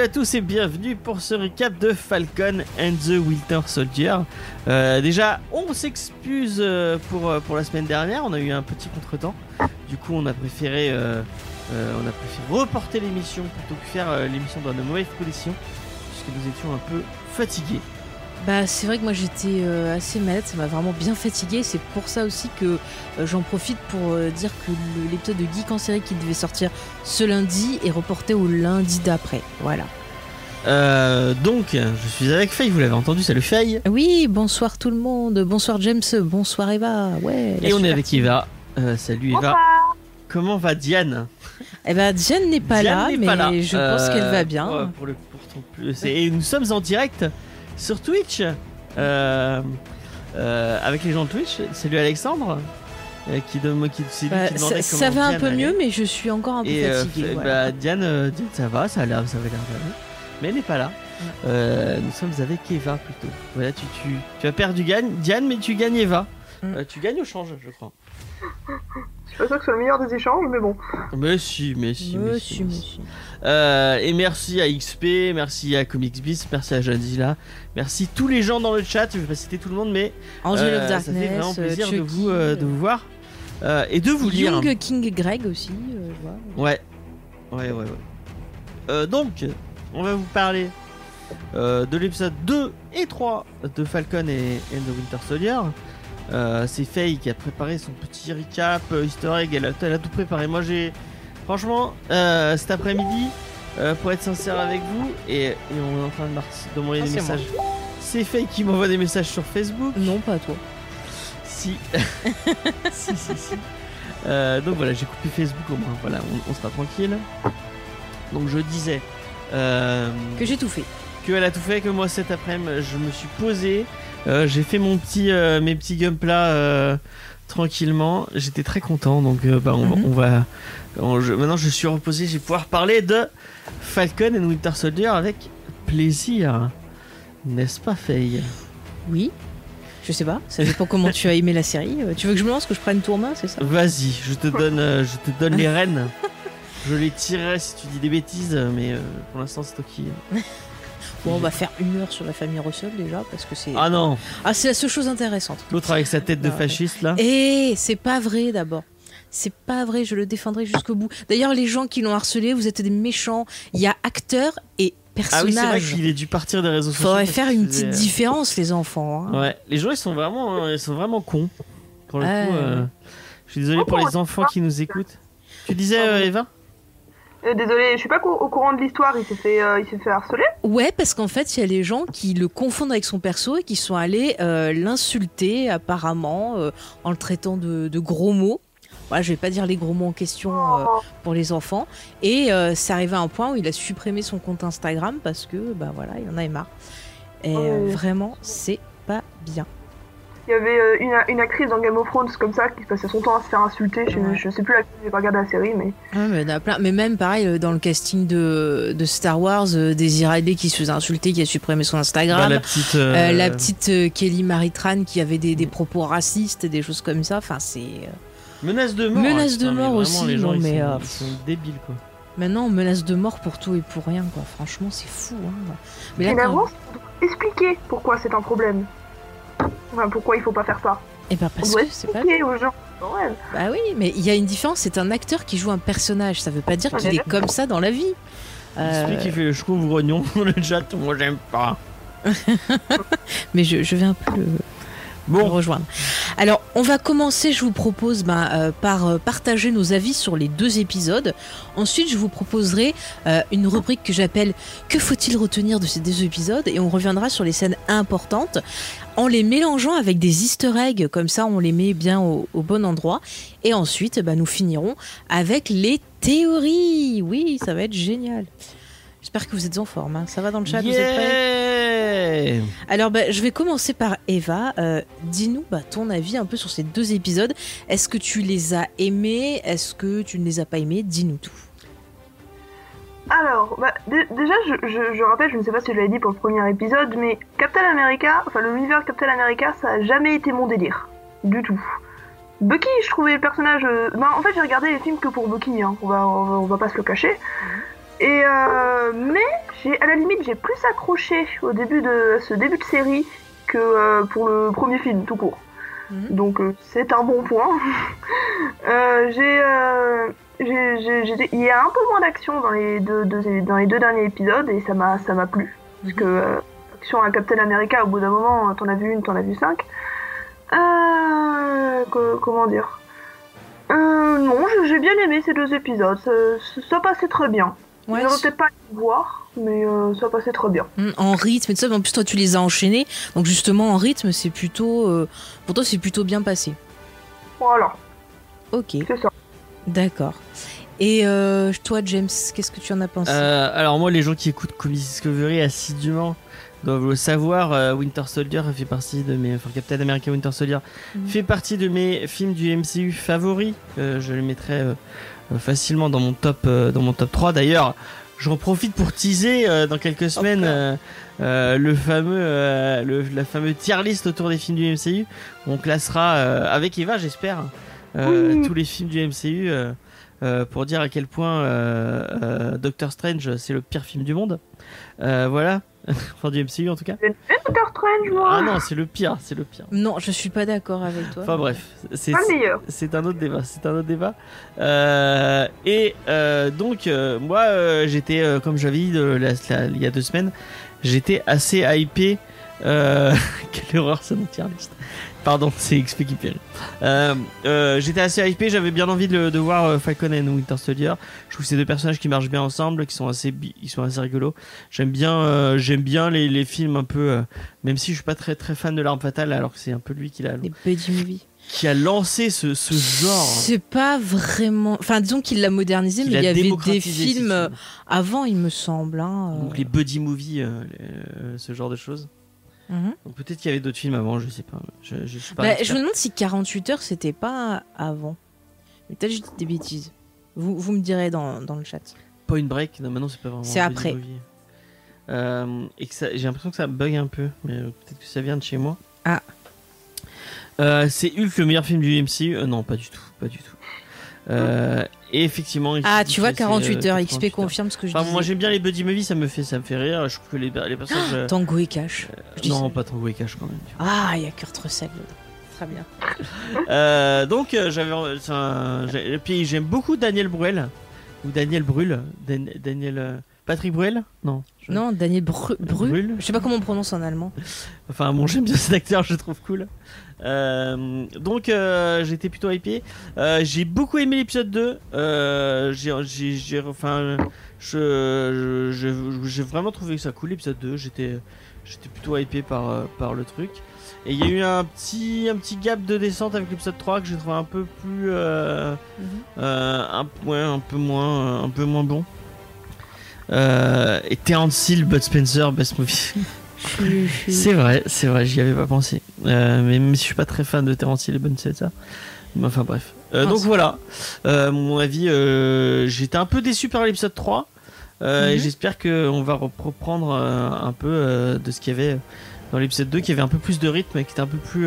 Salut à tous et bienvenue pour ce recap de Falcon and the Winter Soldier. Euh, déjà, on s'excuse euh, pour, euh, pour la semaine dernière, on a eu un petit contretemps. Du coup, on a préféré, on a préféré reporter l'émission plutôt que faire l'émission dans de mauvaises conditions, puisque nous étions un peu fatigués. Bah c'est vrai que moi j'étais euh, assez malade, ça m'a vraiment bien fatigué. C'est pour ça aussi que euh, j'en profite pour euh, dire que l'épisode de Geek en série qui devait sortir ce lundi est reporté au lundi d'après. Voilà. Euh, donc, je suis avec Faye, vous l'avez entendu, salut Faye. Oui, bonsoir tout le monde. Bonsoir James, bonsoir Eva. Ouais. Et on est avec. Eva. Euh, salut Eva. Comment va Diane? Eh ben Diane n'est pas Diane là, mais pas là. je pense qu'elle va bien. ouais, pour le, pour ton plus. Et nous sommes en direct sur Twitch euh, euh, avec les gens de Twitch. Salut Alexandre euh, qui, dem- qui, c'est lui Bah, qui demandait ça, va un peu allait. mieux, mais je suis encore un peu Et fatiguée. bah, Diane, Diane, ça va, ça a l'air, ça avait l'air d'aller. Mais elle n'est pas là. Nous sommes avec Eva plutôt. Voilà, tu, tu, tu as perdu gagne, Diane, mais tu gagnes Eva. Mm. Euh, tu gagnes au change, je crois. Je suis pas sûr que ce soit le meilleur des échanges, mais bon. Mais si, mais si, mais si, mais. Euh, et merci à XP, merci à Comics Beast, merci à Janzilla, merci tous les gens dans le chat. Je vais pas citer tout le monde, mais Angel euh, of ça fait Darkness, vraiment plaisir de Chucky, vous, euh, de vous voir euh, et de vous lire. Young King Greg aussi, euh, je vois. Ouais, ouais, ouais, ouais. Euh, donc, on va vous parler euh, de l'épisode 2 et 3 de Falcon et, et the Winter Soldier. Euh, c'est Faye qui a préparé son petit recap, euh, easter egg, elle a, elle a tout préparé. Moi j'ai... Franchement, euh, cet après-midi, euh, pour être sincère avec vous, et, et on est en train de, m'envoyer Ah, des messages. C'est Faye qui m'envoie des messages sur Facebook. Non, pas toi. Si. si, si, si. Donc voilà, j'ai coupé Facebook au moins. Voilà, on, on sera tranquille. Donc je disais Que j'ai tout fait. qu'elle a tout fait, que moi cet après-midi, je me suis posé. Euh, j'ai fait mon petit, euh, mes petits gumplats euh, tranquillement. J'étais très content. Donc euh, bah, on, va- Mhm. on va. on- je- maintenant je suis reposé. Je vais pouvoir parler de Falcon et Winter Soldier avec plaisir. N'est-ce pas, Faye? Oui. Je sais pas, ça dépend comment tu as aimé la série. Tu veux que je me lance, que je prenne tourmain, c'est ça? Vas-y, je te donne, je te donne les rênes. Je les tirerai si tu dis des bêtises, mais pour l'instant c'est toi qui. Bon, on va faire une heure sur la famille Russell déjà, parce que c'est. Ah non, Ah, c'est la seule chose intéressante. l'autre avec sa tête de fasciste là. Et c'est pas vrai d'abord. C'est pas vrai, je le défendrai jusqu'au bout. D'ailleurs, les gens qui l'ont harcelé, vous êtes des méchants. Il y a acteur et Ah oui, c'est vrai personnage. qu'il est dû partir des réseaux sociaux. Faudrait faire une petite euh, différence, les enfants. hein. Ouais, les gens ils sont vraiment, euh, ils sont vraiment cons. Pour le coup, euh, je suis désolé pour les enfants qui nous écoutent. Tu disais euh, Eva? Euh, désolé, je suis pas au courant de l'histoire, il s'est fait, euh, il s'est fait harceler. Ouais, parce qu'en fait, il y a les gens qui le confondent avec son perso et qui sont allés euh, l'insulter apparemment euh, en le traitant de, de gros mots. Voilà, je vais pas dire les gros mots en question Oh, pour les enfants. Et c'est arrivé à un point où il a supprimé son compte Instagram parce que, bah voilà, il en avait marre. Et Oh. vraiment, c'est pas bien. Il y avait euh, une, une actrice dans Game of Thrones comme ça qui passait son temps à se faire insulter. Je, Ouais. je sais plus laquelle, j'ai pas regardé la série, mais. Ouais, mais, il y en a plein. mais même pareil, euh, dans le casting de, de Star Wars, euh, Daisy Ridley qui se faisait insulter, qui a supprimé son Instagram. Bah, La petite. euh, Euh, la petite euh, Kelly Maritran qui avait des, des propos racistes, des choses comme ça. Enfin, c'est. euh, Menace de mort. Menace hein, de mais mort vraiment, aussi, Les gens, non, ils, mais, sont, euh, ils sont débiles quoi. Maintenant, on menace de mort pour tout et pour rien, quoi. Franchement, c'est fou. Hein. Mais là, Et quand... expliquer pourquoi c'est un problème. Enfin, pourquoi il faut pas faire ça. Eh ben, On parce doit que c'est pas. expliquer aux gens. Ouais. Bah oui, mais il y a une différence. C'est un acteur qui joue un personnage. Ça veut pas dire qu'il est comme ça dans la vie. Euh, Celui qui fait le chou grognon dans le chat, moi j'aime pas. Mais je, je vais un peu le, Bon, rejoindre. Alors, on va commencer, je vous propose, ben, euh, par euh, partager nos avis sur les deux épisodes. Ensuite, je vous proposerai euh, une rubrique que j'appelle Que faut-il retenir de ces deux épisodes? Et on reviendra sur les scènes importantes en les mélangeant avec des easter eggs, comme ça on les met bien au, au bon endroit. Et ensuite, ben, nous finirons avec les théories. Oui, ça va être génial. J'espère que vous êtes en forme. hein. Ça va dans le chat Vous êtes prêts Alors, bah, je vais commencer par Eva. Euh, Dis-nous bah, ton avis un peu sur ces deux épisodes. Est-ce que tu les as aimés? Est-ce que tu ne les as pas aimés? Dis-nous tout. Alors, bah, dé- déjà, je, je- je rappelle, je ne sais pas si je l'avais dit pour le premier épisode, mais Captain America, enfin l'univers Captain America, ça a jamais été mon délire. Du tout. Bucky, je trouvais le personnage. euh, Bah, en fait, j'ai regardé les films que pour Bucky, hein. on, va, on, va, on va pas se le cacher. Et euh, mais, j'ai, à la limite, j'ai plus accroché au début de ce début de série que euh, pour le premier film, tout court. Mhm. Donc, euh, c'est un bon point. Euh, j'ai. il y a un peu moins d'action dans les deux, deux- dans les deux derniers épisodes et ça m'a ça m'a plu parce que euh, action à Captain America au bout d'un moment t'en as vu une t'en as vu cinq euh, co- comment dire? Euh, non j'ai- bien aimé ces deux épisodes ça- ça passait très bien Ouais, je peut-être pas à les voir mais euh, ça passait très bien Hmm, en rythme et tout ça. mais En plus, toi, tu les as enchaînés. Donc, justement, en rythme, c'est plutôt. euh, pour toi, c'est plutôt bien passé. voilà Ok, c'est ça d'accord. Et euh, toi, James, qu'est-ce que tu en as pensé? Euh, alors moi, les gens qui écoutent Comic Discovery assidûment doivent le savoir. euh, Winter Soldier fait partie de mes, enfin Captain America Winter Soldier Mhm. fait partie de mes films du MCU favoris. Euh, je le mettrais euh, facilement dans mon top, euh, dans mon top 3. D'ailleurs, j'en profite pour teaser euh, dans quelques semaines euh, euh, le fameux, euh, le, la fameuse tier list autour des films du MCU. On classera euh, avec Eva, j'espère, euh, Oui. tous les films du MCU. euh, euh, pour dire à quel point euh, euh, Doctor Strange c'est le pire film du monde. Euh, voilà, enfin du MCU en tout cas. fait Doctor Strange moi Ah non, c'est le pire, c'est le pire. Non, je suis pas d'accord avec toi. Enfin bref, c'est pas le meilleur c'est un autre débat, c'est un autre débat. Euh, et euh, donc euh, moi euh, j'étais euh, comme j'avais dit de la- la- il y a deux semaines, j'étais assez hypé. Euh, quelle horreur ça tier list. Pardon, c'est XP qui. Euh, euh, j'étais assez hypé, j'avais bien envie de, de voir euh, Falcon et Winter Soldier. Je trouve que c'est deux personnages qui marchent bien ensemble, qui sont assez, ils sont assez rigolos. J'aime bien, j'aime bien les, les films un peu, même si je suis pas très très fan de l'arme fatale, alors que c'est un peu lui qui l'a, Les buddy movies. qui a lancé ce, ce genre. C'est pas vraiment. Enfin, disons qu'il l'a modernisé, mais il y avait des films avant, il me semble. hein. Donc les buddy movies, les- ce genre de choses. Mhm. Peut-être qu'il y avait d'autres films avant, je sais pas. Je, je suis pas. Bah, je me demande si 48 heures c'était pas avant. Peut-être je dis des bêtises. Vous, vous me direz dans, dans le chat. Point Break, non, maintenant c'est pas vraiment. C'est après. Euh, et que j'ai l'impression que ça bug un peu, mais euh, peut-être que ça vient de chez moi. Ah. Euh, c'est Hulk le meilleur film du MCU Euh, Non, pas du tout, pas du tout. Euh, et effectivement. Ah, tu vois, fait ses, 48 euh, heures, 48 XP confirme ce que je Enfin, disais. moi j'aime bien les buddy movies, ça me fait, ça me fait rire. Je trouve que les, les personnages. euh, Tango et Cash. dis non, pas Tango et Cash quand même. Ah, il y a Kurt Russell. Très bien. Euh, donc euh, j'avais et puis j'aime beaucoup Daniel Bruel ou Daniel Brûle Dan- Daniel euh, Patrick Bruel? Non je- Non, Daniel Bru Bru. Brûle Je sais pas comment on prononce en allemand. enfin bon j'aime bien cet acteur je le trouve cool Euh, donc euh, j'étais plutôt hypé. Euh, j'ai beaucoup aimé l'épisode 2 Euh, j'ai enfin je vraiment trouvé ça cool l'épisode 2 j'étais j'étais plutôt hypé par par le truc. Et il y a eu un petit un petit gap de descente avec l'épisode 3 que j'ai trouvé un peu plus euh, un, ouais, un peu moins un peu moins bon. Et Terence Hill Bud Spencer best movie C'est vrai c'est vrai j'y avais pas pensé Euh, mais même si je suis pas très fan de Terence Hill et Bud Spencer mais enfin bref Euh, Ah, donc voilà Euh, mon avis j'étais un peu déçu par l'épisode 3 euh, et Mhm. j'espère qu'on va reprendre un peu de ce qu'il y avait dans l'épisode 2 qui avait un peu plus de rythme et qui était un peu plus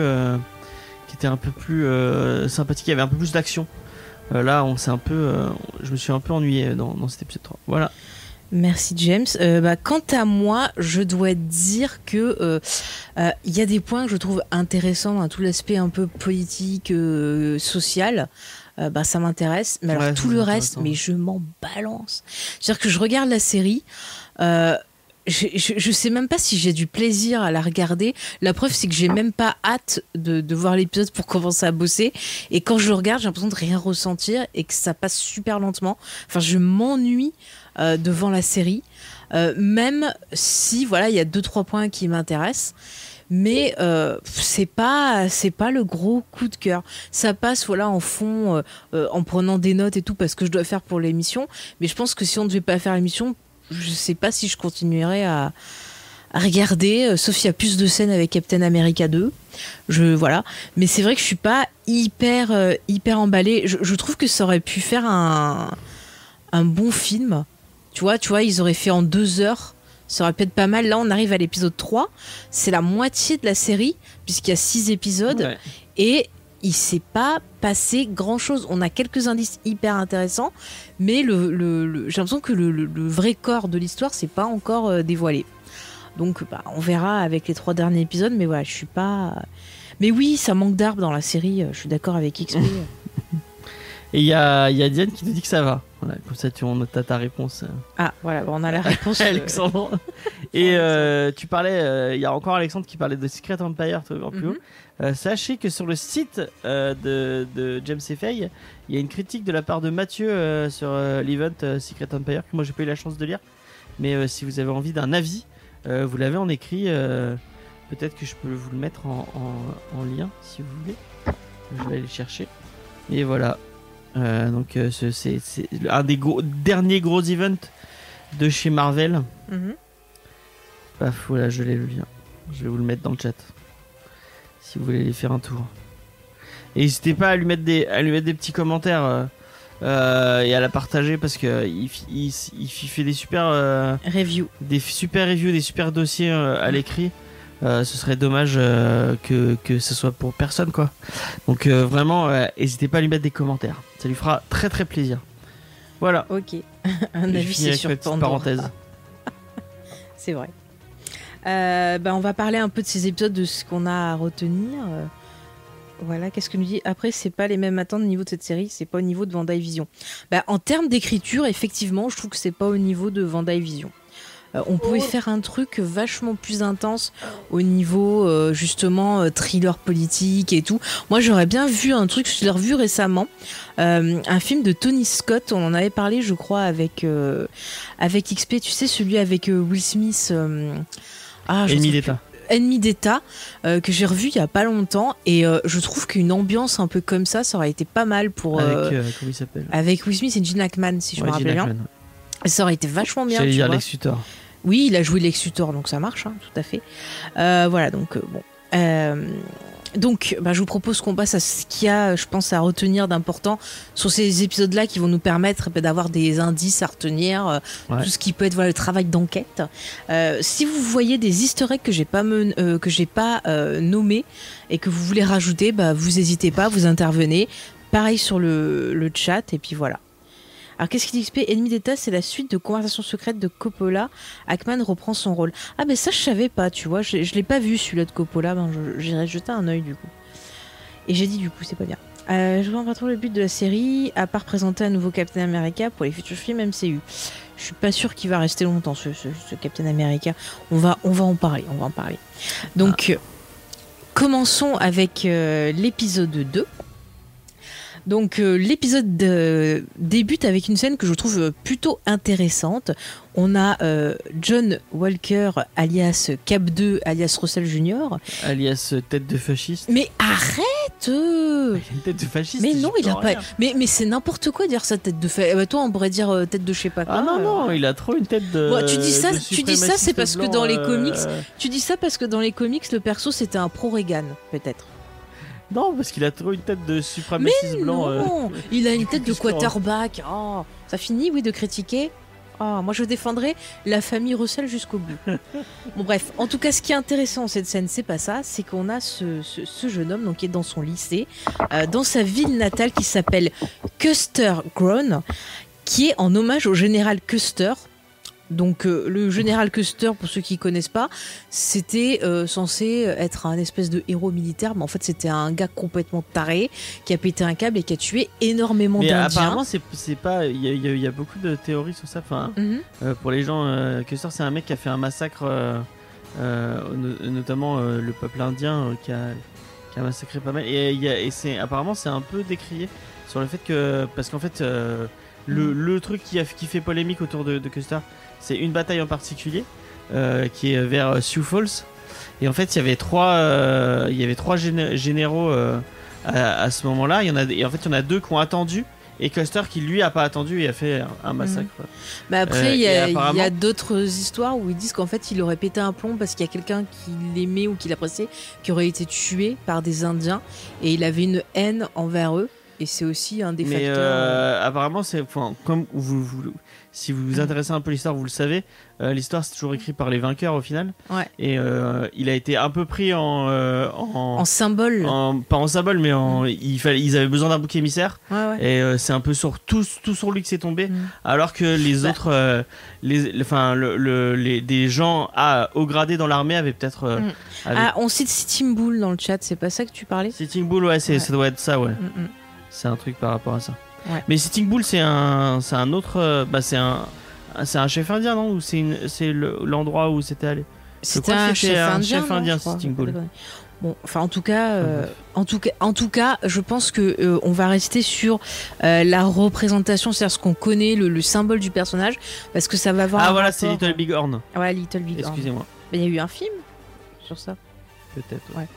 qui était un peu plus sympathique, y avait un peu plus d'action. Là, on s'est un peu je me suis un peu ennuyé dans, dans cet épisode 3. Voilà. Merci James. Euh, bah, quant à moi, je dois dire que euh, euh, il y a des points que je trouve intéressants dans tout l'aspect un peu politique, social. Bah, ça m'intéresse. Mais alors tout le reste, intéressant. mais je m'en balance. C'est-à-dire que je regarde la série. euh, je, je, je sais même pas si j'ai du plaisir à la regarder. La preuve, c'est que j'ai même pas hâte de, voir l'épisode pour commencer à bosser. Et quand je le regarde, j'ai l'impression de rien ressentir et que ça passe super lentement. Enfin, je m'ennuie euh, devant la série, Euh, même si voilà, il y a deux trois points qui m'intéressent. Mais euh, c'est pas c'est pas le gros coup de cœur. Ça passe voilà en fond euh, en prenant des notes et tout parce que je dois faire pour l'émission. Mais je pense que si on ne devait pas faire l'émission, je sais pas si je continuerai à, à regarder, euh, sauf s'il y a plus de scènes avec Captain America 2. Je voilà, mais c'est vrai que je suis pas hyper euh, hyper emballée. Je, je trouve que ça aurait pu faire un un bon film. Tu vois, tu vois, ils auraient fait en deux heures. Ça aurait pu être pas mal. Là, on arrive à l'épisode 3. C'est la moitié de la série, puisqu'il y a six épisodes. Ouais. Et il s'est pas passé grand chose. On a quelques indices hyper intéressants, mais le, j'ai l'impression que le, vrai corps de l'histoire c'est pas encore euh, dévoilé. Donc bah, on verra avec les trois derniers épisodes, mais voilà, je suis pas. Mais oui, ça manque d'arbres dans la série. euh, Je suis d'accord avec XP. Et il y a Diane qui nous dit que ça va. Voilà, comme ça, tu on a ta réponse. euh, ah voilà, bon, on a la réponse. euh, Alexandre. Et euh, tu parlais, euh, il y a encore Alexandre qui parlait de Secret Empire tout en plus Mhm. haut. Euh, sachez que sur le site de, de James et Faye, il y a une critique de la part de Mathieu sur l'event Secret Empire que moi j'ai pas eu la chance de lire. Mais si vous avez envie d'un avis, vous l'avez en écrit. Peut-être que je peux vous le mettre en, en- en lien si vous voulez. Je vais aller le chercher. Et voilà. Euh, donc euh, ce- c'est un des gros, derniers gros events de chez Marvel. Mhm. Paf, voilà, je l'ai le lien. Je vais vous le mettre dans le chat. Si vous voulez aller faire un tour. Et n'hésitez pas à lui mettre des, à lui mettre des petits commentaires euh, et à la partager parce que il, il fait des super, euh, Review. des super reviews, des super dossiers à l'écrit. Euh, ce serait dommage euh, que, que ce soit pour personne quoi. Donc euh, vraiment, n'hésitez pas à lui mettre des commentaires. Ça lui fera très très plaisir. Voilà. Ok. un avis c'est sur parenthèse. C'est vrai. Euh, bah, on va parler un peu de ces épisodes, de ce qu'on a à retenir. Euh, Voilà, qu'est-ce que nous dit? Après, c'est pas les mêmes attentes au niveau de cette série, c'est pas au niveau de Vision. Bah, en termes d'écriture, effectivement, je trouve que c'est pas au niveau de Vision. Euh, on pouvait faire un truc vachement plus intense au niveau euh, justement euh, thriller politique et tout. Moi j'aurais bien vu un truc, je l'ai revu récemment, un film de Tony Scott, on en avait parlé je crois avec, avec XP, tu sais celui avec Will Smith. ah, Ennemi d'État. Ennemi d'État, euh, que j'ai revu il y a pas longtemps et euh, je trouve qu'une ambiance un peu comme ça, ça aurait été pas mal pour... euh, Avec, comment il s'appelle? avec Will Smith et Gene Hackman si je Ouais, me rappelle bien. Ça aurait été vachement bien. J'allais dire. Lex Luthor. Oui, il a joué Lex Luthor, donc ça marche, hein, tout à fait. Euh, voilà, donc euh, bon. Euh, donc, bah, je vous propose qu'on passe à ce qu'il y a, je pense, à retenir d'important sur ces épisodes-là qui vont nous permettre bah, d'avoir des indices à retenir, euh, Ouais. tout ce qui peut être voilà, le travail d'enquête. Euh, si vous voyez des easter eggs que j'ai pas, euh, que j'ai pas nommés et que vous voulez rajouter, bah, vous n'hésitez pas, vous intervenez. Pareil sur le, le chat, et puis voilà. Alors qu'est-ce qu'il dit XP Ennemi d'État, c'est la suite de Conversations secrètes de Coppola. Hackman reprend son rôle. Ah ben ça je savais pas, tu vois, je, je l'ai pas vu celui-là de Coppola, ben je- j'irai jeter un œil du coup. Et j'ai dit du coup, c'est pas bien. Euh, je vois pas trop le but de la série, à part présenter un nouveau Captain America pour les futurs films MCU. Je suis pas sûr qu'il va rester longtemps ce, ce- ce Captain America. On va, on va en parler, on va en parler. Donc, euh, commençons avec euh, l'épisode 2. Donc euh, l'épisode de- débute avec une scène que je trouve euh, plutôt intéressante. On a euh, John Walker alias Cap 2 alias Russell Jr. Alias tête de fasciste. Mais arrête Il a une tête de fasciste. Mais non, il a pas. Mais, mais c'est n'importe quoi dire ça tête de. Eh ben, toi on pourrait dire euh, tête de je sais pas quoi. Ah non, non, il a trop une tête de. Bon, tu dis ça- tu dis ça, c'est parce que dans les euh, comics, Tu dis ça parce que dans les comics le perso c'était un pro Reagan peut-être. Non, parce qu'il a trop une tête de suprémaciste blanc. euh. il a une tête de quarterback. Oh, ça finit oui de critiquer. Oh, moi je défendrai la famille Russell jusqu'au bout. bon bref, en tout cas ce qui est intéressant cette scène c'est pas ça, c'est qu'on a ce, ce- ce jeune homme donc qui est dans son lycée, euh, dans sa ville natale qui s'appelle Custer Grown, qui est en hommage au général Custer. Donc euh, le général Custer, pour ceux qui connaissent pas, c'était euh, censé être un espèce de héros militaire, mais en fait c'était un gars complètement taré qui a pété un câble et qui a tué énormément d'Indiens. apparemment, c'est pas. Il y, a- y y beaucoup de théories sur ça. Enfin, Mhm. euh, pour les gens, Custer, c'est un mec qui a fait un massacre, no- notamment le peuple indien qui, a, qui a massacré pas mal. Et, c'est apparemment, c'est un peu décrié sur le fait que. Parce qu'en fait, le, Mhm. le truc qui, a, qui fait polémique autour de, de Custer, c'est une bataille en particulier euh, qui est vers euh, Sioux Falls. Et en fait, il y avait trois, euh, il y avait trois géné- généraux à, à ce moment-là. Il y en a, et en fait, il y en a deux qui ont attendu et Custer qui lui a pas attendu et a fait un, massacre. Mais après, Euh, il y a, et il y a d'autres histoires où ils disent qu'en fait, il aurait pété un plomb parce qu'il y a quelqu'un qui l'aimait ou qui l'appréciait, qui aurait été tué par des Indiens et il avait une haine envers eux. Et c'est aussi un des Mais facteurs. euh, apparemment, c'est enfin, comme vous, vous- si vous vous intéressez un peu à l'histoire, vous le savez. euh, l'histoire c'est toujours écrit par les vainqueurs au final. Ouais. Et euh, il a été un peu pris en, euh, en, en symbole. en- pas en symbole, mais en il fallait, ils avaient besoin d'un bouc émissaire. Ouais, ouais. Et euh, c'est un peu sur tout, tout sur lui que c'est tombé, Mm. alors que les Bah. autres, euh, les, le- enfin, le, le- les, des gens à haut gradé dans l'armée avaient peut-être. euh, Mm. avaient- Ah, on cite Sitting Bull dans le chat, c'est pas ça que tu parlais? Sitting Bull, ouais, c'est, Ouais. ça doit être ça, ouais. Mm, mm. C'est un truc par rapport à ça. Ouais. Mais Sitting Bull, c'est un, c'est un autre, euh, bah, c'est un, c'est un chef indien, non? Ou c'est une, c'est le- l'endroit où c'était allé? C'était un chef un indien. chef indien. Sitting Bull. Bon, enfin en tout cas, euh, en tout cas, en tout cas, je pense que euh, on va rester sur euh, la représentation, c'est-à-dire ce qu'on connaît, le, le symbole du personnage, parce que ça va avoir. Ah voilà, c'est Little Big Horn. Ouais, Little Big Horn. Excusez-moi, il y a eu un film sur ça. peut-être. ouais.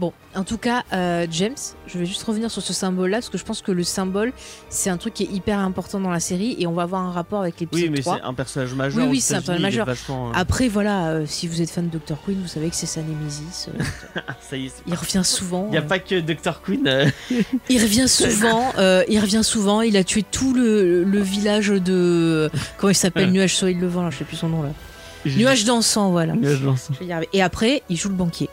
Bon, en tout cas, euh, James, je vais juste revenir sur ce symbole-là, parce que je pense que le symbole, c'est un truc qui est hyper important dans la série, et on va avoir un rapport avec Oui, l'épisode mais 3. c'est un personnage majeur. Oui, oui, c'est un personnage majeur. vachement, euh, Après, voilà, euh, si vous êtes fan de Dr. Queen, vous savez que c'est sa némésis. euh, ça y est. c'est- il revient souvent. Il n'y a pas que Dr. Queen. Il revient souvent. il revient souvent. Il a tué tout le, le village de. Comment il s'appelle Nuage île Levant, là, je sais plus son nom là. Nuage dansant, voilà. Nuage dansant. Et après, il joue le banquier.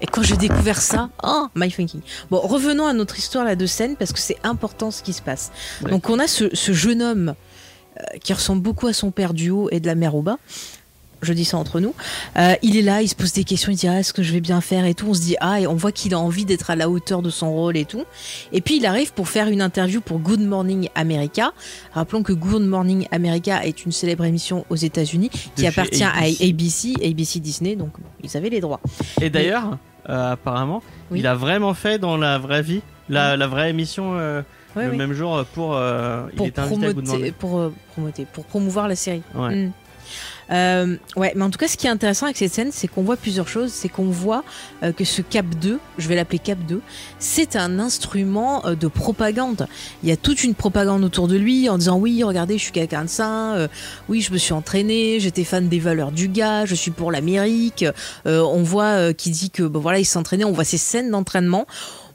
Et quand j'ai découvert ça, oh, my thinking. Bon, revenons à notre histoire là de scène parce que c'est important ce qui se passe. Ouais. Donc on a ce, ce jeune homme euh, qui ressemble beaucoup à son père du haut et de la mère au bas. Je dis ça entre nous. Euh, il est là, il se pose des questions, il dit ah est-ce que je vais bien faire et tout. On se dit ah et on voit qu'il a envie d'être à la hauteur de son rôle et tout. Et puis il arrive pour faire une interview pour Good Morning America. Rappelons que Good Morning America est une célèbre émission aux États-Unis qui appartient à ABC. ABC, Disney, donc ils avaient les droits. Et d'ailleurs, euh, apparemment, Oui. il a vraiment fait dans la vraie vie, la, la vraie émission euh, Ouais, le oui. même jour pour. il pour, était invité à Good promoter, Morning. pour, promoter, pour promouvoir la série. Ouais. Mm. Euh, ouais, mais en tout cas, ce qui est intéressant avec cette scène, c'est qu'on voit plusieurs choses. C'est qu'on voit euh, que ce Cap 2, je vais l'appeler Cap 2, c'est un instrument euh, de propagande. Il y a toute une propagande autour de lui en disant oui, regardez, je suis quelqu'un de sain, euh, oui, je me suis entraîné, j'étais fan des valeurs du gars, je suis pour l'Amérique. Euh, on voit euh, qu'il dit que bon, voilà, il s'entraînait, on voit ces scènes d'entraînement.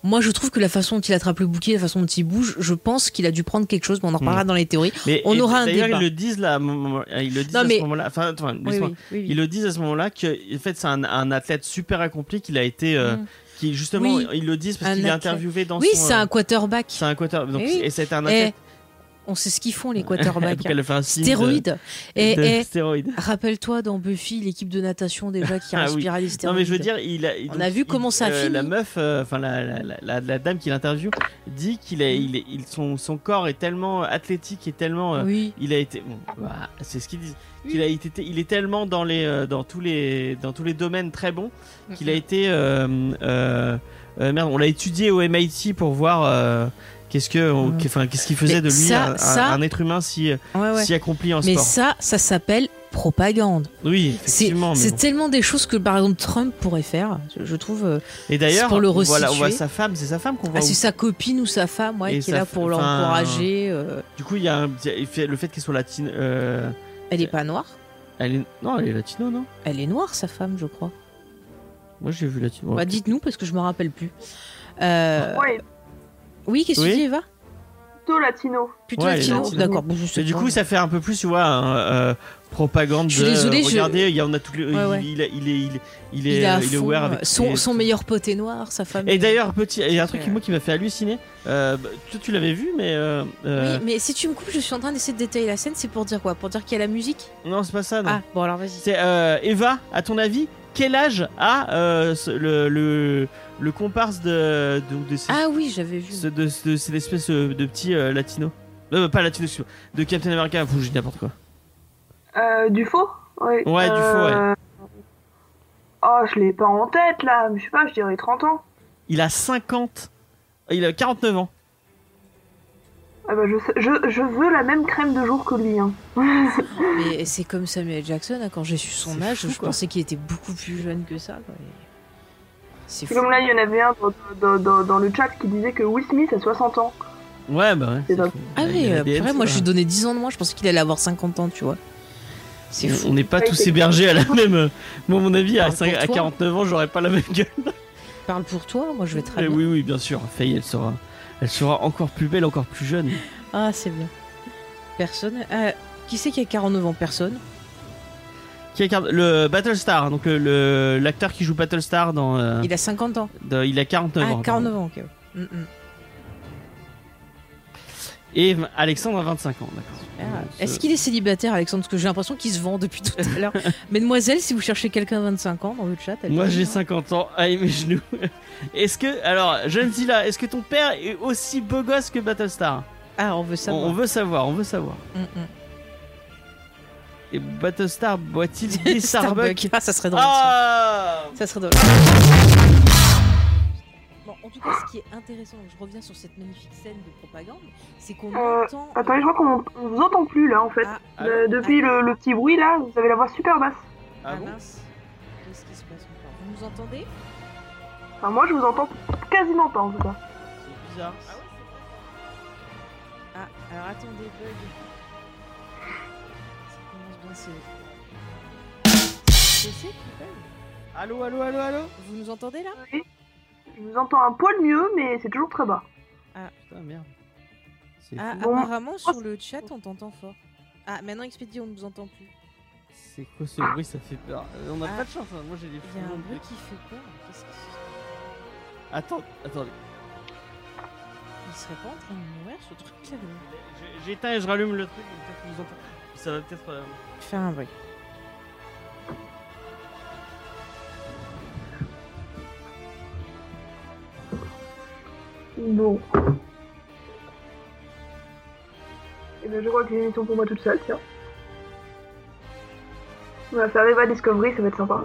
Moi, je trouve que la façon dont il attrape le bouquet, la façon dont il bouge, je pense qu'il a dû prendre quelque chose, mais on en reparlera dans les théories. Mais on et aura un D'ailleurs, débat. ils le disent là, ils le disent Non, à ce moment-là. Enfin, attends, Oui, oui, oui, oui. Ils le disent à ce moment-là que, en fait, c'est un, un athlète super accompli qu'il a été, euh, Mm. qui justement, Oui. ils le disent parce qu'il est interviewé dans Oui, son. c'est euh, un quarterback. C'est un quarter. Donc, Eh oui. et c'était un athlète. On sait ce qu'ils font, les quarterbacks. A Stéroïdes. Et, de et stéroïdes. rappelle-toi dans Buffy, l'équipe de natation déjà qui Ah oui. respirait des Non stéroïdes. mais je veux dire, il a, On a vu il- comment ça a euh, fini. La meuf, euh, enfin la, la, la, la- la dame qui l'interviewe dit qu'il est, il il- son, son corps est tellement athlétique et tellement, euh, Oui. il a été, bon, bah, c'est ce qu'ils disent, qu'il a été, il est tellement dans les, euh, dans tous les, dans tous les domaines très bon qu'il a été, euh, euh, euh, merde, on l'a étudié au MIT pour voir. Qu'est-ce que, Ouais. enfin, qu'est-ce qui faisait Mais de lui ça- un, un- ça- un être humain si, Ouais, ouais. si accompli en Mais sport? ça, ça s'appelle propagande. Oui, C'est effectivement. mais c'est bon. tellement des choses que par exemple Trump pourrait faire, je, je trouve. euh, Et d'ailleurs, pour le voilà, on voit sa femme, c'est sa femme qu'on voit. ah, c'est sa copine ou sa femme ouais, qui est là pour l'encourager. euh, Du coup, il y a un, le fait qu'elle soit latine. euh, Elle est pas noire? elle est, non, elle est latino, non? Elle est noire, sa femme, je crois. Moi, j'ai vu latino. Bah, Dites-nous parce que je me rappelle plus. Euh, Ouais, Oui, qu'est-ce que Oui. tu dis, Eva? Plutôt latino. Plutôt Ouais, latino. latino. D'accord. bon, je du coup, ça fait un peu plus, tu vois, un, euh, propagande. Je suis de, désolée, je- Regardez, il y en a tout le, Ouais, ouais. il, est, il, est- il est, il est à il est fond, aware avec son, les- son meilleur pote est noir, sa femme. Et d'ailleurs, petit, il y a un truc moi qui m'a fait halluciner. Euh, bah, toi, tu l'avais vu, mais euh, euh, Oui, mais si tu me coupes, je suis en train d'essayer de détailler la scène. C'est pour dire quoi? Pour dire qu'il y a la musique? Non, c'est pas ça. Non. Ah, bon alors vas-y. C'est euh, Eva. À ton avis, quel âge a euh, le, le le comparse de de, de ces- Ah oui, j'avais vu. de, de cette espèce de, de petit euh, latino Euh, pas latino, de Captain America, je dis n'importe quoi. Euh, du faux Ouais, Ouais, du faux, ouais. Oh, je l'ai pas en tête là, mais je sais pas, je dirais 30 ans. Il a 50. Il a 49 ans. Ah bah, je, sais- je, je veux la même crème de jour que lui. Hein. Mais c'est comme Samuel Jackson. hein, quand j'ai su son âge, fou, je quoi. pensais qu'il était beaucoup plus jeune que ça. quoi. Et C'est fou. comme là, il y en avait un dans, dans, dans, dans le chat qui disait que Will Smith a 60 ans. Ouais, bah ouais. C'est. Ah oui, y a des purée, moi je lui donnais 10 ans de moins, je pensais qu'il allait avoir 50 ans, tu vois. C'est fou. On n'est pas Ouais, tous c'est- hébergés à la même. euh, Moi, à mon avis, à, à toi. 49 ans, j'aurais pas la même gueule. Parle pour toi, moi je vais très Eh bien. oui, oui, bien sûr. Faye, elle sera, elle sera encore plus belle, encore plus jeune. Ah, c'est bien. Personne. Euh, qui c'est qui a 49 ans? Personne. Qui incarne le Battlestar, donc le- le l'acteur qui joue Battlestar dans. euh, Il a 50 ans. dans- il a 49 Ah, ans. 49 ans, ok. Mm, mm. Et Alexandre a 25 ans, d'accord. Ah, Euh, Est-ce ce- qu'il est célibataire, Alexandre? Parce que j'ai l'impression qu'il se vend depuis tout à l'heure. Mesdemoiselles, si vous cherchez quelqu'un de 25 ans dans le chat, Moi j'ai venir. 50 ans, ah et mes genoux. Est-ce que, alors, jeune Zilla, est-ce que ton père est aussi beau gosse que Battlestar? Ah, on veut savoir. on veut savoir, on veut savoir. Mm, mm. Et Battlestar boit-il des Starbucks? Ah, ça serait drôle. Ah Ça serait drôle. Tout cas, ce qui est intéressant, je reviens sur cette magnifique scène de propagande, c'est qu'on Euh, entend. Attendez, je crois qu'on on vous entend plus là en fait. Ah, Ah, depuis le, le petit bruit là, vous avez la voix super basse. Ah ah bon mince. Qu'est-ce qui se passe encore? Vous nous entendez? Enfin, moi je vous entends quasiment pas en tout cas. C'est bizarre. Ah, alors attendez, bug. Ça commence bien, c'est. C'est c'est qui bug Allô, allô, allô, allô? Vous nous entendez là? Oui. Je vous entends un poil mieux, mais c'est toujours très bas. Putain, merde. C'est Ah, fou. Apparemment sur le chat on t'entend fort. Ah, maintenant Expédie, on ne nous entend plus. C'est quoi ce bruit Ça fait peur. Euh, On a Ah. pas de chance, hein. moi j'ai des Il y a un bruit qui fait peur. Qu'est-ce que c'est Attends, attendez. Il serait pas en train de mourir ce truc là J'éteins et je rallume le truc, peut-être que vous entendez. Ça va peut-être. euh, Faire un bruit. Bon. Et ben je crois que j'ai une émission pour moi toute seule, tiens. On va faire Eva Discovery, ça va être sympa.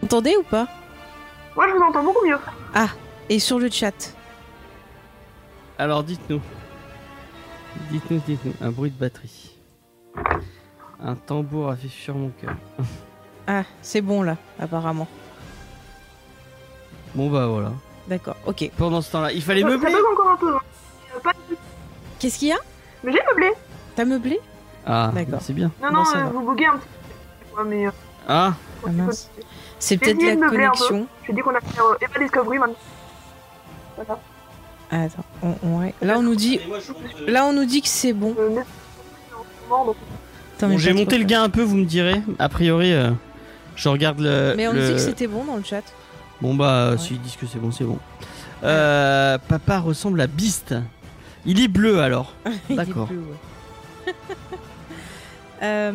Vous entendez ou pas? Moi je vous entends beaucoup mieux. Et sur le chat Alors dites-nous. Dites-nous, dites-nous. Un bruit de batterie. Un tambour a fait fuir mon cœur. Ah, c'est bon là, apparemment. Bon bah voilà. D'accord, ok. Pendant ce temps-là, il fallait Ça, ça meubler. bug encore un peu. hein. Euh, pas- Qu'est-ce qu'il y a? Mais j'ai meublé. T'as meublé? Ah, D'accord. c'est bien. Non, non, ça euh, va. vous buguez un petit peu. Ouais, mais euh, Ah, Ah mince. C'est peut-être essayé la de meubler un peu. connexion. j'ai dit qu'on allait faire euh, Eva Discovery maintenant. Voilà. Ah, attends, on, on- là on nous dit, là on nous dit que c'est bon. Euh, mais- donc, Attends, Bon, mais j'ai pas monté trop le gain un peu, vous me direz. A priori, euh, je regarde le. Mais on le- nous dit que c'était bon dans le chat. Bon bah, Ouais. s'ils disent que c'est bon, c'est bon. Euh, papa ressemble à Beast. Il est bleu alors. D'accord. ouais. Euh,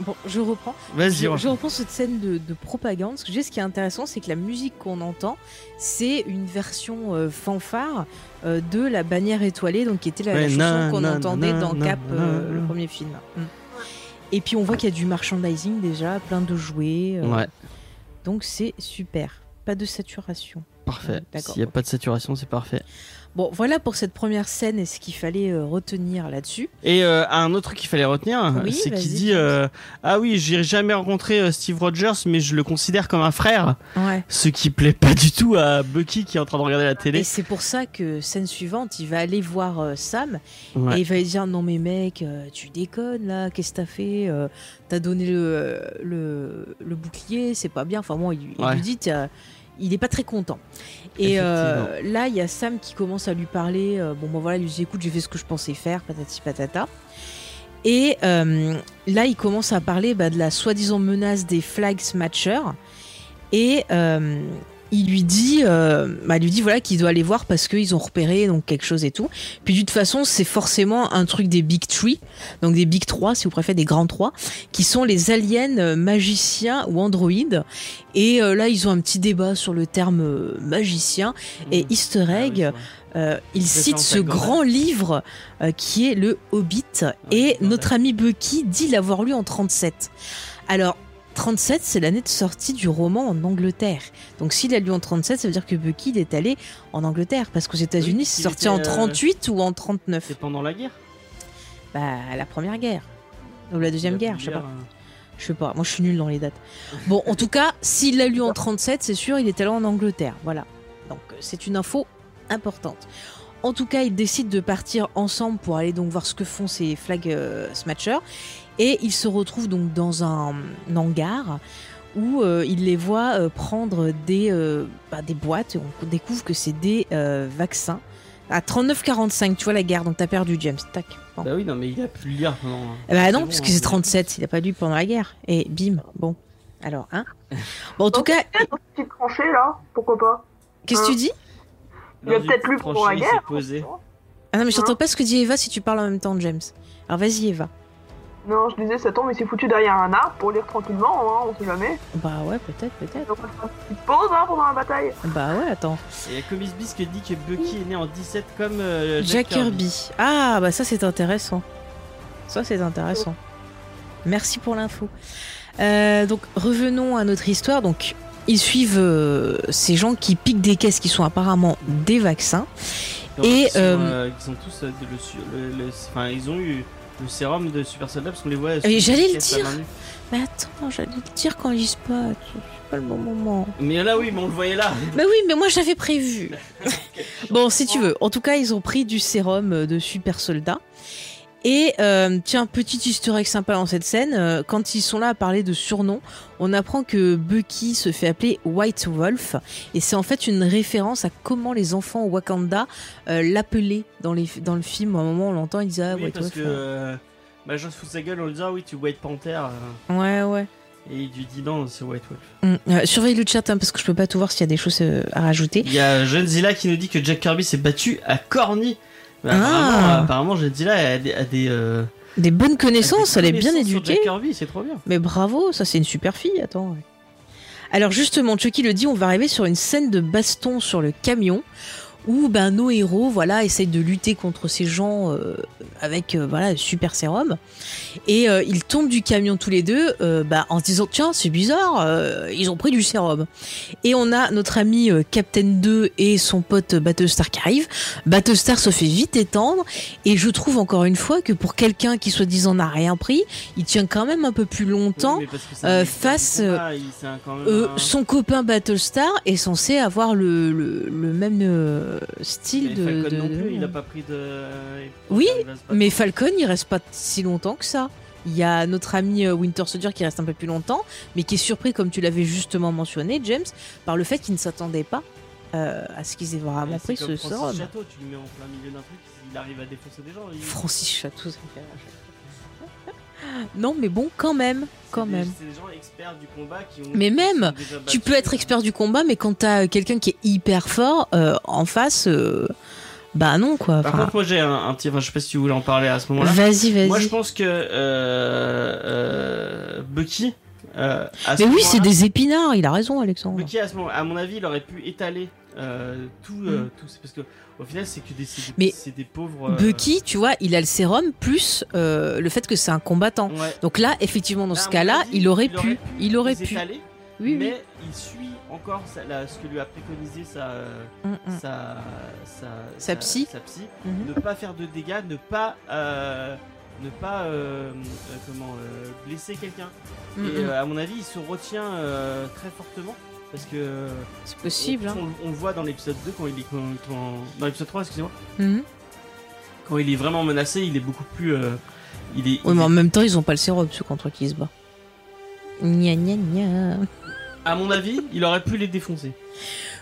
bon, je reprends. Vas-y, Je, je reprends cette scène de, de propagande. Ce que j'ai, ce qui est intéressant, c'est que la musique qu'on entend, c'est une version euh, fanfare de la bannière étoilée, donc qui était la, la Ouais, chanson qu'on entendait na, dans na, Cap, na, le premier film. Mm. Et puis on voit qu'il y a du merchandising déjà, plein de jouets. Ouais, Donc c'est super. Pas de saturation. parfait. D'accord, S'il n'y a pas de saturation, c'est parfait. Bon, voilà pour cette première scène et ce qu'il fallait euh, retenir là-dessus. Et euh, un autre truc qu'il fallait retenir, Oui, c'est qu'il dit euh, Ah oui, j'ai jamais rencontré Steve Rogers, mais je le considère comme un frère. Ouais. Ce qui plaît pas du tout à Bucky qui est en train de regarder la Et télé. c'est pour ça que scène suivante, il va aller voir Sam Ouais. et il va lui dire non mais mec, tu déconnes là, qu'est-ce que t'as fait T'as donné le, le, le bouclier, c'est pas bien. Enfin bon, il, il Ouais. lui dit, il est pas très content. Et euh, là, il y a Sam qui commence à lui parler. euh, bon, bon voilà, il lui dit écoute, j'ai fait ce que je pensais faire, patati patata. Et euh, là, il commence à parler bah, de la soi-disant menace des flag snatchers. Et il lui dit, euh, bah, lui dit voilà qu'il doit aller voir parce qu'ils ont repéré donc quelque chose et tout. Puis de toute façon, c'est forcément un truc des Big Three, donc des Big 3, si vous préférez, des grands 3, qui sont les aliens euh, magiciens ou androïdes. Et euh, là, ils ont un petit débat sur le terme euh, magicien et Easter Ah oui, egg. Euh, il cite ce grand livre euh, qui est le Hobbit et Gordon. notre ami Bucky dit l'avoir lu en 37. Alors 37 c'est l'année de sortie du roman en Angleterre. Donc s'il a lu en 37 ça veut dire que Bucky il est allé en Angleterre parce qu'aux États-Unis Oui, c'est sorti en euh, 38 ou en 39. C'est pendant la guerre? Bah la première guerre ou la deuxième guerre, je sais pas. euh, Je sais pas, moi je suis nul dans les dates. Bon, en tout cas, s'il l'a lu en 37, c'est sûr, il est allé en Angleterre. Voilà. Donc euh, c'est une info importante. En tout cas, ils décident de partir ensemble pour aller donc voir ce que font ces flag euh, smatchers. Et ils se retrouvent donc dans un, un hangar où euh, ils les voient euh, prendre des, euh, bah, des boîtes. Et on découvre que c'est des euh, vaccins. À 39,45, tu vois la guerre, donc t'as perdu James. Tac. Bon. Bah oui, non, mais il a pu le lire pendant. Bah non, bon, parce que hein, c'est mais- 37, il a pas lu pendant la guerre. Et bim, bon. Alors, hein Bon, en tout cas, Petite tranchée là, pourquoi pas? Qu'est-ce que tu dis? Il a peut-être lu tranché, pour la il guerre. Ah non, mais j'entends Hein pas ce que dit Eva si tu parles en même temps, James. Alors vas-y, Eva. Non, je disais, ça tombe, il s'est foutu derrière un arbre pour lire tranquillement, hein, on sait jamais. Bah ouais, peut-être, peut-être. Donc on une petite pause hein, pendant la bataille. Bah ouais, attends. Et il y a Comics Biz qui dit que Bucky est né en 17 comme euh, Jack Kirby. Ah, bah ça c'est intéressant. Ça c'est intéressant. Merci pour l'info. Euh, donc revenons à notre histoire. Donc ils suivent euh, ces gens qui piquent des caisses qui sont apparemment des vaccins. Et, ils, sont, euh, euh, ils ont tous euh, le- enfin, ils ont eu le sérum de super soldat parce qu'on les voit. Des j'allais le dire. Mais attends, j'allais le dire quand ils se battent. C'est pas le bon moment. Mais là, oui, mais on le voyait là. Bah oui, mais moi j'avais prévu. Bon, si tu veux. En tout cas, ils ont pris du sérum de super soldat. Et euh, tiens, petit easter egg sympa dans cette scène, euh, quand ils sont là à parler de surnoms, on apprend que Bucky se fait appeler White Wolf, et c'est en fait une référence à comment les enfants au Wakanda euh, l'appelaient dans, les, dans le film. À un moment, on l'entend, ils disent ah, oui, White parce Wolf. que euh, bah, Jean se fout de sa gueule en lui disant ah oui, tu White Panther. Ouais, ouais. et il lui dit non, c'est White Wolf. Mm. Euh, surveille le chat hein, parce que je peux pas tout voir s'il y a des choses euh, à rajouter. Il y a Jenzilla qui nous dit que Jack Kirby s'est battu à Corny. Bah, Ah. apparemment, Jenzilla a des. A des euh, Des bonnes connaissances, elle est bien éduquée. Kirby, c'est trop bien. Mais bravo, ça c'est une super fille, attends. Alors justement, Chucky le dit, on va arriver sur une scène de baston sur le camion où ben, nos héros voilà, essayent de lutter contre ces gens euh, avec euh, voilà, super sérum. Et euh, ils tombent du camion tous les deux euh, bah, en se disant tiens c'est bizarre, euh, ils ont pris du sérum. Et on a notre ami Captain 2 et son pote Battlestar qui arrivent. Battlestar se fait vite étendre et je trouve encore une fois que pour quelqu'un qui soi-disant n'a rien pris, il tient quand même un peu plus longtemps Oui, euh, face, combat, il- un- euh, un- son copain Battlestar est censé avoir le, le, le même Mais style de, Falcon de- non plus, il a pas pris de. Oui. Mais Falcon, il reste pas si longtemps que ça. Il y a notre ami euh, Winter Soldier qui reste un peu plus longtemps, mais qui est surpris, comme tu l'avais justement mentionné, James, par le fait qu'il ne s'attendait pas euh, à ce qu'ils aient vraiment pris ce Francis. Chateau, tu le mets en plein milieu d'un truc, il arrive à défoncer des gens. il- Francis Chateau, ça me fait rire. Non, mais bon, quand même, quand des- même. C'est des gens experts du combat qui ont. Mais qui même, sont Tu peux être expert du combat, mais quand t'as quelqu'un qui est hyper fort euh, en face, euh, bah non quoi. Par contre, moi j'ai un, un petit. Enfin, je sais pas si tu voulais en parler à ce moment-là. vas-y, Moi, je vas-y. pense que euh, euh, Bucky. Euh, ce Mais oui, c'est des épinards. Il a raison, Alexandre. Bucky, à, ce moment, à mon avis, il aurait pu étaler euh, tout, euh, Mm. tout. Parce que au final, c'est que des, des, Mais des pauvres. euh, Bucky, tu vois, il a le sérum plus euh, le fait que c'est un combattant. Ouais. Donc là, effectivement, dans Là, ce cas-là, il aurait pu. Il aurait pu. étaler, Oui, oui. mais il suit encore ce que lui a préconisé sa, Mm, mm. sa, sa, Sa psy. sa psy. Mhm. Ne pas faire de dégâts, ne pas, ne pas euh, euh, comment, euh, blesser quelqu'un. Mm, Et mm. à mon avis, il se retient très fortement. Parce que C'est possible. on, hein. on- on le voit dans l'épisode 2 quand il est quand- quand- dans l'épisode 3 excusez-moi Mhm. quand il est vraiment menacé il est beaucoup plus il est, Oui, il mais est- en même temps, ils ont pas le sérum, ceux contre qui il se bat. Gna gna gna. à mon avis il aurait pu les défoncer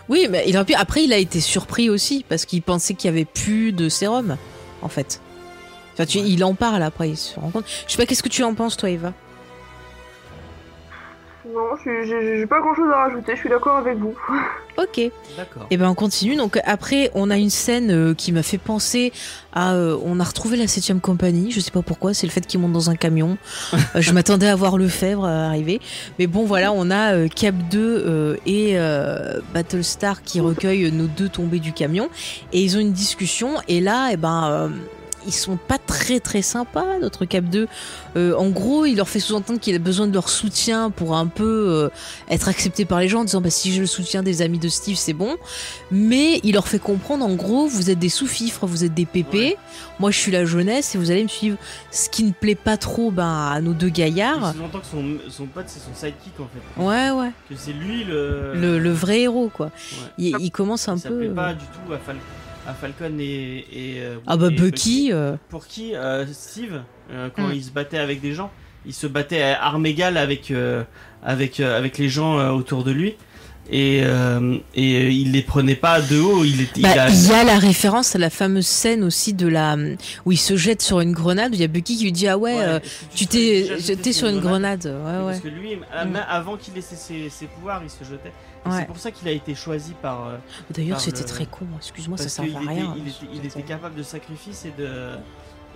Oui, mais il aurait pu. Après, il a été surpris aussi parce qu'il pensait qu'il y avait plus de sérum, en fait. Enfin, tu- Ouais. il en parle après, il se rend compte. Je sais pas, qu'est-ce que tu en penses, toi, Eva? Non, j'ai pas grand chose à rajouter, je suis d'accord avec vous. Ok. Et d'accord ben, on continue. Donc après, on a une scène euh, qui m'a fait penser à. euh, on a retrouvé la 7 compagnie. Je sais pas pourquoi. C'est le fait qu'ils montent dans un camion. Euh, je m'attendais à voir Lefebvre arriver. Mais bon, voilà, on a euh, Cap 2 euh, et euh, Battlestar qui recueillent nos deux tombés du camion. Et ils ont une discussion. Et là, eh ben. Euh, ils sont pas très très sympas, notre Cap 2. Euh, en gros, il leur fait sous-entendre qu'il a besoin de leur soutien pour un peu euh, être accepté par les gens en disant bah, si j'ai le soutien des amis de Steve, c'est bon. Mais il leur fait comprendre en gros, vous êtes des sous-fifres, vous êtes des pépés. Ouais. Moi, je suis la jeunesse et vous allez me suivre. Ce qui ne plaît pas trop ben, à nos deux gaillards. Il entend que son, son pote c'est son sidekick en fait. Ouais, ouais. Que c'est lui le. Le, le vrai héros, quoi. Ouais. Il, il commence un ça peu. plaît pas du tout à, Fal- à Falcon et. et, euh, Ah bah et Bucky. euh, Pour qui euh, Steve, euh, quand Mm. il se battait avec des gens, il se battait à armes égales avec, euh, avec, euh, avec les gens euh, autour de lui. Et, euh, et euh, il les prenait pas de haut. Il, était, Bah, il a- il y a la référence à la fameuse scène aussi de la où il se jette sur une grenade. où Il y a Bucky qui lui dit ah ouais, Ouais, euh, tu t'es jeté sur une grenade. Ouais Parce ouais. que lui, Mm. avant qu'il ait ses, ses pouvoirs, il se jetait. Ouais. C'est pour ça qu'il a été choisi par. euh, D'ailleurs c'était le- très con. Excuse-moi ça sert à était, rien. il était, il était capable de sacrifice et de.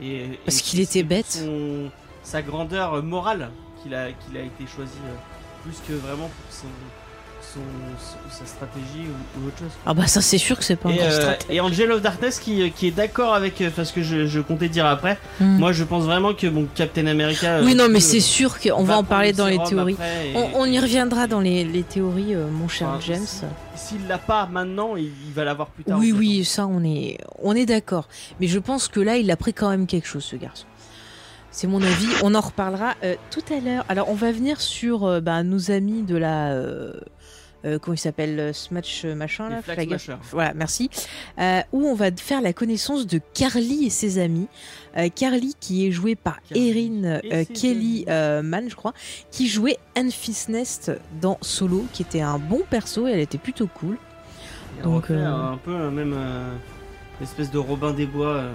Et, Parce qu'il était bête. son- sa grandeur morale qu'il a, qu'il a été choisi euh, plus que vraiment pour son, son, son- sa stratégie ou, ou autre chose. Ah bah ça c'est sûr que c'est pas un Et, grand euh, et Angel of Darkness qui, qui est d'accord avec euh, enfin, ce que je, je comptais dire après. Hmm. Moi je pense vraiment que bon, Captain America. oui euh, non mais c'est sûr qu'on va en parler le dans les théories. et- On, on y reviendra dans les, les théories, euh, mon cher Enfin, James. si- S'il l'a pas maintenant, il, il va l'avoir plus tard. Oui, oui, ça, on est, on est d'accord. Mais je pense que là, il a pris quand même quelque chose, ce garçon. C'est mon avis. On en reparlera euh, tout à l'heure. Alors, on va venir sur euh, bah, nos amis de la. euh, euh, comment il s'appelle euh, Smash euh, machin là Flag. Voilà, merci. Euh, où on va faire la connaissance de Carly et ses amis. Euh, Carly qui est jouée par Carly Erin et euh, Kelly euh, Mann, je crois, qui jouait Anne Nest dans Solo, qui était un bon perso et elle était plutôt cool. Donc, euh, un peu euh, même euh, espèce de Robin des Bois.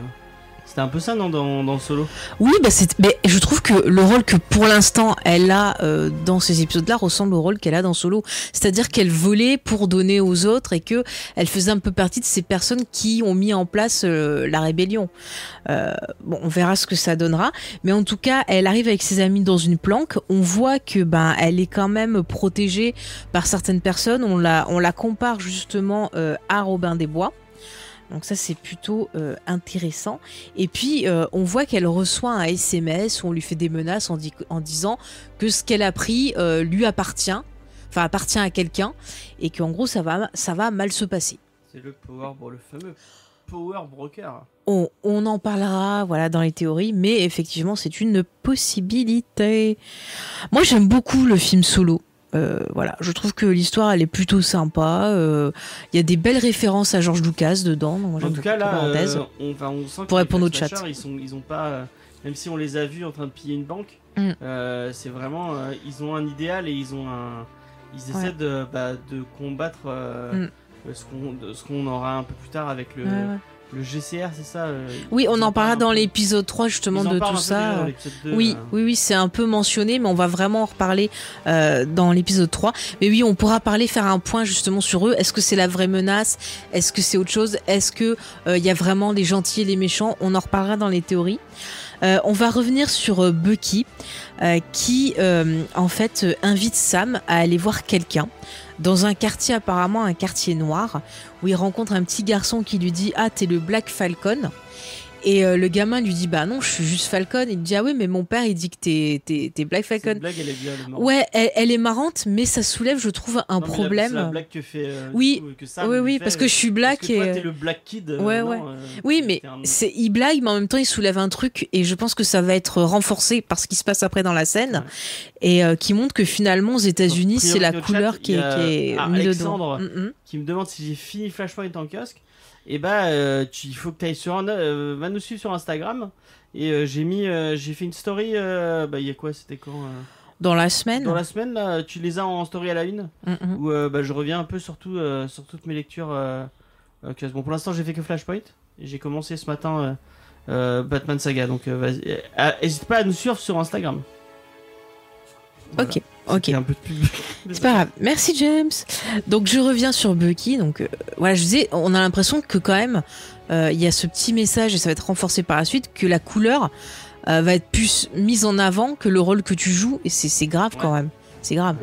C'était un peu ça, non, dans, dans Solo? Oui, bah mais je trouve que le rôle que pour l'instant elle a euh, dans ces épisodes-là ressemble au rôle qu'elle a dans Solo. C'est-à-dire qu'elle volait pour donner aux autres et que elle faisait un peu partie de ces personnes qui ont mis en place euh, la rébellion. Euh, bon, on verra ce que ça donnera, mais en tout cas, elle arrive avec ses amis dans une planque. On voit que ben elle est quand même protégée par certaines personnes. On la, on la compare justement euh, à Robin des Bois. Donc ça c'est plutôt euh, intéressant. Et puis euh, on voit qu'elle reçoit un SMS où on lui fait des menaces en, di- en disant que ce qu'elle a pris euh, lui appartient, enfin appartient à quelqu'un, et qu'en gros ça va, ça va mal se passer. C'est le Power, le fameux Power Broker. On, on en parlera voilà dans les théories, mais effectivement c'est une possibilité. Moi j'aime beaucoup le film Solo. Euh, voilà, je trouve que l'histoire elle est plutôt sympa. euh, Il y a des belles références à George Lucas dedans. donc En tout cas, là, euh, on, enfin, on sent Pour répondre au chat. Ils, sont, ils ont pas. euh, même si on les a vus en train de piller une banque, Mm. euh, c'est vraiment. euh, ils ont un idéal et ils ont un. Ils Ouais. essaient de, bah, de combattre euh, Mm. euh, ce qu'on aura un peu plus tard avec le, Ouais, ouais. Le GCR, c'est ça euh, Oui, on en parlera dans l'épisode 3 justement de tout ça. dans l'épisode 2, Oui, euh. oui, oui, c'est un peu mentionné, mais on va vraiment en reparler euh, dans l'épisode 3. Mais oui, on pourra parler, faire un point justement sur eux. Est-ce que c'est la vraie menace? Est-ce que c'est autre chose? Est-ce que il y a vraiment les gentils et les méchants? On en reparlera dans les théories. On va revenir sur Bucky, qui en fait invite Sam à aller voir quelqu'un dans un quartier apparemment un quartier noir où il rencontre un petit garçon qui lui dit ah t'es le Black Falcon et euh, le gamin lui dit bah non je suis juste Falcon il dit ah oui mais mon père il dit que t'es t'es t'es Black Cette Falcon blague, elle est bien. elle est ouais elle, elle est marrante mais ça soulève je trouve un Non, la- problème C'est la blague que fait. euh, Oui, du coup, que Sam oui oui fait, parce que je suis black parce que toi, et t'es le Black Kid. euh, Ouais, non, ouais. euh, oui mais un- c'est il blague mais en même temps il soulève un truc et je pense que ça va être renforcé par ce qui se passe après dans la scène et euh, qui montre que finalement aux États-Unis c'est la couleur chat, qui est, qui est ah, mise dedans Alexandre. Qui me demande si j'ai fini Flashpoint en kiosque, et bah euh, tu- il faut que tu ailles sur un, euh, va nous suivre sur Instagram. Et euh, j'ai mis, j'ai fait une story. bah il y a quoi, c'était quand dans la semaine Dans la semaine là, tu les as en story à la une. Mm, mm. Où euh, bah, je reviens un peu sur tout, euh, sur toutes mes lectures. Euh, bon pour l'instant j'ai fait que Flashpoint. Et j'ai commencé ce matin Batman Saga. Donc vas-y, ah, hésite pas à nous suivre sur Instagram. Voilà. ok ok C'était un peu de pub. C'est pas grave. Merci James. Donc je reviens sur Bucky. Donc euh, voilà, je disais, on a l'impression que quand même euh, il y a ce petit message et ça va être renforcé par la suite que la couleur euh, va être plus mise en avant que le rôle que tu joues et c'est grave quand même. C'est grave.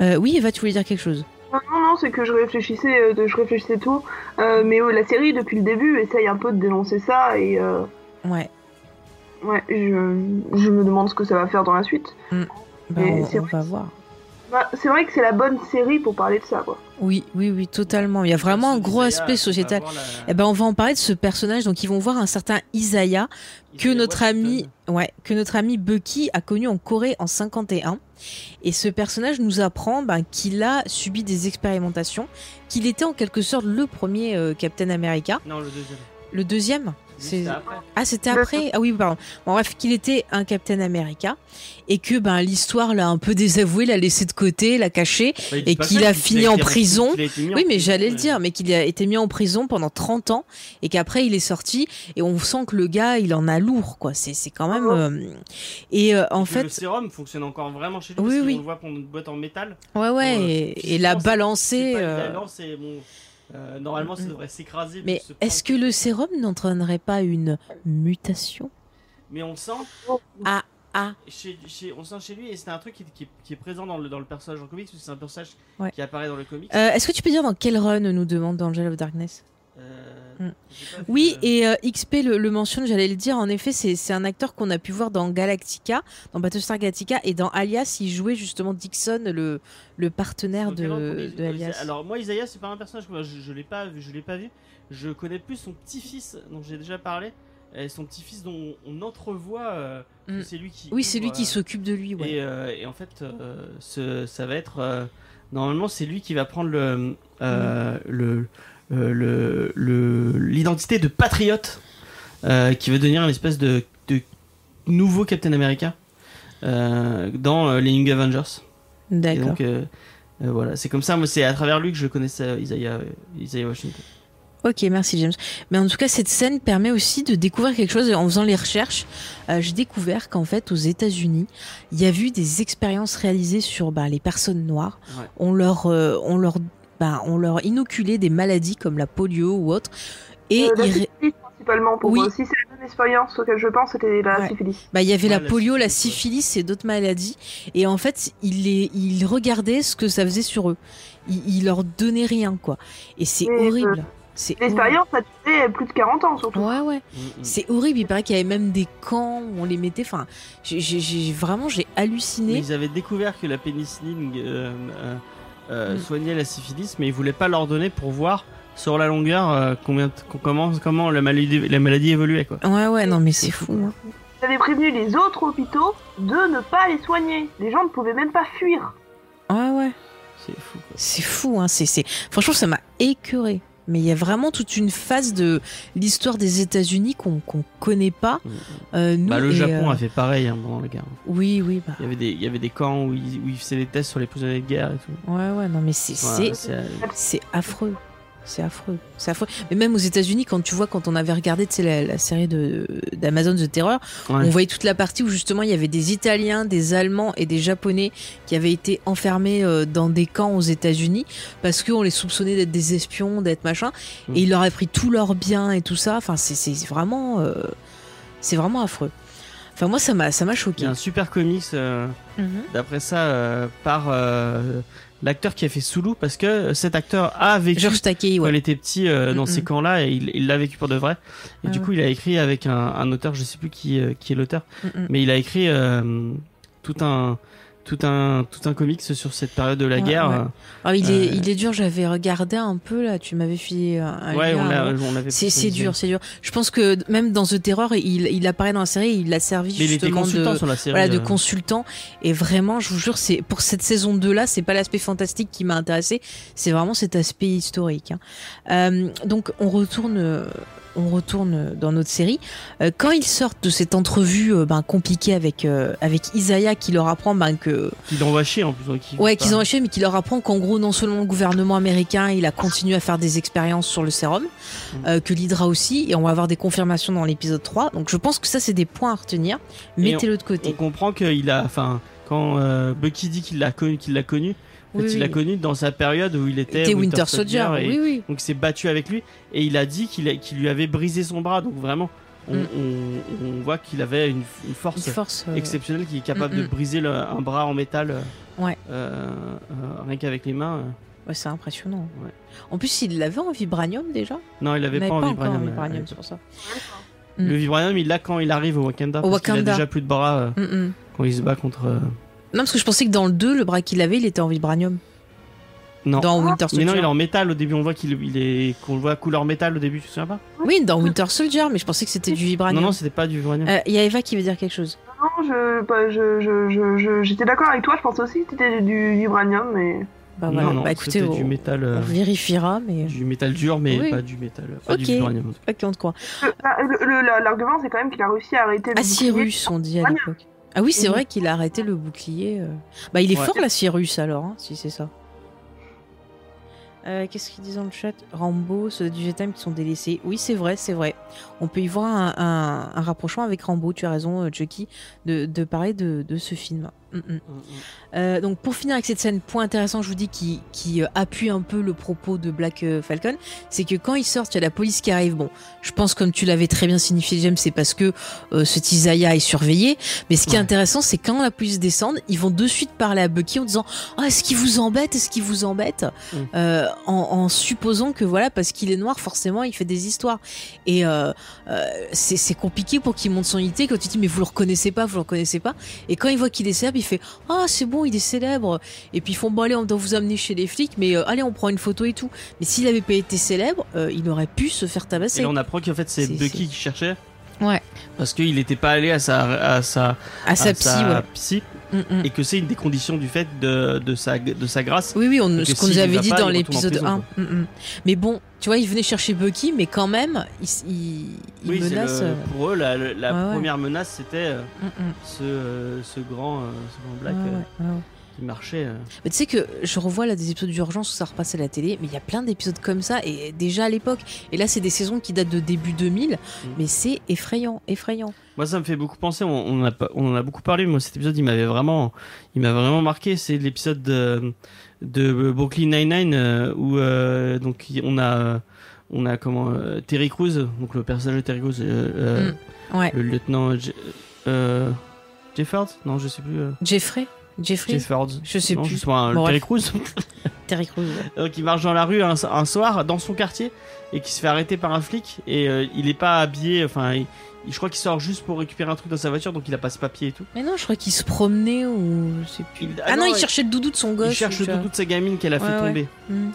Euh, oui, Eva, tu voulais dire quelque chose? Non, non, non, c'est que je réfléchissais, euh, de- je réfléchissais tout. Euh, mais euh, la série, depuis le début, essaye un peu de dénoncer ça et, euh, Ouais. Ouais, je, je me demande ce que ça va faire dans la suite. Bah, on, c'est on vrai. va voir. Bah, c'est vrai que c'est la bonne série pour parler de ça, quoi. Oui, oui, oui, totalement. Il y a vraiment un gros Isaiah, aspect sociétal. la- Eh ben, on va en parler de ce personnage. Donc, ils vont voir un certain Isaiah que Isaiah notre ami, ouais, que notre ami Bucky a connu en Corée en 51. Et ce personnage nous apprend ben, qu'il a subi des expérimentations, qu'il était en quelque sorte le premier euh, Captain America. Non, le deuxième. Le deuxième, C'était après. ah c'était après ah oui pardon. Bon, bref qu'il était un Captain America et que ben l'histoire l'a un peu désavoué, l'a laissé de côté, l'a caché. Bah, Et qu'il a fini en prison. Oui, mais j'allais le dire, mais qu'il a été mis en prison pendant 30 ans et qu'après il est sorti et on sent que le gars il en a lourd quoi. C'est c'est quand même euh, et euh, en Et que Le fait sérum fonctionne encore vraiment chez lui. Oui, parce oui. le voit prendre une boîte en métal. ouais ouais euh, et, l'a. C'est pas euh, c'est bon. Euh, normalement, ça devrait s'écraser. Mais est-ce que le sérum n'entraînerait pas une mutation Mais on le sent. Ah ah Chez, chez- on le sent chez lui et c'est un truc qui, qui- qui est présent dans le, dans le personnage en comics parce que c'est un personnage Ouais. qui apparaît dans le comics. Euh, Est-ce que tu peux dire dans quel run nous demande Angel of Darkness? Euh, Mm. Oui, et euh, XP le, le mentionne, j'allais le dire, en effet, c'est un acteur qu'on a pu voir dans Galactica, dans Battlestar Galactica, et dans Alias, il jouait justement Dixon, le, le partenaire de, Alias. Alors moi Isaiah c'est pas un personnage que je, je l'ai pas vu, je l'ai pas vu. Je connais plus son petit-fils dont j'ai déjà parlé et son petit-fils dont on entrevoit euh, que Mm. c'est lui qui Oui, c'est lui qui euh, s'occupe de lui, ouais. Et, et en fait, ce- ça va être. normalement, c'est lui qui va prendre le. euh, le le- le- l'identité de patriote euh, qui va devenir une espèce de, de nouveau Captain America euh, dans euh, les Young Avengers. Et D'accord. donc euh, euh, voilà, c'est comme ça, moi c'est à travers lui que je connaissais euh, Isaiah, euh, Isaiah Washington. Ok, merci James. Mais en tout cas, cette scène permet aussi de découvrir quelque chose. En faisant les recherches, euh, j'ai découvert qu'en fait, aux États-Unis, il y a eu des expériences réalisées sur bah, les personnes noires. Ouais. On leur, euh, on leur, bah, on leur inoculait des maladies comme la polio ou autre. Et Euh, la ils ré- syphilis, principalement, pour Oui. Si c'est la même expérience auquel je pense, c'était la Ouais. syphilis. Bah, il y avait Ouais, la la polio, la syphilis, et d'autres maladies. Et en fait, ils, les, ils regardaient ce que ça faisait sur eux. Ils, ils leur donnaient rien, quoi. Et c'est Mais, horrible. L'expérience a duré plus de 40 ans, surtout. Ouais, ouais. Mm, mm. C'est horrible. Il paraît qu'il y avait même des camps où on les mettait. Enfin, j'ai- j'ai j'ai- vraiment, j'ai Mais halluciné. ils avaient découvert que la pénicilline euh, euh, euh, Mm. soignait la syphilis, mais ils voulaient pas leur donner pour voir sur la longueur euh, combien, comment, comment la, maladie, la maladie évoluait. Quoi. Ouais, ouais, non, mais c'est fou. hein. Ils avaient prévenu les autres hôpitaux de ne pas les soigner. Les gens ne pouvaient même pas fuir. Ouais, ouais. C'est fou. C'est fou. Hein. C'est, c'est... Franchement, ça m'a écœuré. Mais il y a vraiment toute une phase de l'histoire des États-Unis qu'on qu'on connaît pas. Mm. Euh, nous, Bah, le Japon euh, a fait pareil hein, pendant la guerre. Oui, oui, bah. Il y avait des, il y avait des camps où ils, où ils faisaient des tests sur les prisonniers de guerre et tout. Ouais, ouais, non, mais c'est, euh, c'est affreux. C'est affreux. C'est affreux. Mais même aux États-Unis, quand tu vois, quand on avait regardé tu sais, la, la série de, d'Amazon The Terror, ouais. On voyait toute la partie où justement il y avait des Italiens, des Allemands et des Japonais qui avaient été enfermés euh, dans des camps aux États-Unis parce qu'on les soupçonnait d'être des espions, d'être machin, Mm. et ils leur avaient pris tous leurs biens et tout ça. Enfin, c'est vraiment, euh, c'est vraiment affreux. Enfin, moi, ça m'a, m'a Il y choqué. a un super comics euh, Mhm. d'après ça par l'acteur qui a fait Sulu parce que cet acteur a vécu George Takei, quand ouais. il était petit euh, dans Mm, ces camps-là et il l'a vécu pour de vrai. Et Ah du ouais. coup, il a écrit avec un, un auteur, je sais plus qui, euh, qui est l'auteur, mais il a écrit euh, tout un tout un tout un comics sur cette période de la Ouais, guerre. ouais. Alors, il est, Euh, il est dur. J'avais regardé un peu là. Tu m'avais filé un, un Ouais, lien on on l'avait. C'est, dur, c'est dur. Je pense que même dans The Terror, il, il apparaît dans la série, il a servi Mais justement consultant de, sur la série. voilà, de euh, consultant. Et vraiment, je vous jure, c'est pour cette saison 2 là, c'est pas l'aspect fantastique qui m'a intéressé, c'est vraiment cet aspect historique. hein. Euh, donc, on retourne, euh, on retourne dans notre série. Euh, quand ils sortent de cette entrevue euh, ben, compliquée avec euh, avec Isaiah, qui leur apprend ben, que Qui l'envoie chier en plus. il- Ouais, qu'ils ont acheté, mais qui leur apprend qu'en gros, non seulement le gouvernement américain, il a continué à faire des expériences sur le sérum, Mm. que l'Hydra aussi, et on va avoir des confirmations dans l'épisode 3. Donc je pense que ça, c'est des points à retenir. Et Mettez-le de On côté. comprend qu'il a, enfin, quand Bucky dit qu'il l'a connu, qu'il l'a connu, Oui, il l'a oui. connu dans sa période où il était T'es Winter Soldier, et oui, oui. donc il s'est battu avec lui et il a dit qu'il lui avait brisé son bras. Donc vraiment, on, Mm. on- on voit qu'il avait une, une force Une force. euh, exceptionnelle qui est capable Mm, de mm. briser le- un bras en métal. euh, Ouais. euh, euh, rien qu'avec les mains. Ouais, c'est impressionnant. Ouais. En plus, il l'avait en vibranium déjà? Non, il avait Il pas en vibranium. vibranium, à c'est pour ça. Mm. Le vibranium, il l'a quand il arrive au Wakanda. Au parce Wakanda. a déjà plus de bras Mm, mm. quand il se bat contre. Euh, Non, parce que je pensais que dans le 2, le bras qu'il avait, il était en vibranium. Non. Dans Winter Mais Soldier. non, il est en métal au début. On voit qu'il il est qu'on le voit couleur métal au début. Tu te souviens pas? Oui, dans Winter Soldier, mais je pensais que c'était du Non, vibranium. non, c'était pas du vibranium. Euh, Il y a Eva qui veut dire quelque chose. Non, je, bah, je, je, je, je- j'étais d'accord avec toi, je pensais aussi que c'était du vibranium, mais. Bah non, voilà, non, bah écoutez, c'était on, du métal, on euh, vérifiera, mais. du métal dur, mais Oui. pas du métal, pas du Ok. vibranium. Ok, on te croit. Le- le- le- la- L'argument, c'est quand même qu'il a réussi à arrêter le Ah, bouclier. Cyrus, on dit à l'époque. Ah oui, c'est Oui. vrai qu'il a arrêté le bouclier. euh. Bah, il est Ouais. fort, la Cyrus, alors, hein, si c'est ça. Euh, Qu'est-ce qu'ils disent dans le chat? Rambo, ceux du Vietnam qui sont délaissés. Oui, c'est vrai, c'est vrai. On peut y voir un, un- un rapprochement avec Rambo, tu as raison, euh, Chucky, de, de parler de, de ce film. Mm, mm. Euh, donc pour finir avec cette scène, point intéressant, je vous dis, qui, qui euh, appuie un peu le propos de Black euh, Falcon, c'est que quand ils sortent, il y a la police qui arrive. Bon, je pense comme tu l'avais très bien signifié, James, c'est parce que euh, ce Tisaya est surveillé. Mais ce qui est intéressant, c'est quand la police descend, ils vont de suite parler à Bucky en disant Ah, est-ce qu'il vous embête? Est-ce qu'il vous embête? Mm. Euh, en, en supposant que voilà, parce qu'il est noir, forcément, il fait des histoires. Et euh, euh, c'est compliqué pour qu'il monte son unité quand tu dis Mais vous le reconnaissez pas, vous le reconnaissez pas. Et quand il voit qu'il est célèbre, il fait Ah, c'est bon, il est célèbre. Et puis ils font Bon, allez, on doit vous amener chez les flics, mais euh, allez, on prend une photo et tout. Mais s'il avait pas été célèbre, euh, il aurait pu se faire Et tabasser. là, on apprend qu'en fait, c'est Bucky qui cherchait. Ouais. Parce qu'il n'était pas allé à sa, à sa, À sa psy, ouais. psy, Mm, et que c'est une des conditions du fait de, de, sa, de sa grâce. Oui, oui, on, ce qu'on nous avait va dit pas, dans l'épisode prison, 1. Mm, mm. Mais bon, tu vois, il venait chercher Bucky, mais quand même, il, il, il Oui, c'est menace. le- euh, pour eux, la, ouais. première menace, c'était euh, ce, euh, ce, grand, ce grand black Ouais, marchait. euh. Mais tu sais que je revois là des épisodes d'urgence où ça repassait à la télé, mais il y a plein d'épisodes comme ça, et déjà à l'époque. Et là, c'est des saisons qui datent de début 2000, mais c'est effrayant, effrayant. Moi, ça me fait beaucoup penser. On, on, en a, pas- on en a beaucoup parlé. mais Moi, cet épisode, il m'avait vraiment, il m'a vraiment marqué. C'est l'épisode de, de Brooklyn Nine-Nine euh, où euh, donc on a, on a comment euh, Terry Crews, donc le personnage de Terry Crews, euh, euh, Mm. Ouais. le lieutenant Je- euh, Jeffords Non, je sais plus. euh, Jeffrey Jeffrey. Je sais non, plus. Je un- Bon, Terry. Crews. Terry Crews. ouais. euh, qui marche dans la rue un, un soir dans son quartier et qui se fait arrêter par un flic et euh, il est pas habillé. Enfin, il- je crois qu'il sort juste pour récupérer un truc dans sa voiture, donc il a pas ce papier et tout. Mais non, je crois qu'il se promenait ou. Je sais plus. Il- ah, ah non, non, il cherchait le doudou de son gosse. il cherche le doudou de sa gamine qu'elle a fait Ouais, tomber. Mm.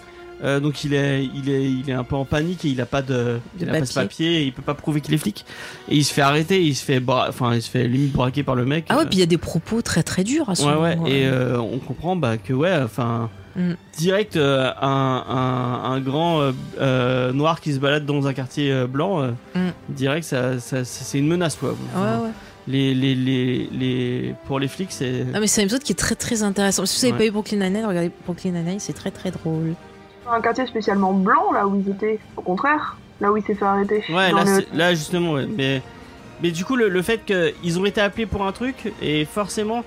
Euh, donc il est, il est, il est un peu en panique et il a pas de, il a pas ce papier. papier et il peut pas prouver qu'il est flic. Et il se fait arrêter, il se fait, bra- enfin, il se fait limite braquer par le mec. Ah ouais, Euh, puis il y a des propos très très durs à ce Ouais, ouais, moment. et euh, on comprend bah, que, ouais, enfin, Mm. direct, un, un, un grand noir qui se balade dans un quartier blanc, Mm. direct, ça, ça- c'est une menace, quoi. Ouais, Enfin, ouais. Les, les, les, les, pour les flics, c'est. Ah mais c'est un épisode qui est très très intéressant. Si vous avez Ouais. pas vu Brooklyn Nine-Nine, regardez Brooklyn Nine-Nine, c'est très très drôle. Un quartier spécialement blanc, là où ils étaient. Au contraire, là où il s'est fait arrêter. Ouais, là, le- c'est- là justement, ouais. Mais, mais du coup, le, le fait qu'ils ont été appelés pour un truc, et forcément,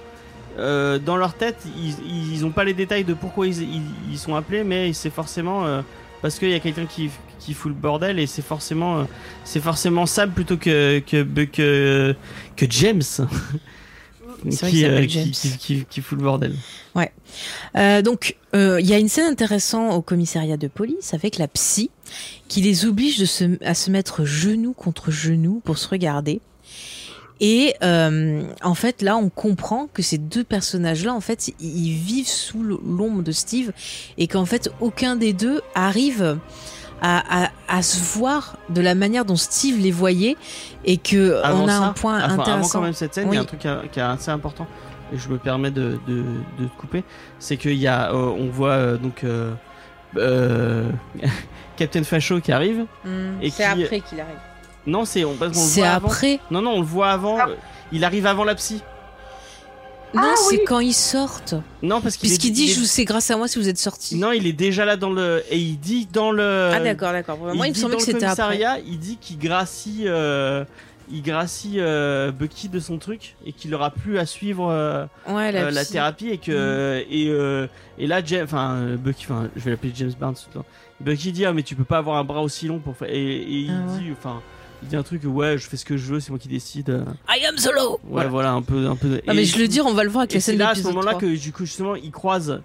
euh, dans leur tête, ils, ils ont pas les détails de pourquoi ils, ils, ils sont appelés, mais c'est forcément euh, parce qu'il y a quelqu'un qui, qui fout le bordel, et c'est forcément, euh, c'est forcément Sam plutôt que, que, que, que James. Qui, euh, qui, qui, fout le bordel. Euh, donc, euh, il y a une scène intéressante au commissariat de police avec la psy qui les oblige de se, à se mettre genou contre genou pour se regarder. Et euh, en fait, là, on comprend que ces deux personnages-là, en fait, ils vivent sous l'ombre de Steve et qu'en fait, aucun des deux arrive à, à, à se voir de la manière dont Steve les voyait et que Avant on a ça, un point enfin, Avant intéressant. quand même cette scène, il y a un truc qui est- qui est assez important et je me permets de, de, de te couper. C'est qu'il y a, euh, on voit euh, donc euh, euh, Captain Facho qui arrive. Hmm, Et c'est qui- après qu'il arrive. Non, c'est on, parce qu'on le C'est voit avant. après. Non, non, on le voit avant. Ah. Il arrive avant la psy. Non, Ah, c'est oui. quand ils sortent. Non, parce qu'il Puisqu'il est- dit, il est- je vous- c'est grâce à moi si vous êtes sortis. Non, il est déjà là dans le et il dit dans le. ah d'accord, d'accord. Moi, il me dit semblait que c'était après. commissariat, il dit qu'il gracie, euh, il gracie euh, Bucky de son truc et qu'il aura plus à suivre euh, Ouais, la, euh, thérapie et que et euh, et là James, enfin Bucky, enfin je vais l'appeler James Barnes tout le temps. Bucky dit ah mais tu peux pas avoir un bras aussi long pour faire et, et il Ah ouais. dit enfin il dit un truc ouais je fais ce que je veux c'est moi qui décide. I am solo. Ouais Voilà. voilà un peu un peu. Non, et- mais je le dire, on va le voir avec et la scène là à ce moment-là 3. que du coup justement il croise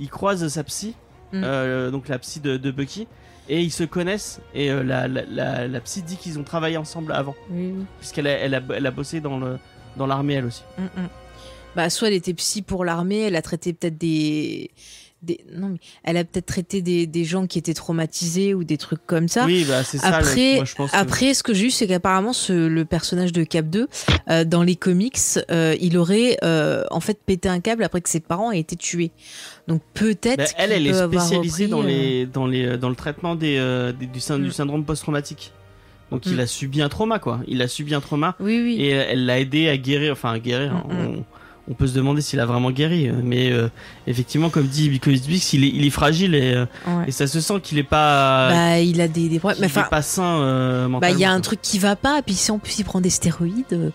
il croise sa psy Mm. euh, donc la psy de, de Bucky et ils se connaissent et euh, la, la, la, la psy dit qu'ils ont travaillé ensemble avant Oui, oui. puisqu'elle a, elle a, elle a bossé dans le dans l'armée elle aussi. Mm, mm. Bah, soit elle était psy pour l'armée, elle a traité peut-être des. Des... Non, mais elle a peut-être traité des, des gens qui étaient traumatisés ou des trucs comme ça. Oui bah c'est ça. le- Après, moi, je pense que- après, ce que j'ai eu, c'est qu'apparemment, ce, le personnage de Cap 2, euh, dans les comics, euh, il aurait euh, en fait pété un câble après que ses parents aient été tués. Donc peut-être. Bah, elle, elle est spécialisée repris, dans les dans les dans le traitement des, des- du, Mm. syndrome post-traumatique. Donc Mm. il a subi un trauma quoi. Il a subi un trauma Oui, oui. et elle l'a aidé à guérir. Enfin à guérir. Mm, mm. On, on peut se demander s'il a vraiment guéri, euh, mais euh, effectivement comme dit Bix, il est il est fragile et, euh, Ouais. et ça se sent qu'il est pas Bah, il a des, des problèmes. Mais est pas sain euh, Bah, mentalement. il y a un truc qui va pas, puis si en plus il prend des stéroïdes euh,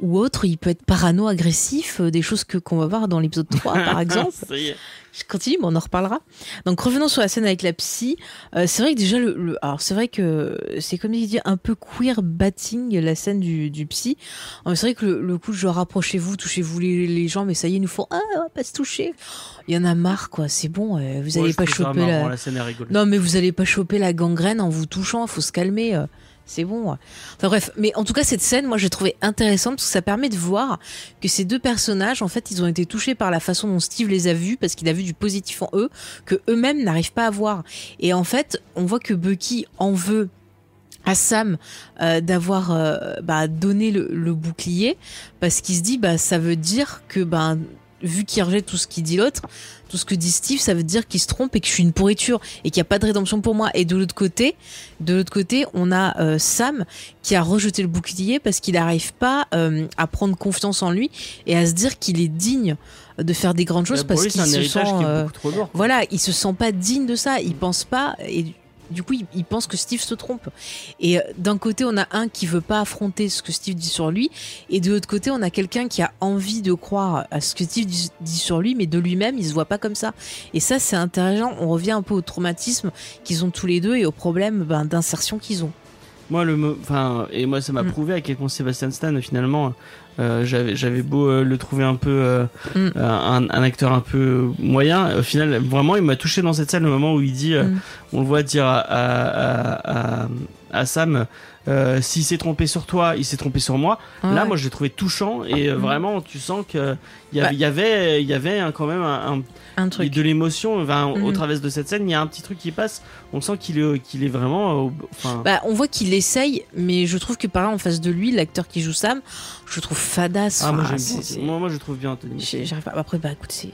ou autre, il peut être parano, agressif, euh, des choses que qu'on va voir dans l'épisode 3 par exemple. Je continue, mais on en reparlera. Donc revenons sur la scène avec la psy. Euh, c'est vrai que déjà, le, le- alors c'est vrai que c'est comme il dit un peu queer batting la scène du, du psy. Euh, c'est vrai que le, le coup de genre rapprochez-vous, touchez-vous les, les gens, mais ça y est, ils nous font ah on va pas se toucher. Il y en a marre quoi. C'est bon, euh, vous Ouais, allez pas choper la. la scène est rigolote. Non, mais vous allez pas choper la gangrène en vous touchant, faut se calmer. C'est bon. Enfin bref, mais en tout cas cette scène, moi j'ai trouvé intéressante parce que ça permet de voir que ces deux personnages, en fait, ils ont été touchés par la façon dont Steve les a vus parce qu'il a vu du positif en eux que eux-mêmes n'arrivent pas à voir. Et en fait, on voit que Bucky en veut à Sam euh, d'avoir euh, bah, donné le, bouclier parce qu'il se dit bah ça veut dire que bah, vu qu'il rejette tout ce qu'il dit l'autre tout ce que dit Steve ça veut dire qu'il se trompe et que je suis une pourriture et qu'il n'y a pas de rédemption pour moi. Et de l'autre côté de l'autre côté on a euh, Sam qui a rejeté le bouclier parce qu'il n'arrive pas euh, à prendre confiance en lui et à se dire qu'il est digne de faire des grandes choses Bah, parce qu'il se sent euh, voilà, il se sent pas digne de ça, il pense pas et du coup il, il pense que Steve se trompe. Et euh, d'un côté on a un qui veut pas affronter ce que Steve dit sur lui et de l'autre côté on a quelqu'un qui a envie de croire à ce que Steve dit, dit sur lui mais de lui-même il se voit pas comme ça. Et ça c'est intéressant, on revient un peu au traumatisme qu'ils ont tous les deux et au problème ben, d'insertion qu'ils ont. Moi, le, enfin, et moi, ça m'a Mm. prouvé à quel point Sébastien Stan, finalement, euh, j'avais, beau euh, le trouver un peu, euh, Mm. euh, un, un acteur un peu moyen. Au final, vraiment, il m'a touché dans cette scène, le moment où il dit, Mm. on le voit dire à, à, à, à- Sam, s'il s'est trompé sur toi, il s'est trompé sur moi. Là, Ouais. moi, je l'ai trouvé touchant et Mm. vraiment, tu sens que il y, a- Bah. y avait, il y avait un- quand même un, un- un truc. de l'émotion. Enfin, au Mhm. travers de cette scène, il y a un petit truc qui passe. On sent qu'il est, qu'il est vraiment, euh, enfin. Bah, on voit qu'il essaye, mais je trouve que par là, en face de lui, l'acteur qui joue Sam, je le trouve fadasse. Ah, moi, bien. Moi, moi, je trouve bien Anthony. J'arrive pas. Après, bah écoute, c'est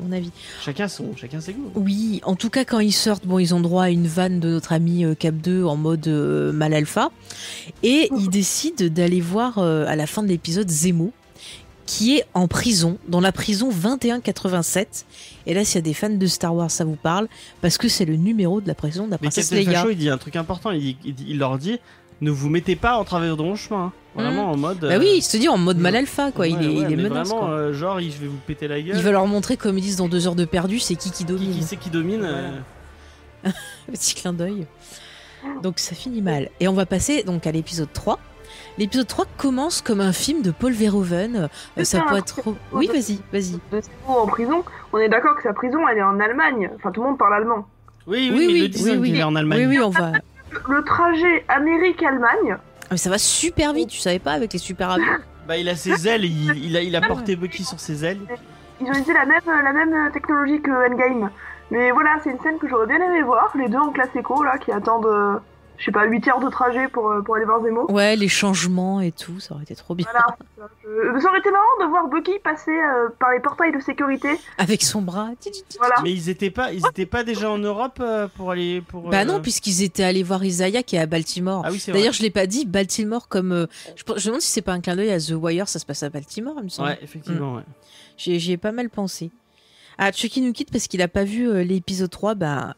mon avis. Chacun son, chacun ses goûts. Oui, en tout cas, quand ils sortent, bon, ils ont droit à une vanne de notre ami euh, Cap 2 en mode euh, mal alpha. Et ils décident d'aller voir à la fin de l'épisode Zemo, qui est en prison, dans la prison 2187. Et là, s'il y a des fans de Star Wars, ça vous parle, parce que c'est le numéro de la prison de la princesse Leia. Facho, il dit un truc important. Il, leur dit, ne vous mettez pas en travers de mon chemin. hein. Vraiment en mode. Bah euh, oui, il se dit en mode mal alpha, quoi. il est, ouais, il est mais menace, Vraiment, quoi. euh, genre, je vais vous péter la gueule. Il va leur montrer, comme ils disent dans deux heures de perdu, c'est qui qui Qui, domine. qui c'est qui domine euh, Petit clin d'œil. Donc ça finit mal. Et on va passer donc à l'épisode 3. L'épisode 3 commence comme un film de Paul Verhoeven. Euh, ça peut être... truc- Oui, vas-y, vas-y. en prison, on est d'accord que sa prison elle est en Allemagne. Enfin, tout le monde parle allemand. Oui, oui, Oui, mais oui, oui, hein, oui. en Allemagne. Oui, oui, on va... Le trajet Amérique-Allemagne, Ah, Mais ça va super vite, tu savais pas, avec les super avions. Bah, il a ses ailes, il, il a, il a porté Bucky sur ses ailes. ils ont utilisé la même, la même technologie que Endgame. Mais voilà, c'est une scène que j'aurais bien aimé voir, les deux en classe éco là, qui attendent, euh, je sais pas, 8 heures de trajet pour, euh, pour aller voir Zemo. Ouais, les changements et tout, ça aurait été trop bien. Voilà. Je- Ça aurait été marrant de voir Bucky passer euh, par les portails de sécurité. Avec son bras. Voilà. Mais ils étaient pas, ils étaient pas déjà en Europe euh, pour aller pour. Bah euh, non, puisqu'ils étaient allés voir Isaiah qui est à Baltimore. Ah oui, c'est vrai. D'ailleurs, je l'ai pas dit, Baltimore comme... euh, je, me demande si c'est pas un clin d'œil à The Wire, ça se passe à Baltimore, il me semble. Ouais, effectivement, ouais. J'y j'y ai pas mal pensé. Ah, Chucky nous quitte parce qu'il a pas vu euh, l'épisode 3. Bah,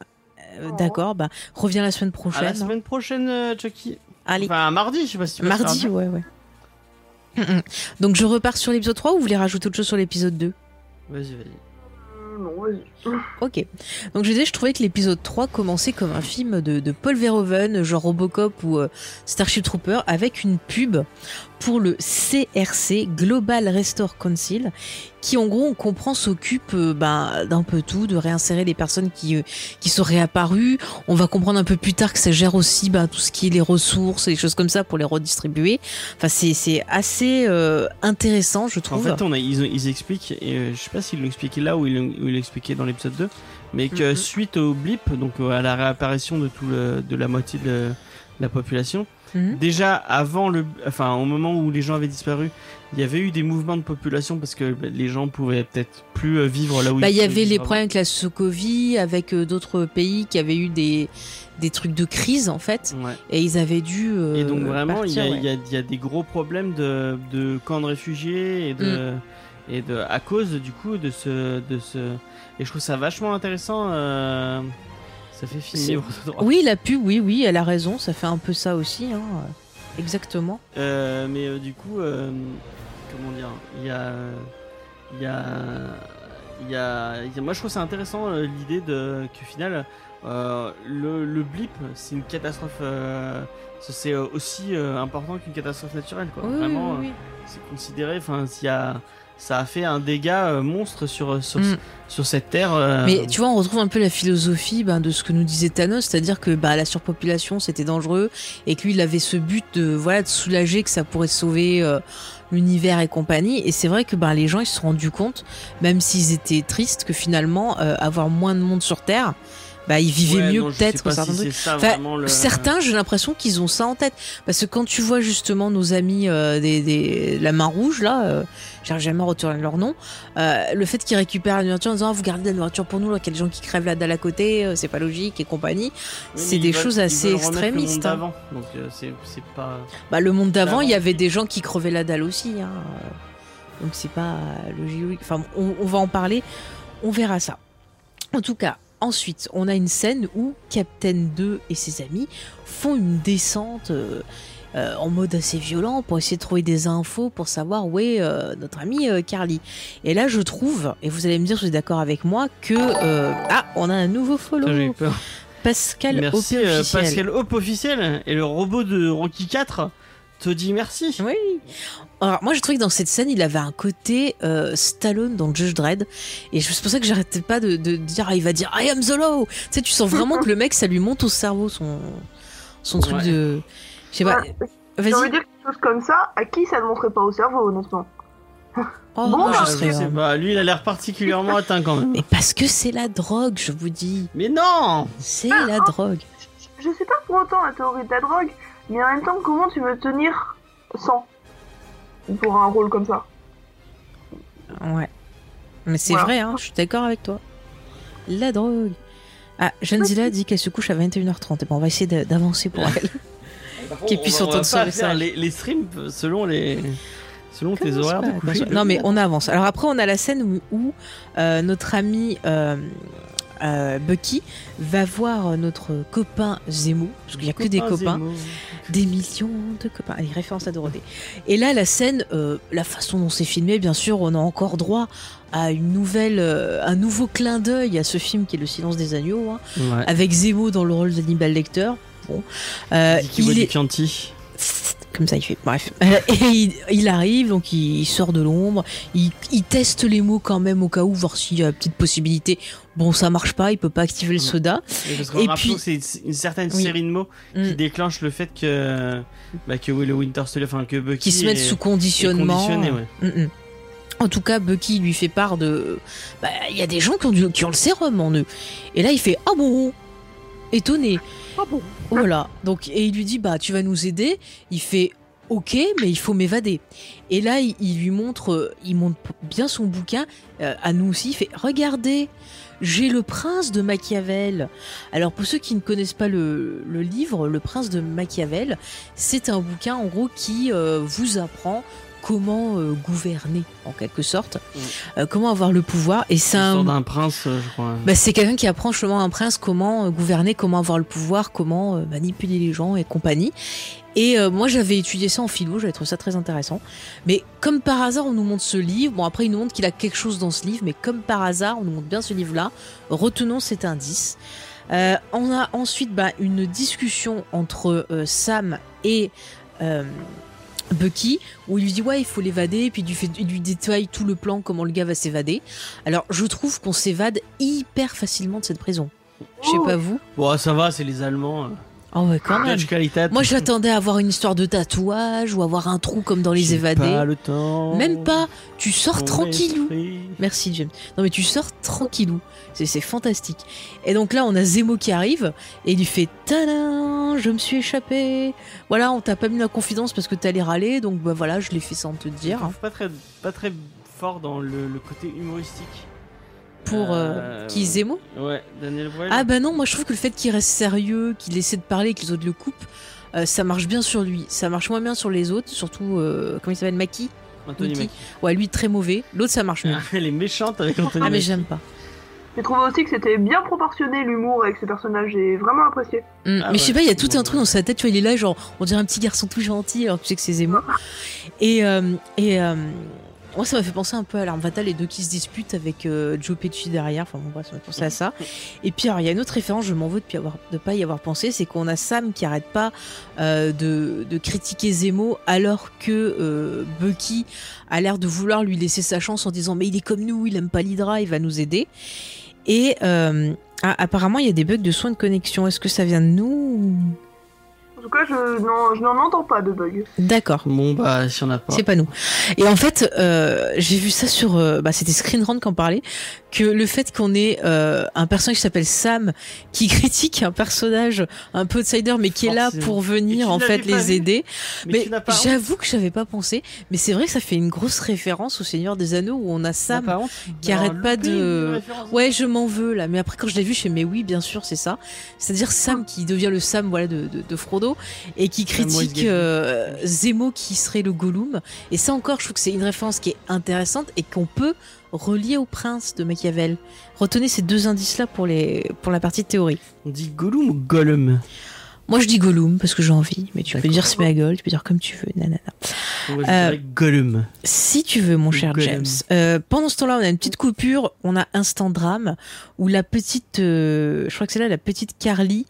euh, Oh. d'accord, bah, reviens la semaine À prochaine. la semaine prochaine, euh, Chucky. Allez, Enfin, mardi, je sais pas si tu veux mardi, ouais, ouais. Mm, mm. Donc je repars sur l'épisode 3 ou vous voulez rajouter autre chose sur l'épisode 2 Vas-y, vas-y. Euh, non, vas-y. Ok. Donc je disais, je trouvais que l'épisode 3 commençait comme un film de, de Paul Verhoeven, genre Robocop ou euh, Starship Trooper, avec une pub pour le CRC, Global Restore Council, qui en gros, on comprend, s'occupe euh, ben, d'un peu tout, de réinsérer les personnes qui, euh, qui sont réapparues. On va comprendre un peu plus tard que ça gère aussi ben, tout ce qui est les ressources et les choses comme ça pour les redistribuer. Enfin, c'est, assez euh, intéressant, je En trouve. fait, on a, ils, ils expliquent, et je sais pas s'ils l'ont expliqué là ou ils l'ont expliqué dans l'épisode 2, mais que Mhm. suite au blip, donc à la réapparition de, tout le, de la moitié de la population, Mhm. déjà avant le. Enfin, au moment où les gens avaient disparu, il y avait eu des mouvements de population parce que bah, les gens pouvaient peut-être plus euh, vivre là où Bah, ils il y avait les problèmes avec la Sokovie, avec euh, d'autres pays qui avaient eu des, des trucs de crise en fait. Ouais. et ils avaient dû. euh, Et donc vraiment, il y, a- y y des gros problèmes de, de camps de réfugiés et de, Mm. et de à cause du coup de ce de ce et je trouve ça vachement intéressant. euh, ça fait film C'est- libre de droit. Oui, la pub, oui, oui, elle a raison, ça fait un peu ça aussi, hein, euh, exactement. Euh, mais euh, du coup, euh, comment dire, il y a il y a il y a, il y a- moi je trouve ça intéressant euh, l'idée de qu'au final euh, le, le blip c'est une catastrophe. euh, c'est euh, aussi euh, important qu'une catastrophe naturelle quoi. Oui, Vraiment. oui, euh, oui. c'est considéré enfin s'il y a ça a fait un dégât euh, monstre sur sur, Mm. sur cette terre euh, Mais tu vois, on retrouve un peu la philosophie ben, de ce que nous disait Thanos, c'est-à-dire que bah, la surpopulation c'était dangereux et que lui il avait ce but de voilà de soulager que ça pourrait sauver euh, l'univers et compagnie. Et c'est vrai que ben, les gens ils se sont rendus compte, même s'ils étaient tristes, que finalement euh, avoir moins de monde sur Terre, bah, ils vivaient ouais, mieux peut-être si Enfin, le Certains, j'ai l'impression qu'ils ont ça en tête. Parce que quand tu vois justement nos amis euh, des, des, la main rouge, là, euh, j'arrive jamais à retenir leur nom, euh, le fait qu'ils récupèrent la nourriture en disant Ah, vous gardez la nourriture pour nous, là, qu'il y a des gens qui crèvent la dalle à côté, euh, c'est pas logique et compagnie. Oui, c'est des veulent- choses assez remettre le monde extrémistes, hein. d'avant, donc euh, c'est c'est pas Bah, le monde d'avant, il y avait des gens qui crevaient la dalle aussi. Hein. Donc c'est pas logique. Enfin, on, on va en parler, on verra ça. En tout cas, ensuite, on a une scène où Captain 2 et ses amis font une descente euh, euh, en mode assez violent pour essayer de trouver des infos pour savoir où est euh, notre ami Carly. Et là, je trouve, et vous allez me dire si vous êtes d'accord avec moi, que ah, on a un nouveau follow. Eu peur. Pascal Merci officiel. Pascal Hope officiel et le robot de Rocky 4 te dit merci. Oui. Alors moi je trouvais que dans cette scène il avait un côté euh, Stallone dans Judge Dredd et c'est pour ça que j'arrêtais pas de, de dire ah, il va dire I am the law. Tu sais tu sens vraiment que le mec ça lui monte au cerveau son son truc Ouais. de je sais pas. Ouais, J'ai envie de Vas-y. dire quelque chose comme ça, à qui ça ne montrait pas au cerveau, honnêtement Oh, Bon, moi, je serais, je sais euh, pas, lui il a l'air particulièrement atteint quand même. Mais parce que c'est la drogue, je vous dis. Mais non C'est Ah, la ah. drogue. Je sais pas pour autant la théorie de la drogue, mais en même temps, comment tu veux tenir sans pour un rôle comme ça Ouais. Mais c'est Voilà. vrai, hein, je suis d'accord avec toi. La drogue. Ah, Janzilla dit qu'elle se couche à 21h30. Et bon, on va essayer d'a- d'avancer pour elle. Qu'il puisse entendre faire les, les streams selon les selon tes Commence horaires pas, de coucher. Non mais on avance. Alors après on a la scène où, où, euh, notre ami euh, euh, Bucky va voir notre copain Zemo, parce qu'il n'y a que des Copain copains, des millions de copains. Allez, référence à Dorothée. Et là la scène, euh, la façon dont c'est filmé, bien sûr, on a encore droit à une nouvelle, euh, un nouveau clin d'œil à ce film qui est Le Silence des agneaux, hein, Ouais. avec Zemo dans le rôle d'Hannibal Lecter. Bon, Il il est. comme ça il fait bref et il, il arrive donc il, il sort de l'ombre il, il teste les mots quand même au cas où voir s'il y a une petite possibilité bon ça marche pas il peut pas activer le Mm. soda Et parce puis- c'est une certaine Oui. série de mots Mm. qui déclenche le fait que bah, que le Winter Soldier, enfin que Bucky qui se mettent sous conditionnement ouais. Mm, mm. en tout cas Bucky lui fait part de bah, il y a des gens qui ont, du- qui ont le sérum en eux et là il fait ah bon étonné Ah bon? Voilà. Donc et il lui dit bah tu vas nous aider. Il fait ok mais il faut m'évader. Et là il, il lui montre euh, il montre bien son bouquin euh, à nous aussi. Il fait regardez j'ai le prince de Machiavel. Alors pour ceux qui ne connaissent pas le, le livre Le prince de Machiavel, c'est un bouquin en gros qui euh, vous apprend comment euh, gouverner en quelque sorte, Mm. Euh, comment avoir le pouvoir. Et c'est un d'un prince, je crois. bah, c'est quelqu'un qui apprend justement à un prince comment euh, gouverner, comment avoir le pouvoir, comment manipuler les gens et compagnie. Et euh, moi j'avais étudié ça en philo, j'avais trouvé ça très intéressant. Mais comme par hasard on nous montre ce livre, bon après il nous montre qu'il a quelque chose dans ce livre, mais comme par hasard on nous montre bien ce livre-là, retenons cet indice. Euh, on a ensuite bah, une discussion entre euh, Sam et... euh, Bucky, où il lui dit ouais il faut l'évader, puis il lui, fait, il lui détaille tout le plan comment le gars va s'évader. Alors je trouve qu'on s'évade hyper facilement de cette prison. Je sais pas vous. Bon, ça va, c'est les Allemands. Oh ouais quand même. Moi j'attendais à avoir une histoire de tatouage ou avoir un trou comme dans les évadés. Pas le temps. Même pas. Tu sors tranquillou. esprit. Merci James. Non mais tu sors tranquillou. C'est fantastique. Et donc là on a Zemo qui arrive et il lui fait Tadam, je me suis échappé. Voilà, on t'a pas mis la confidence parce que t'allais râler, donc bah voilà, je l'ai fait sans te dire. Pas très, pas très fort dans le, le côté humoristique. Pour euh, Euh, qui Zemo Ouais, Daniel. Ah bah non, moi je trouve que le fait qu'il reste sérieux, qu'il essaie de parler, que les autres le coupent, euh, ça marche bien sur lui. Ça marche moins bien sur les autres, surtout euh, comment il s'appelle Maki. Anthony Mackie. Mackie. Ouais, lui très mauvais. L'autre ça marche mieux. Elle est méchante avec Anthony Ah mais j'aime pas. J'ai trouvé aussi que c'était bien proportionné l'humour avec ces personnages, j'ai vraiment apprécié. Mm, Ah mais je sais pas, il y a tout un truc dans sa tête, tu vois, il est là, genre, on dirait un petit garçon tout gentil, alors que tu sais que c'est Zemo. Et, euh, et euh, moi, ça m'a fait penser un peu à l'arme fatale, les deux qui se disputent avec euh, Joe Pesci derrière, enfin bon, bref, ça m'a penser à ça. Et puis, alors, il y a une autre référence, je m'en veux de ne pas y avoir pensé, c'est qu'on a Sam qui arrête pas euh, de, critiquer Zemo, alors que euh, Bucky a l'air de vouloir lui laisser sa chance en disant, mais il est comme nous, il aime pas l'Hydra, il va nous aider. Et apparemment, il y a des bugs de soins de connexion. Est-ce que ça vient de nous tout cas, je n'en je n'en entends pas de bug. D'accord. Bon, bah, si on a pas. C'est pas nous. Et en fait, euh, j'ai vu ça sur, euh, bah, c'était Screen Rant qui en parlait, que le fait qu'on ait euh, un personnage qui s'appelle Sam qui critique un personnage un peu outsider, mais qui est là pour venir en fait les vu aider. Mais, j'avoue que j'avais pas pensé, mais c'est vrai que ça fait une grosse référence au Seigneur des Anneaux où on a Sam. pas qui arrête pas de- Ouais, je m'en veux là, mais après quand je l'ai vu, je fais mais oui, bien sûr, c'est ça. C'est-à-dire Sam qui devient le Sam voilà de, de, de Frodo et qui critique euh, Zemo qui serait le Gollum. Et ça encore, je trouve que c'est une référence qui est intéressante et qu'on peut relier au prince de Machiavel. Retenez ces deux indices-là pour les pour la partie théorie. On dit Gollum ou Gollum? Moi, je dis Gollum parce que j'ai envie, mais tu peux dire c'est ma gueule, tu peux dire comme tu veux, nanana. Euh, Gollum. Si tu veux, mon cher Gollum. James. Euh, pendant ce temps-là, on a une petite coupure, on a instant drame où la petite, euh, je crois que c'est là la petite Carly.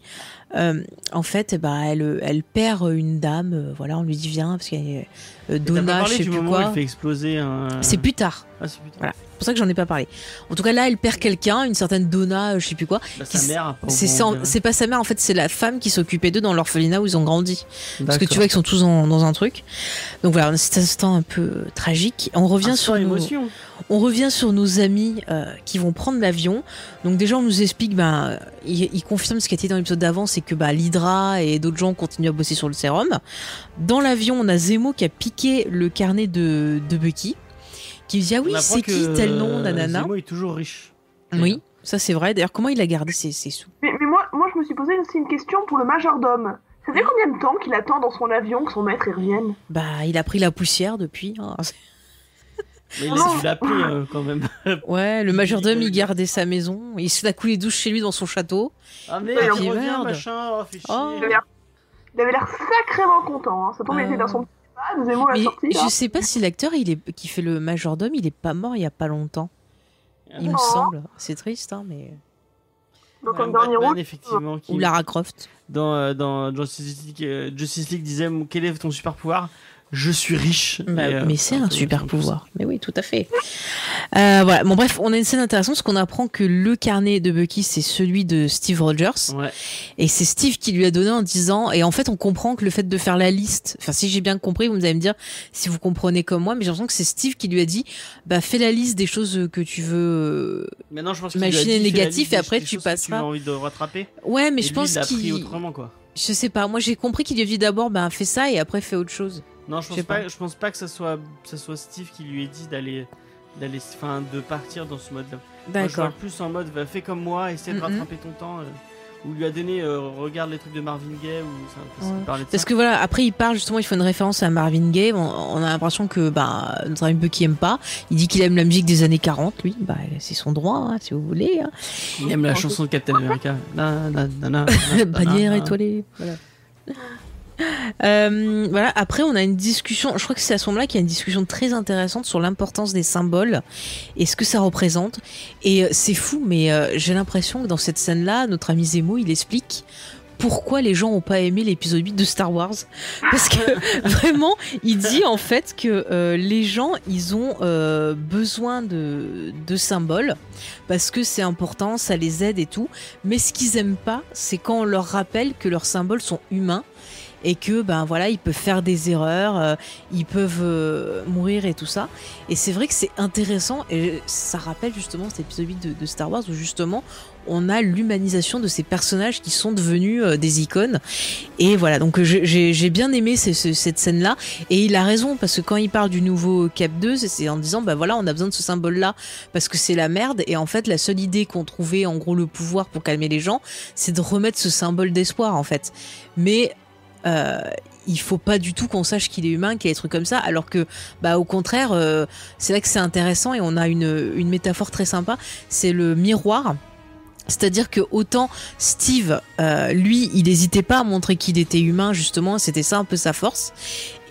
Euh, en fait, ben, elle, elle perd une dame. euh, voilà, on lui dit viens parce qu'elle est euh, Donna, je sais plus quoi. il fait exploser un. C'est plus tard. Ah, c'est plus tard. Voilà. C'est pour ça que j'en ai pas parlé. En tout cas, là, elle perd quelqu'un, une certaine Donna, euh, je sais plus quoi. Bah, sa mère. C'est pas sa mère, en fait, c'est la femme qui s'occupait d'eux dans l'orphelinat où ils ont grandi. Parce que tu vois qu'ils sont tous en- dans un truc. Donc voilà, cet instant un peu euh, tragique. On revient Un sur nos- émotion. On revient sur nos amis euh, qui vont prendre l'avion. Donc déjà, on nous explique, ben, ils il confirment ce qui a été dans l'épisode d'avant, c'est que bah, l'Hydra et d'autres gens continuent à bosser sur le sérum. Dans l'avion, on a Zemo qui a piqué le carnet de, de Bucky, qui dit ah oui, c'est qui tel nom, nanana. Zemo est toujours riche. Oui, ça c'est vrai. D'ailleurs, comment il a gardé ses, ses sous? Mais, mais moi, moi, je me suis posé aussi une question pour le majordome. Ça fait combien de temps qu'il attend dans son avion que son maître y revienne? Bah, il a pris la poussière depuis. hein. Mais il a dû l'appeler euh, quand même. Ouais, le majordome, il gardait sa maison. Il se la coulé douche chez lui dans son château. Ah merde, il revient, merde. machin. Oh, fait chier. Oh. Il avait l'air- sacrément content. Hein. Ça tombe, il était dans son l'a Mais là. je sais pas si l'acteur il est qui fait le majordome, il est pas mort il y a pas longtemps. Il me semble. C'est triste, hein, mais. Donc, Ouais, en dernier Batman, rôle, effectivement, qui, Ou Lara Croft. dans, euh, dans Justice League, euh, Justice League disait quel est ton super pouvoir? Je suis riche. Bah, Et, euh, mais c'est un super pouvoir. Mais oui, tout à fait. Euh, voilà. Bon, bref, on a une scène intéressante parce qu'on apprend que le carnet de Bucky, c'est celui de Steve Rogers. Ouais. Et c'est Steve qui lui a donné en disant, et en fait, on comprend que le fait de faire la liste, enfin, si j'ai bien compris, vous allez me dire si vous comprenez comme moi, mais j'ai l'impression que c'est Steve qui lui a dit, bah, fais la liste des choses que tu veux. Maintenant, je pense Imaginer négatif, et après, des tu que passeras. Tu as envie de rattraper. Ouais, mais Et je lui, pense qu'il, autrement, quoi. je sais pas, moi j'ai compris qu'il lui a dit d'abord, ben, fais ça et après fais autre chose. Non, je pense pas. pas. Je pense pas que ça soit, ça soit Steve qui lui ait dit d'aller, d'aller, enfin, de partir dans ce mode-là. D'accord. plus en mode, fais comme moi, essaie de Mhm. rattraper ton temps. euh, ou lui a donné, euh, regarde les trucs de Marvin Gaye ou ça, parce Ouais. parlait de Parce ça. que voilà, après il parle justement, il fait une référence à Marvin Gaye. On, on a l'impression que bah, notre ami Bucky aime pas. Il dit qu'il aime la musique des années 40, lui. Bah, c'est son droit, hein, si vous voulez. hein. Il aime la chanson de Captain America. Na, Bannière étoilée. Voilà. Euh, voilà. Après, on a une discussion. Je crois que c'est à ce moment-là qu'il y a une discussion très intéressante sur l'importance des symboles et ce que ça représente. Et euh, c'est fou, mais euh, j'ai l'impression que dans cette scène-là, notre ami Zemo, il explique pourquoi les gens ont pas aimé l'épisode 8 de Star Wars. Parce que vraiment, il dit en fait que euh, les gens, ils ont euh, besoin de, de symboles parce que c'est important, ça les aide et tout. Mais ce qu'ils aiment pas, c'est quand on leur rappelle que leurs symboles sont humains et que ben voilà ils peuvent faire des erreurs, euh, ils peuvent euh, mourir et tout ça. Et c'est vrai que c'est intéressant et ça rappelle justement cet épisode 8 de, Star Wars où justement on a l'humanisation de ces personnages qui sont devenus euh, des icônes. Et voilà, donc j'ai bien aimé ce- ce- cette scène-là. Et il a raison, parce que quand il parle du nouveau Cap 2, c'est- en disant, bah voilà, on a besoin de ce symbole-là, parce que c'est la merde. Et en fait, la seule idée qu'on trouvait, en gros, le pouvoir pour calmer les gens, c'est de remettre ce symbole d'espoir, en fait. Mais euh, il faut pas du tout qu'on sache qu'il est humain, qu'il y a des trucs comme ça, alors que, bah, au contraire, euh, c'est là que c'est intéressant et on a une, métaphore très sympa, c'est le miroir. C'est-à-dire que autant Steve, euh, lui, il n'hésitait pas à montrer qu'il était humain, justement, c'était ça un peu sa force.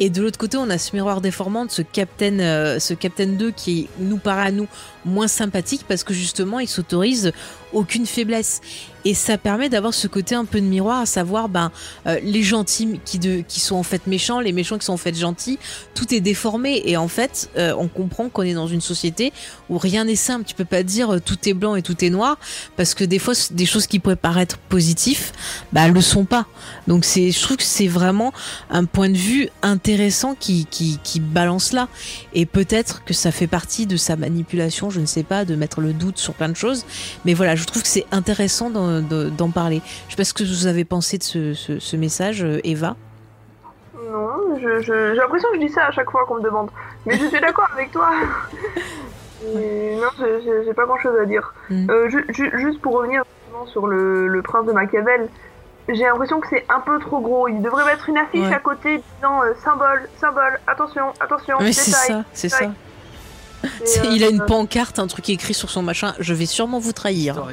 Et de l'autre côté, on a ce miroir déformant de ce Captain, euh, ce Captain 2 qui nous paraît à nous moins sympathique parce que justement, il s'autorise aucune faiblesse. Et ça permet d'avoir ce côté un peu de miroir, à savoir ben, euh, les gentils qui, sont en fait méchants, les méchants qui sont en fait gentils, tout est déformé. Et en fait, euh, on comprend qu'on est dans une société où rien n'est simple. Tu peux pas dire tout est blanc et tout est noir parce que des fois, des choses qui pourraient paraître positifs, bah, le sont pas. Donc je trouve que c'est vraiment un point de vue intéressant qui, qui, qui balance là. Et peut-être que ça fait partie de sa manipulation, je ne sais pas, de mettre le doute sur plein de choses. Mais voilà, je trouve que c'est intéressant d'en, de- d'en parler. Je sais pas ce que vous avez pensé de ce, ce, ce message, euh, Eva. Non, j'ai l'impression que je dis ça à chaque fois qu'on me demande. Mais je suis d'accord avec toi. Et non, j'ai- pas grand chose à dire. Mm. Euh, ju- ju- juste pour revenir sur le, le prince de Machiavel, j'ai l'impression que c'est un peu trop gros. Il devrait mettre une affiche Ouais. à côté disant euh, symbole, symbole, attention, attention, Mais c'est détail. ça, c'est ça. Euh, il a une euh, pancarte, un truc écrit sur son machin. Je vais sûrement vous trahir.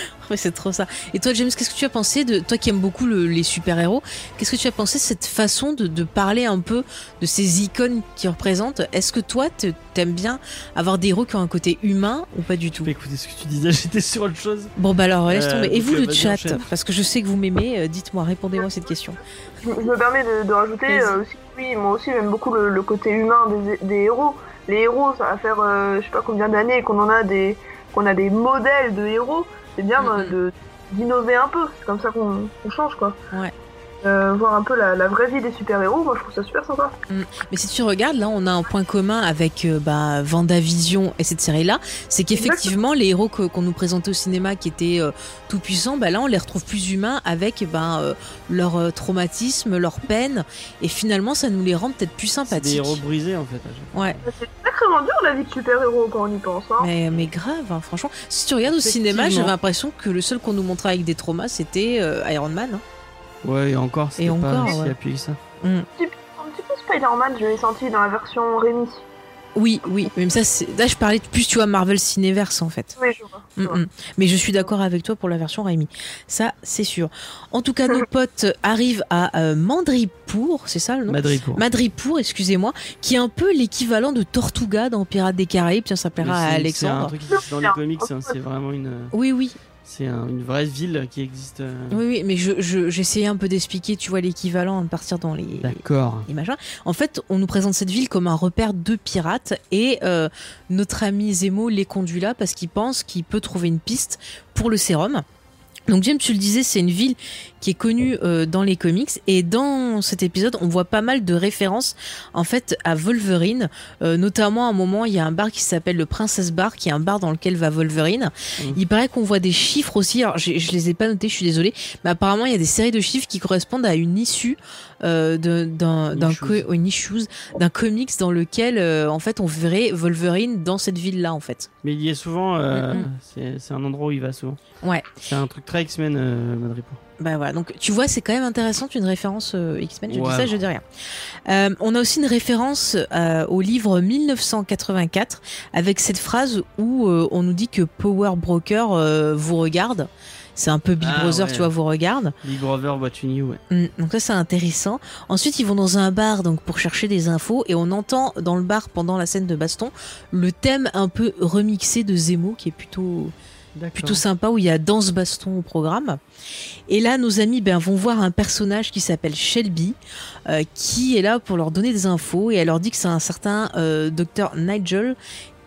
Ouais, c'est trop ça. Et toi, James, qu'est-ce que tu as pensé de toi qui aimes beaucoup le- les super-héros Qu'est-ce que tu as pensé de cette façon de, de parler un peu de ces icônes qui représentent? Est-ce que toi, t'aimes bien avoir des héros qui ont un côté humain ou pas du tout? Bah, écoutez ce que tu disais, j'étais sur autre chose. Bon, bah alors, laisse Euh, tomber. Et donc, vous, euh, le vas-y, chat? Parce que je sais que vous m'aimez. euh, Dites-moi, répondez-moi à cette question. Je, je me permets de, de rajouter euh, aussi, oui, moi aussi j'aime beaucoup le, le côté humain des, des héros. Les héros, ça va faire euh, je sais pas combien d'années qu'on en a des qu'on a des modèles de héros. C'est bien de d'innover un peu. C'est comme ça qu'on qu'on change quoi. Ouais. Euh, voir un peu la, la vraie vie des super héros, moi je trouve ça super sympa. Mais si tu regardes, là, on a un point commun avec euh, bah, Vendavision et cette série-là, c'est qu'effectivement, les héros qu'on nous présentait au cinéma qui étaient euh, tout puissants, bah, là, on les retrouve plus humains avec bah, euh, leur euh, traumatisme, leur peine, et finalement, ça nous les rend peut-être plus C'est des sympathiques. héros brisés en fait. Ouais, C'est sacrément dur la vie de super héros quand on y pense. Hein. mais, mais grave, hein, franchement. Si tu regardes au cinéma, j'avais l'impression que le seul qu'on nous montrait avec des traumas, c'était euh, Iron Man. hein. Ouais, et encore, c'était Et pas encore, si ouais. appuyé que ça. Un petit peu Spider-Man, je l'ai senti dans la version Rémi. Oui, oui, même ça, là, je parlais de plus, tu vois, Marvel Cinéverse, en fait. Oui, je vois. je Mm, vois. mm. Mais je suis d'accord avec toi pour la version Rémi. Ça, c'est sûr. En tout cas, nos potes arrivent à euh, Mandripour, c'est ça le nom? Madrid pour. Madripour, excusez-moi, qui est un peu l'équivalent de Tortuga dans Pirates des Caraïbes. Tiens, ça plaira à C'est un Alexandre. truc qui existe dans les comics, hein, c'est vraiment une. Oui, oui, C'est un- une vraie ville qui existe. euh, oui, oui, mais je, je- j'essayais un peu d'expliquer, tu vois, l'équivalent de partir dans les, D'accord. les machins. En fait, on nous présente cette ville comme un repère de pirates et euh, notre ami Zemo les conduit là parce qu'il pense qu'il peut trouver une piste pour le sérum. Donc James, tu le disais, c'est une ville qui est connue euh, dans les comics et dans cet épisode, on voit pas mal de références en fait à Wolverine. Euh, notamment à un moment, il y a un bar qui s'appelle le Princess Bar, qui est un bar dans lequel va Wolverine. Mhm. Il paraît qu'on voit des chiffres aussi. Alors j'ai- je les ai pas notés, je suis désolée, mais apparemment il y a des séries de chiffres qui correspondent à une issue euh, d'un d'un comics dans lequel euh, en fait on verrait Wolverine dans cette ville là en fait. Mais il y est souvent. euh, Mm, mm. c'est- un endroit où il va souvent. Ouais. C'est un truc très X-Men, euh, Madrid. Bah voilà, donc tu vois, c'est quand même intéressant, une référence euh, X-Men, je dis ça, je dis rien. Euh, on a aussi une référence euh, au livre 1984 avec cette phrase où on nous dit que Power Broker vous regarde. C'est un peu Big Ah, Brother, ouais. tu vois, vous regarde. Big Brother watching you, ouais. Mm, donc ça c'est intéressant. Ensuite ils vont dans un bar donc pour chercher des infos et on entend dans le bar pendant la scène de baston le thème un peu remixé de Zemo qui est plutôt plutôt sympa où il y a danse baston au programme. Et là, nos amis ben, vont voir un personnage qui s'appelle Shelby, euh, qui est là pour leur donner des infos et elle leur dit que c'est un certain euh, docteur Nigel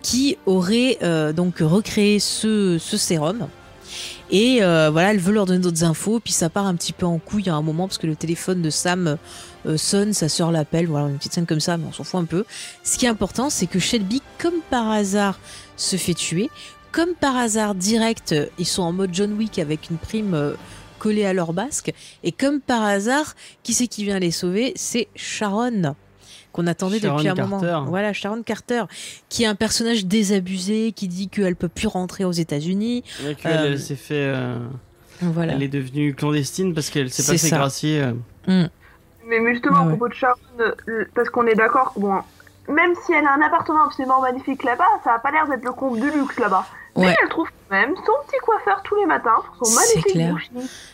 qui aurait euh, donc recréé ce, ce sérum. Et euh, voilà, elle veut leur donner d'autres infos, puis ça part un petit peu en couille à un moment parce que le téléphone de Sam euh, sonne, sa sœur l'appelle, voilà, une petite scène comme ça, mais on s'en fout un peu. Ce qui est important, c'est que Shelby, comme par hasard, se fait tuer. Comme par hasard, direct, euh, ils sont en mode John Wick avec une prime collée à leur basque. Et comme par hasard, qui c'est qui vient les sauver? C'est Sharon, qu'on attendait Sharon depuis un Carter. moment. Voilà, Sharon Carter, qui est un personnage désabusé, qui dit qu'elle peut plus rentrer aux États-Unis. Elle, Euh, elle s'est fait. euh, Voilà. Elle est devenue clandestine parce qu'elle s'est pas fait gracier. euh. Mais, mais justement, Ouais, à propos de Sharon, parce qu'on est d'accord, bon, même si elle a un appartement absolument magnifique là-bas, ça a pas l'air d'être le comble du luxe là-bas. Mais Ouais. elle trouve quand même son petit coiffeur tous les matins pour son C'est magnifique clair. bouchi.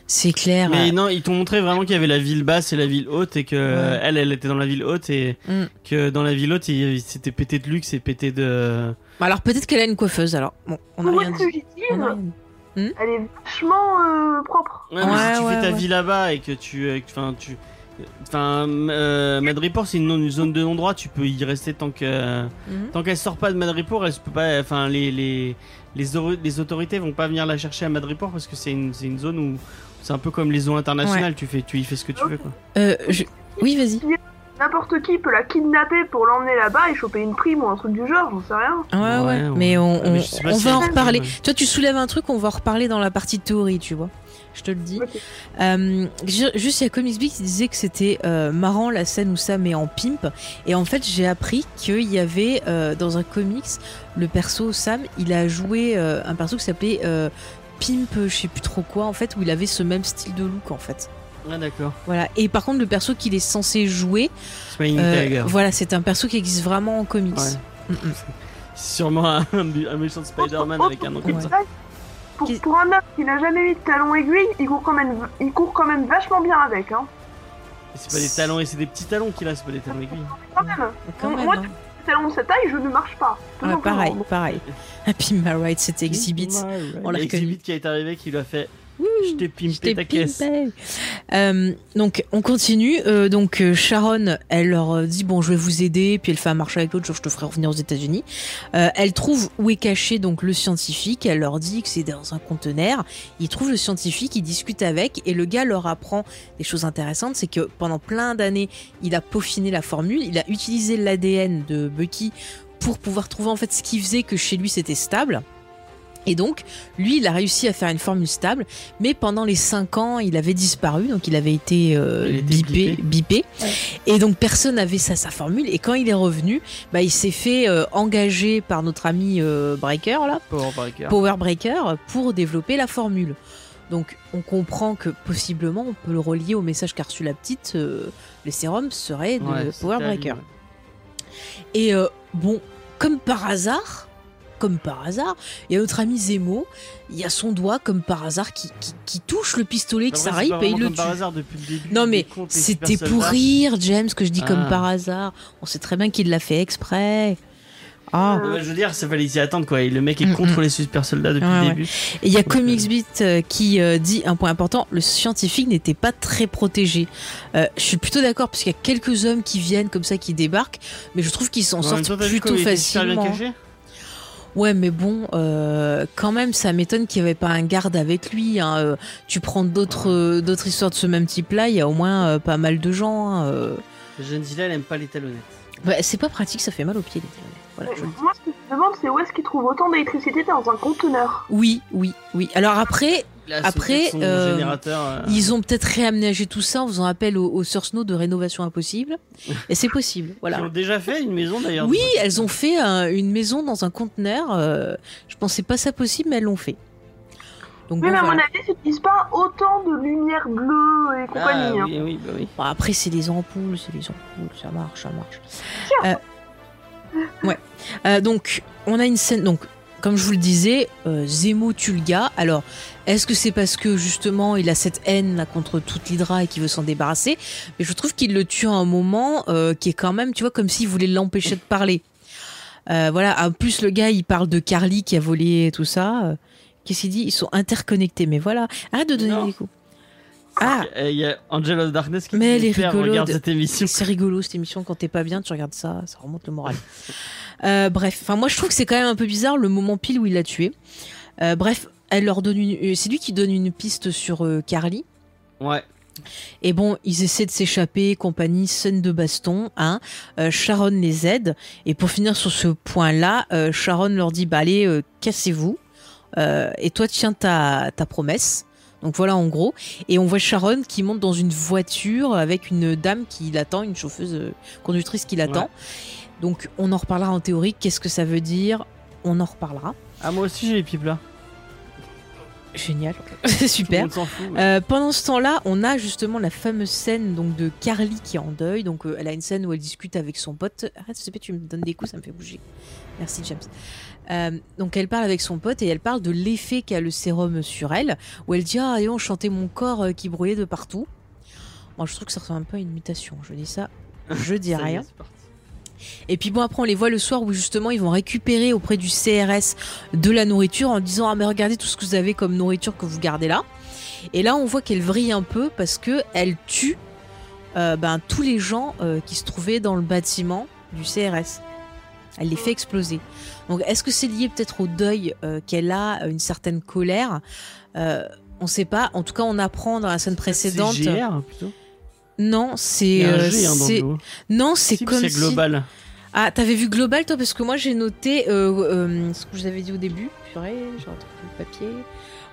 C'est clair. Mais non, ils t'ont montré vraiment qu'il y avait la ville basse et la ville haute et que elle, elle était dans la ville haute et Mm. que dans la ville haute, il, il s'était pété de luxe et pété de. Alors peut-être qu'elle a une coiffeuse. Alors bon, on n'a Pour rien dit. fugitive, On a rien dit. elle est vachement euh, propre. Ouais, mais Ouais, si tu fais ta ouais. vie là-bas et que tu, euh, tu, enfin euh, Madripoor c'est une, une zone de non-droit, tu peux y rester tant que Mhm. tant qu'elle sort pas de Madripoor, elle peut pas, enfin les les les, les autorités vont pas venir la chercher à Madripoor parce que c'est une c'est une zone où c'est un peu comme les zones internationales, tu fais tu y fais ce que tu veux quoi. Euh, je- Oui, vas-y. N'importe qui peut la kidnapper pour l'emmener là-bas et choper une prime ou un truc du genre, j'en sais rien. Ouais, ouais, mais on, Ah, mais on- on va en reparler. Toi, tu soulèves un truc, on va en reparler dans la partie théorie, tu vois. Je te le dis. Euh, ju- juste, il y a Comics Geek qui disait que c'était euh, marrant la scène où Sam est en pimp. Et en fait, j'ai appris qu'il y avait euh, dans un comics, le perso Sam, il a joué euh, un perso qui s'appelait euh, Pimp, je sais plus trop quoi, en fait, où il avait ce même style de look, en fait. Ah d'accord. Voilà. Et par contre, le perso qu'il est censé jouer, euh, voilà, c'est un perso qui existe vraiment en comics. Ouais. Mm, mm. C'est sûrement un, un méchant de Spider-Man avec un nom comme Ouais. ça. Pour, Qui- pour un homme qui n'a jamais eu de talons aiguilles, il court quand même, il court quand même vachement bien avec, hein. C'est pas des talons et c'est des petits talons qu'il a, c'est pas des talons aiguilles. Quand même. Quand même, Moi, hein. les talons de cette taille, je ne marche pas. Ouais, pareil, pareil. Happy Married, c'était Exhibit. On l'a reconnu. Exhibit qui est arrivé qui lui a fait Je t'ai pimpé ta caisse. Euh, donc on continue. Euh, donc euh, Sharon, elle leur dit bon, je vais vous aider. Puis elle fait un marché avec l'autre, genre je te ferai revenir aux États-Unis. Euh, elle trouve où est caché donc le scientifique. Elle leur dit que c'est dans un conteneur. Ils trouvent le scientifique, ils discutent avec et le gars leur apprend des choses intéressantes. C'est que pendant plein d'années, il a peaufiné la formule. Il a utilisé l'ADN de Bucky pour pouvoir trouver en fait ce qui faisait que chez lui c'était stable. Et donc, lui, il a réussi à faire une formule stable, mais pendant les 5 ans, il avait disparu, donc il avait été euh, Il bipé, bipé. Et donc, personne n'avait ça, sa formule. Et quand il est revenu, bah, il s'est fait euh, engager par notre ami euh, Breaker, là, Power Breaker. Power Breaker, pour développer la formule. Donc, on comprend que possiblement, on peut le relier au message qu'a reçu la petite, euh, les sérums seraient de Ouais, Power Breaker. Et euh, bon, comme par hasard, comme par hasard, il y a notre ami Zemo, il y a son doigt comme par hasard qui, qui, qui touche le pistolet qui s'arrive et il le tue. par hasard depuis le début. Non mais c'était pour rire, James, que je dis comme Ah. par hasard. On sait très bien qu'il l'a fait exprès. Ah. Je veux dire, ça fallait s'y attendre quoi. Et le mec est Mm, contre mm. les super soldats depuis Ouais, le ouais. début. Et il y a Comics Beat euh, qui euh, dit un point important, le scientifique n'était pas très protégé. Euh, je suis plutôt d'accord parce qu'il y a quelques hommes qui viennent comme ça, qui débarquent, mais je trouve qu'ils s'en sortent plutôt facilement. Ouais, mais bon, euh, quand même, ça m'étonne qu'il n'y avait pas un garde avec lui. hein. Euh, tu prends d'autres euh, d'autres histoires de ce même type-là, il y a au moins euh, pas mal de gens. hein, euh. Jeanne Zilla, elle aime pas les talonnettes. Ouais, c'est pas pratique, ça fait mal aux pieds. les talonnettes. Voilà, je le. Moi, ce que je me demande, c'est où est-ce qu'ils trouvent autant d'électricité dans un conteneur? Oui, oui, oui. Alors après, Après, euh, euh, ils ont peut-être réaménagé tout ça en faisant appel au, au Source Note de rénovation impossible. Et c'est possible, Ils voilà. ont déjà fait une maison d'ailleurs. Oui, elles ont fait un- une maison dans un conteneur. euh, je pensais pas ça possible, mais elles l'ont fait. Donc Oui, bon, mais à voilà. mon avis, ils n'utilisent pas autant de lumière bleue et Ah, compagnie. hein. oui, oui, bah oui. Bon, après, c'est des ampoules, c'est des ampoules, ça marche, ça marche. Euh, ouais. Euh, donc, on a une scène. Donc, comme je vous le disais, euh, Zemo tue le gars. Alors, est-ce que c'est parce que justement il a cette haine là contre toute l'Hydra et qu'il veut s'en débarrasser? Mais je trouve qu'il le tue à un moment euh, qui est quand même, tu vois, comme s'il voulait l'empêcher de parler. Euh, voilà. En plus, le gars, il parle de Carly qui a volé tout ça. Qu'est-ce qu'il dit? Ils sont interconnectés. Mais voilà, arrête de donner Non. des coups. Ah, Et Il y a Angel of Darkness qui Mais dit, elle est rigolo regarde de- cette émission. c'est rigolo cette émission. Quand t'es pas bien, tu regardes ça, ça remonte le moral. Euh, bref, enfin moi je trouve que c'est quand même un peu bizarre le moment pile où il l'a tué. Euh, bref, elle leur donne une, euh, c'est lui qui donne une piste sur euh, Carly. Ouais. Et bon, ils essaient de s'échapper, compagnie, scène de baston, hein. Euh, Sharon les aide. Et pour finir sur ce point-là, euh, Sharon leur dit, bah allez, euh, cassez-vous. Et toi, tiens ta, ta promesse. Donc voilà, en gros. Et on voit Sharon qui monte dans une voiture avec une dame qui l'attend, une chauffeuse conductrice qui l'attend. Donc on en reparlera en théorie. Qu'est-ce que ça veut dire? On en reparlera. Ah, moi aussi j'ai les pipes là. Génial. Super. fout. Euh, pendant ce temps-là, on a justement la fameuse scène donc de Carly qui est en deuil. Donc euh, elle a une scène où elle discute avec son pote. Arrête, s'il te plaît, tu me donnes des coups, ça me fait bouger. Merci James. Euh, donc elle parle avec son pote et elle parle de l'effet qu'a le sérum sur elle. Où elle dit ah et on chantait mon corps qui brouillait de partout. Moi je trouve que ça ressemble un peu à une mutation. Je dis ça, je dis rien. Et puis bon, après, on les voit le soir où justement ils vont récupérer auprès du CRS de la nourriture en disant Ah, mais regardez tout ce que vous avez comme nourriture que vous gardez là. Et là, on voit qu'elle vrille un peu parce que elle tue euh, ben, tous les gens euh, qui se trouvaient dans le bâtiment du CRS. Elle les fait exploser. Donc, est-ce que c'est lié peut-être au deuil euh, qu'elle a, une certaine colère? On sait pas. En tout cas, on apprend dans la scène précédente. C'est GR plutôt. Non, c'est a euh, hein, c'est- non, c'est Si, comme c'est si- global. ah, t'avais vu global toi Parce que moi j'ai noté euh, euh, ce que je vous avais dit au début. Purée, j'ai retrouvé le papier.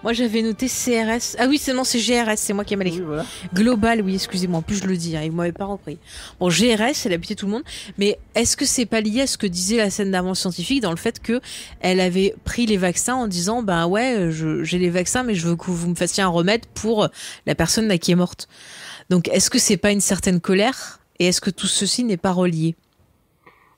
Moi j'avais noté CRS. Ah oui, c'est non, c'est GRS, c'est moi qui ai mal écrit. Oui, voilà. Global, oui, excusez-moi, en plus je le dis, hein, il m'avait pas repris. Bon, GRS, elle habitait tout le monde, mais est-ce que c'est pas lié à ce que disait la scène d'avant scientifique dans le fait que elle avait pris les vaccins en disant, ben ouais, je- j'ai les vaccins, mais je veux que vous me fassiez un remède pour la personne là qui est morte? Donc, est-ce que c'est pas une certaine colère et est-ce que tout ceci n'est pas relié?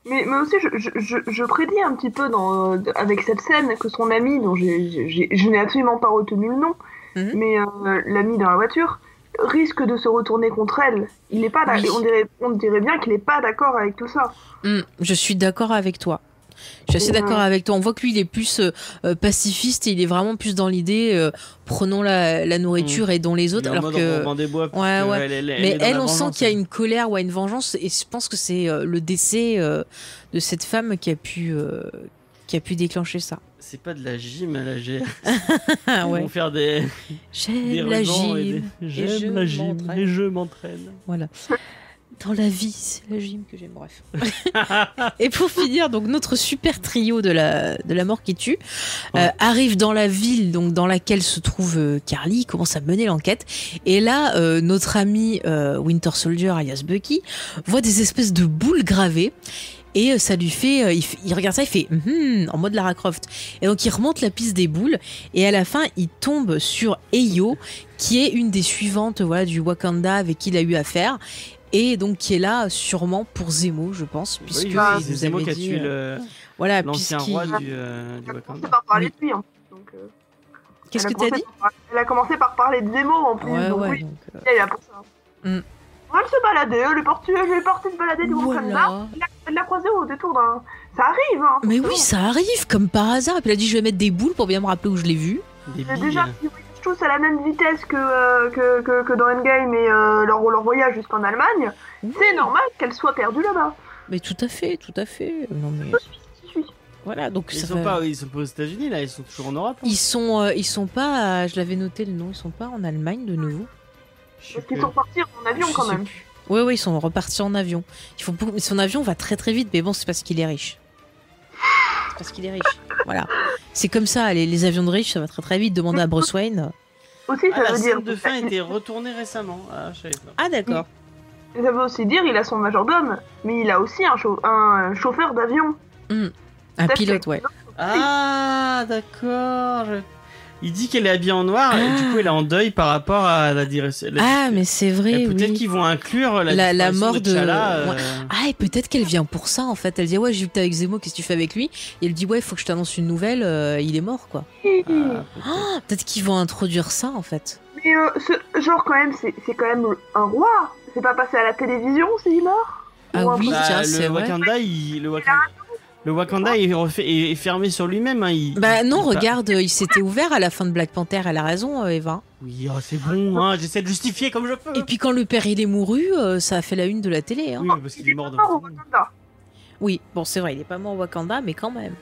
Mais, mais aussi, je, je, je, je prédis un petit peu dans, avec cette scène que son ami, dont je n'ai absolument pas retenu le nom, Mhm. mais euh, l'ami dans la voiture, risque de se retourner contre elle. Il est pas d'ac- Oui. on, dirait, on dirait bien qu'il n'est pas d'accord avec tout ça. Hmm, je suis d'accord avec toi. Je suis assez Ouais. d'accord avec toi. On voit que lui, il est plus euh, euh, pacifiste et il est vraiment plus dans l'idée euh, prenons la, la nourriture et dont les autres. Il est en Alors que. on vend des bois. parce Ouais, que ouais. Elle, elle- elle Mais elle, on sent qu'il y a une colère ou une vengeance et je pense que c'est euh, le décès euh, de cette femme qui a pu euh, qui a pu déclencher ça. C'est pas de la gym, la GR. Ah Ils ouais. vont faire des, J'aime la gym. des- J'aime la gym et je m'entraîne. Voilà. Dans la vie, c'est la gym que j'aime, bref. et pour finir, donc notre super trio de la, de la mort qui tue euh, Ouais. arrive dans la ville donc dans laquelle se trouve euh, Carly, il commence à mener l'enquête. Et là, euh, notre ami euh, Winter Soldier, alias Bucky, voit des espèces de boules gravées. Et ça lui fait, il, fait- il regarde ça, il fait Hmm en mode Lara Croft. Et donc il remonte la piste des boules et à la fin il tombe sur Eyo, qui est une des suivantes voilà du Wakanda avec qui il a eu affaire et donc qui est là sûrement pour Zemo, je pense, puisque Oui, nous Zemo avait qui a dit, tué euh, le- voilà, l'ancien roi du, euh, du Elle a commencé Wakanda. par parler Oui. de lui. hein. Donc, euh, Qu'est-ce elle que t'as dit par- Elle a commencé par parler de Zemo en plus. Ouais, donc ouais. oui, donc, euh, elle est là pour ça. Mm. Elle se baladait, elle est partie, elle est partie se balader du Wakanda. voilà. Elle l'a- Elle l'a croisé au détour d'un. Ça arrive, hein. Mais oui, ça arrive comme par hasard. Et puis il a dit je vais mettre des boules pour bien me rappeler où je l'ai vu. Des billes. déjà, tous à la même vitesse que, euh, que, que, que dans Endgame et euh, leur, leur voyage jusqu'en Allemagne, c'est normal qu'elle soit perdue là-bas. Mais tout à fait, tout à fait. Non mais Je suis, je suis. voilà, donc Ils ça sont, va- pas, ils sont pas aux États-Unis là, ils sont toujours en Europe. hein. Ils sont, euh, ils sont pas. à- Je l'avais noté le nom. Ils sont pas en Allemagne de nouveau. Parce qu'ils sont partis en avion Je quand même. plus. Ouais, ouais, ils sont repartis en avion. Il faut beaucoup- mais son avion va très très vite, mais bon, c'est parce qu'il est riche. C'est parce qu'il est riche. Voilà. C'est comme ça, les, les avions de riches, ça va très très vite. Demandez à Bruce Wayne. Aussi, Ah, ça la veut dire. scène de fin était retournée récemment. Ah. Ah, d'accord. Ça veut aussi dire il a son majordome, mais il a aussi un, chau- un chauffeur d'avion. Un Peut-être pilote, ouais. Ah, d'accord. je- Il dit qu'elle est habillée en noir et du coup elle est en deuil par rapport à la direction. la- Ah, mais c'est vrai, Peut-être oui. qu'ils vont inclure la, La- la disparition mort de- euh, ouais. Ah, et peut-être qu'elle vient pour ça, en fait. Elle dit, ouais, j'ai vu que t'es avec Zemo, qu'est-ce que tu fais avec lui? Et elle dit, ouais, il faut que je t'annonce une nouvelle, euh, il est mort, quoi. ah, peut-être. Ah, peut-être qu'ils vont introduire ça, en fait. Mais euh, ce genre, quand même, c'est quand même un roi. C'est pas passé à la télévision s'il est mort? Ah oui, truc- Bah, tiens, c'est. Wakanda, il, le Wakanda, Le Wakanda est, refait- est- est fermé sur lui-même. Hein, il- Bah non, il- regarde, il s'était ouvert à la fin de Black Panther, elle a raison, euh, Eva. Oui, oh, c'est bon, hein, j'essaie de justifier comme je peux. Et puis quand le père il est mouru, euh, ça a fait la une de la télé. Hein. Oui, parce qu'il est mort le monde. Wakanda. Oui, bon c'est vrai, il est pas mort au Wakanda, mais quand même.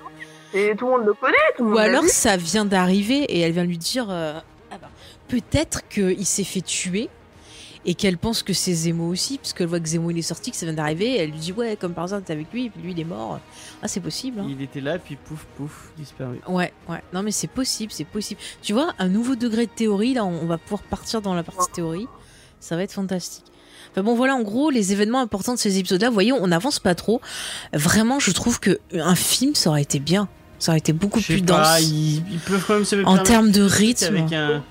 Et tout le monde le connaît, tout le Ou monde l'a alors ça vient d'arriver et elle vient lui dire euh, ah bah, peut-être qu'il s'est fait tuer et qu'elle pense que c'est Zemo aussi, parce qu'elle voit que Zemo il est sorti, que ça vient d'arriver, elle lui dit ouais comme par hasard t'es avec lui et puis lui il est mort. Ah c'est possible. hein. Il était là, puis pouf, pouf, disparu. Ouais, ouais. Non mais c'est possible, c'est possible. Tu vois, un nouveau degré de théorie, là on va pouvoir partir dans la partie théorie. Ça va être fantastique. Enfin bon voilà en gros les événements importants de ces épisodes-là, vous voyez on n'avance pas trop. Vraiment je trouve que un film ça aurait été bien. Ça aurait été beaucoup plus pas, dense. ils, ils peuvent quand même se En termes de rythme. Avec, un,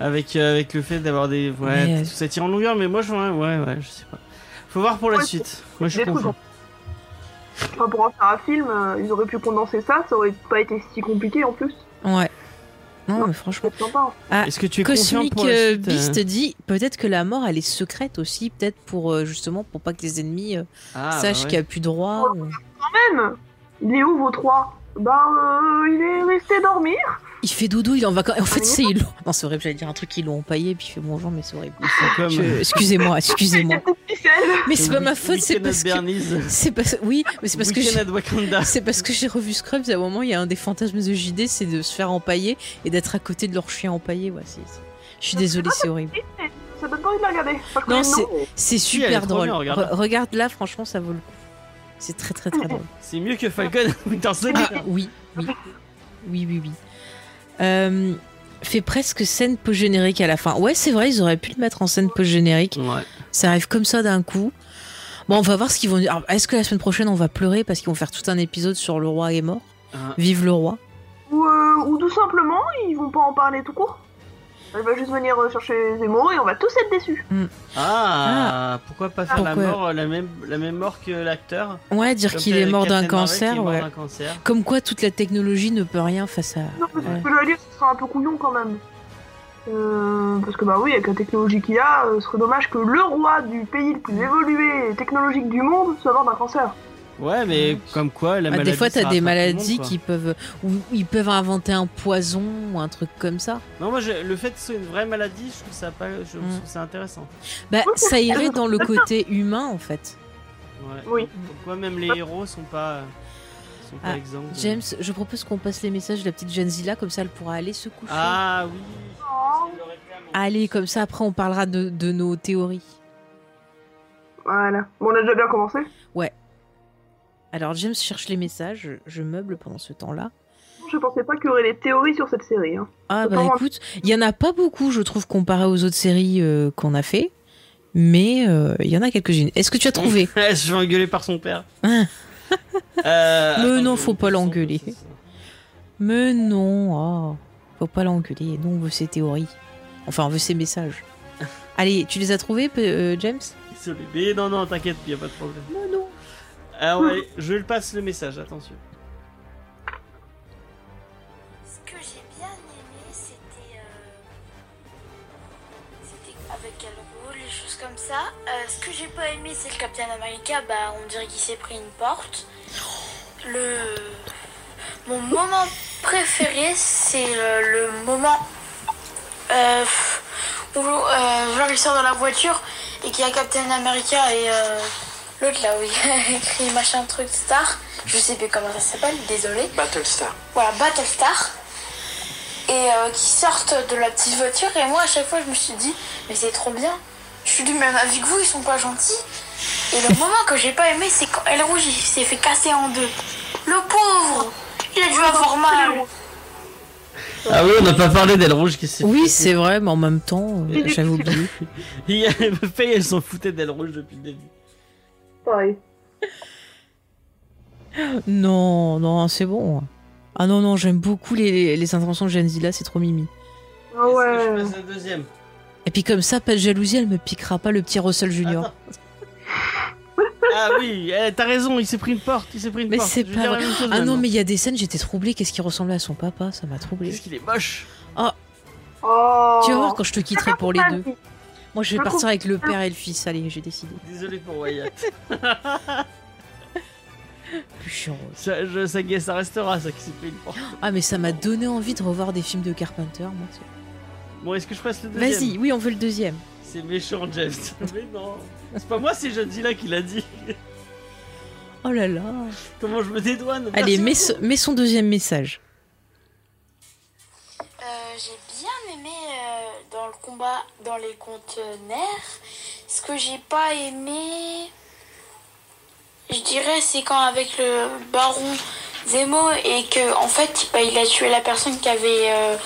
avec, euh, avec le fait d'avoir des. Ouais, Mais- ça tire en longueur, mais moi je. Ouais, ouais, ouais, je sais pas. Faut voir pour la Ouais, suite. Moi je suis des trucs confiant. Enfin, pour en faire un film, euh, ils auraient pu condenser ça, ça aurait pas été si compliqué en plus. Ouais. Non, mais franchement. C'est sympa. Ah, Est-ce que tu es Cosmic pour la euh, suite, euh Beast dit peut-être que la mort elle est secrète aussi, peut-être pour euh, justement pour pas que les ennemis euh, Ah, sachent bah ouais. qu'il n'y a plus de roi. ou- Même Il est où vos trois? Bah, euh, il est resté dormir. Il fait dodo, il est en vacances. En fait, Ah, c'est ils l'ont- Non, c'est horrible, j'allais dire un truc, ils l'ont empaillé, puis il fait bonjour, mais c'est horrible. Comme. Je- Excusez-moi, excusez-moi. Mais c'est pas ma faute, c'est parce que. Pas... Oui, mais c'est parce que Weekend. C'est parce que j'ai revu Scrubs, à un moment, il y a un des fantasmes de JD, c'est de se faire empailler et d'être à côté de leur chien empaillé. Ouais, Je suis désolée, c'est horrible. Ça donne pas envie de la regarder. Enfin, je Non, c'est- super drôle. bien, regarde. Re- regarde là, franchement, ça vaut le coup. C'est très très très drôle. C'est mieux que Falcon Winter Soldier. Ah, oui, oui. Oui, oui, oui. Euh, fait presque scène post-générique à la fin. Ouais, c'est vrai, ils auraient pu le mettre en scène post-générique. Ouais. Ça arrive comme ça d'un coup. Bon, on va voir ce qu'ils vont dire. Est-ce que la semaine prochaine, on va pleurer parce qu'ils vont faire tout un épisode sur le roi est mort? Ah. Vive le roi Ou, euh, ou tout simplement, ils vont pas en parler tout court. Elle va juste venir euh, chercher Zemo et on va tous être déçus. Ah, pourquoi pas faire la mort, euh, la même, la même mort que l'acteur Ouais, dire qu'il est mort d'un cancer, ouais. cancer. Comme quoi, toute la technologie ne peut rien face à. Non, parce que Ouais. que j'allais dire, ce sera un peu couillon quand même. Euh, parce que bah oui, avec la technologie qu'il a, euh, ce serait dommage que le roi du pays le plus évolué et technologique du monde soit mort d'un cancer. Ouais, mais comme quoi la Ah, maladie. des fois, t'as des maladies monde, qui peuvent. Ou ils peuvent inventer un poison ou un truc comme ça. Non, moi, je- le fait que ce soit une vraie maladie, je trouve ça pas, je Mm. trouve ça intéressant. Bah, ça irait dans le côté humain en fait. Ouais. Oui. Pourquoi même les héros sont pas, sont pas Ah, exempts. de- James, je propose qu'on passe les messages de la petite Jenzilla, comme ça elle pourra aller se coucher. Ah oui. Oh. Allez, comme ça après on parlera de, de nos théories. Voilà. Bon, on a déjà bien commencé? Alors James cherche les messages, je, meuble pendant ce temps-là. Je pensais pas qu'il y aurait des théories sur cette série. Hein. Ah bah écoute, il y en a pas beaucoup je trouve comparé aux autres séries euh, qu'on a fait, mais euh, il y en a quelques-unes. Est-ce que tu as trouvé? Je vais engueuler par son père. Hein Euh, Mais attends, non, faut pas l'engueuler. Mais non, oh, faut pas l'engueuler, nous on veut ses théories. Enfin on veut ses messages. Allez, tu les as trouvés euh, James? Désolé. Mais non, non, t'inquiète, y a pas de problème. Non, non. Alors, ouais, je le passe le message, attention. Ce que j'ai bien aimé, c'était. euh, C'était avec quel rôle, les choses comme ça. Euh, ce que j'ai pas aimé, c'est le Captain America, bah on dirait qu'il s'est pris une porte. Le. Mon moment préféré, c'est le, le moment. euh, où euh, genre il sort de la voiture et qu'il y a Captain America et euh, l'autre là où il y a écrit machin truc star. Je sais plus comment ça s'appelle, désolé. Battlestar. Voilà, Battlestar. Et euh, qui sortent de la petite voiture. Et moi, à chaque fois, je me suis dit, mais c'est trop bien. Je suis du même avis que vous, ils sont pas gentils. Et le moment que j'ai pas aimé, c'est quand El Rouge il s'est fait casser en deux. Le pauvre Il a dû avoir mal. Ah oui, on n'a pas parlé d'Elle Rouge qui s'est Oui, c'est vrai, mais en même temps, euh, j'avais oublié. Il y a elles s'en foutaient d'Elle Rouge depuis le début. Pareil. Non, non, c'est bon. Ah non, non, j'aime beaucoup les, les interventions de Jenzilla, c'est trop mimi. Ah que ouais. je passe la deuxième Et puis comme ça, pas de jalousie, elle me piquera pas le petit Russell Junior. Ah oui, eh, t'as raison, il s'est pris une porte, il s'est pris une Mais porte. c'est Je pas vrai. Ah non, mais il y a des scènes, j'étais troublée. Qu'est-ce qui ressemblait à son papa? Ça m'a troublée. Qu'est-ce qu'il est moche? Oh. Tu vas voir quand je te quitterai pour les deux. Moi, je vais partir avec le père et le fils. Allez, j'ai décidé. Désolé pour Wyatt. Plus chiant. Ça, je- ça, ça restera, ça qui s'est pris une porte. Ah, mais ça m'a donné envie de revoir des films de Carpenter. moi, c'est- Bon, est-ce que je passe le deuxième Vas-y, oui, on veut le deuxième. C'est méchant, James. Mais non. C'est pas moi, c'est Jadzilla qui l'a dit. Oh là là. Comment je me dédouane Allez, Merci mets, beaucoup. ce- mets son deuxième message. Euh, j'ai euh, dans le combat dans les conteneurs. Ce que j'ai pas aimé, je dirais, c'est quand avec le baron Zemo et que en fait, bah, il a tué la personne qui avait euh,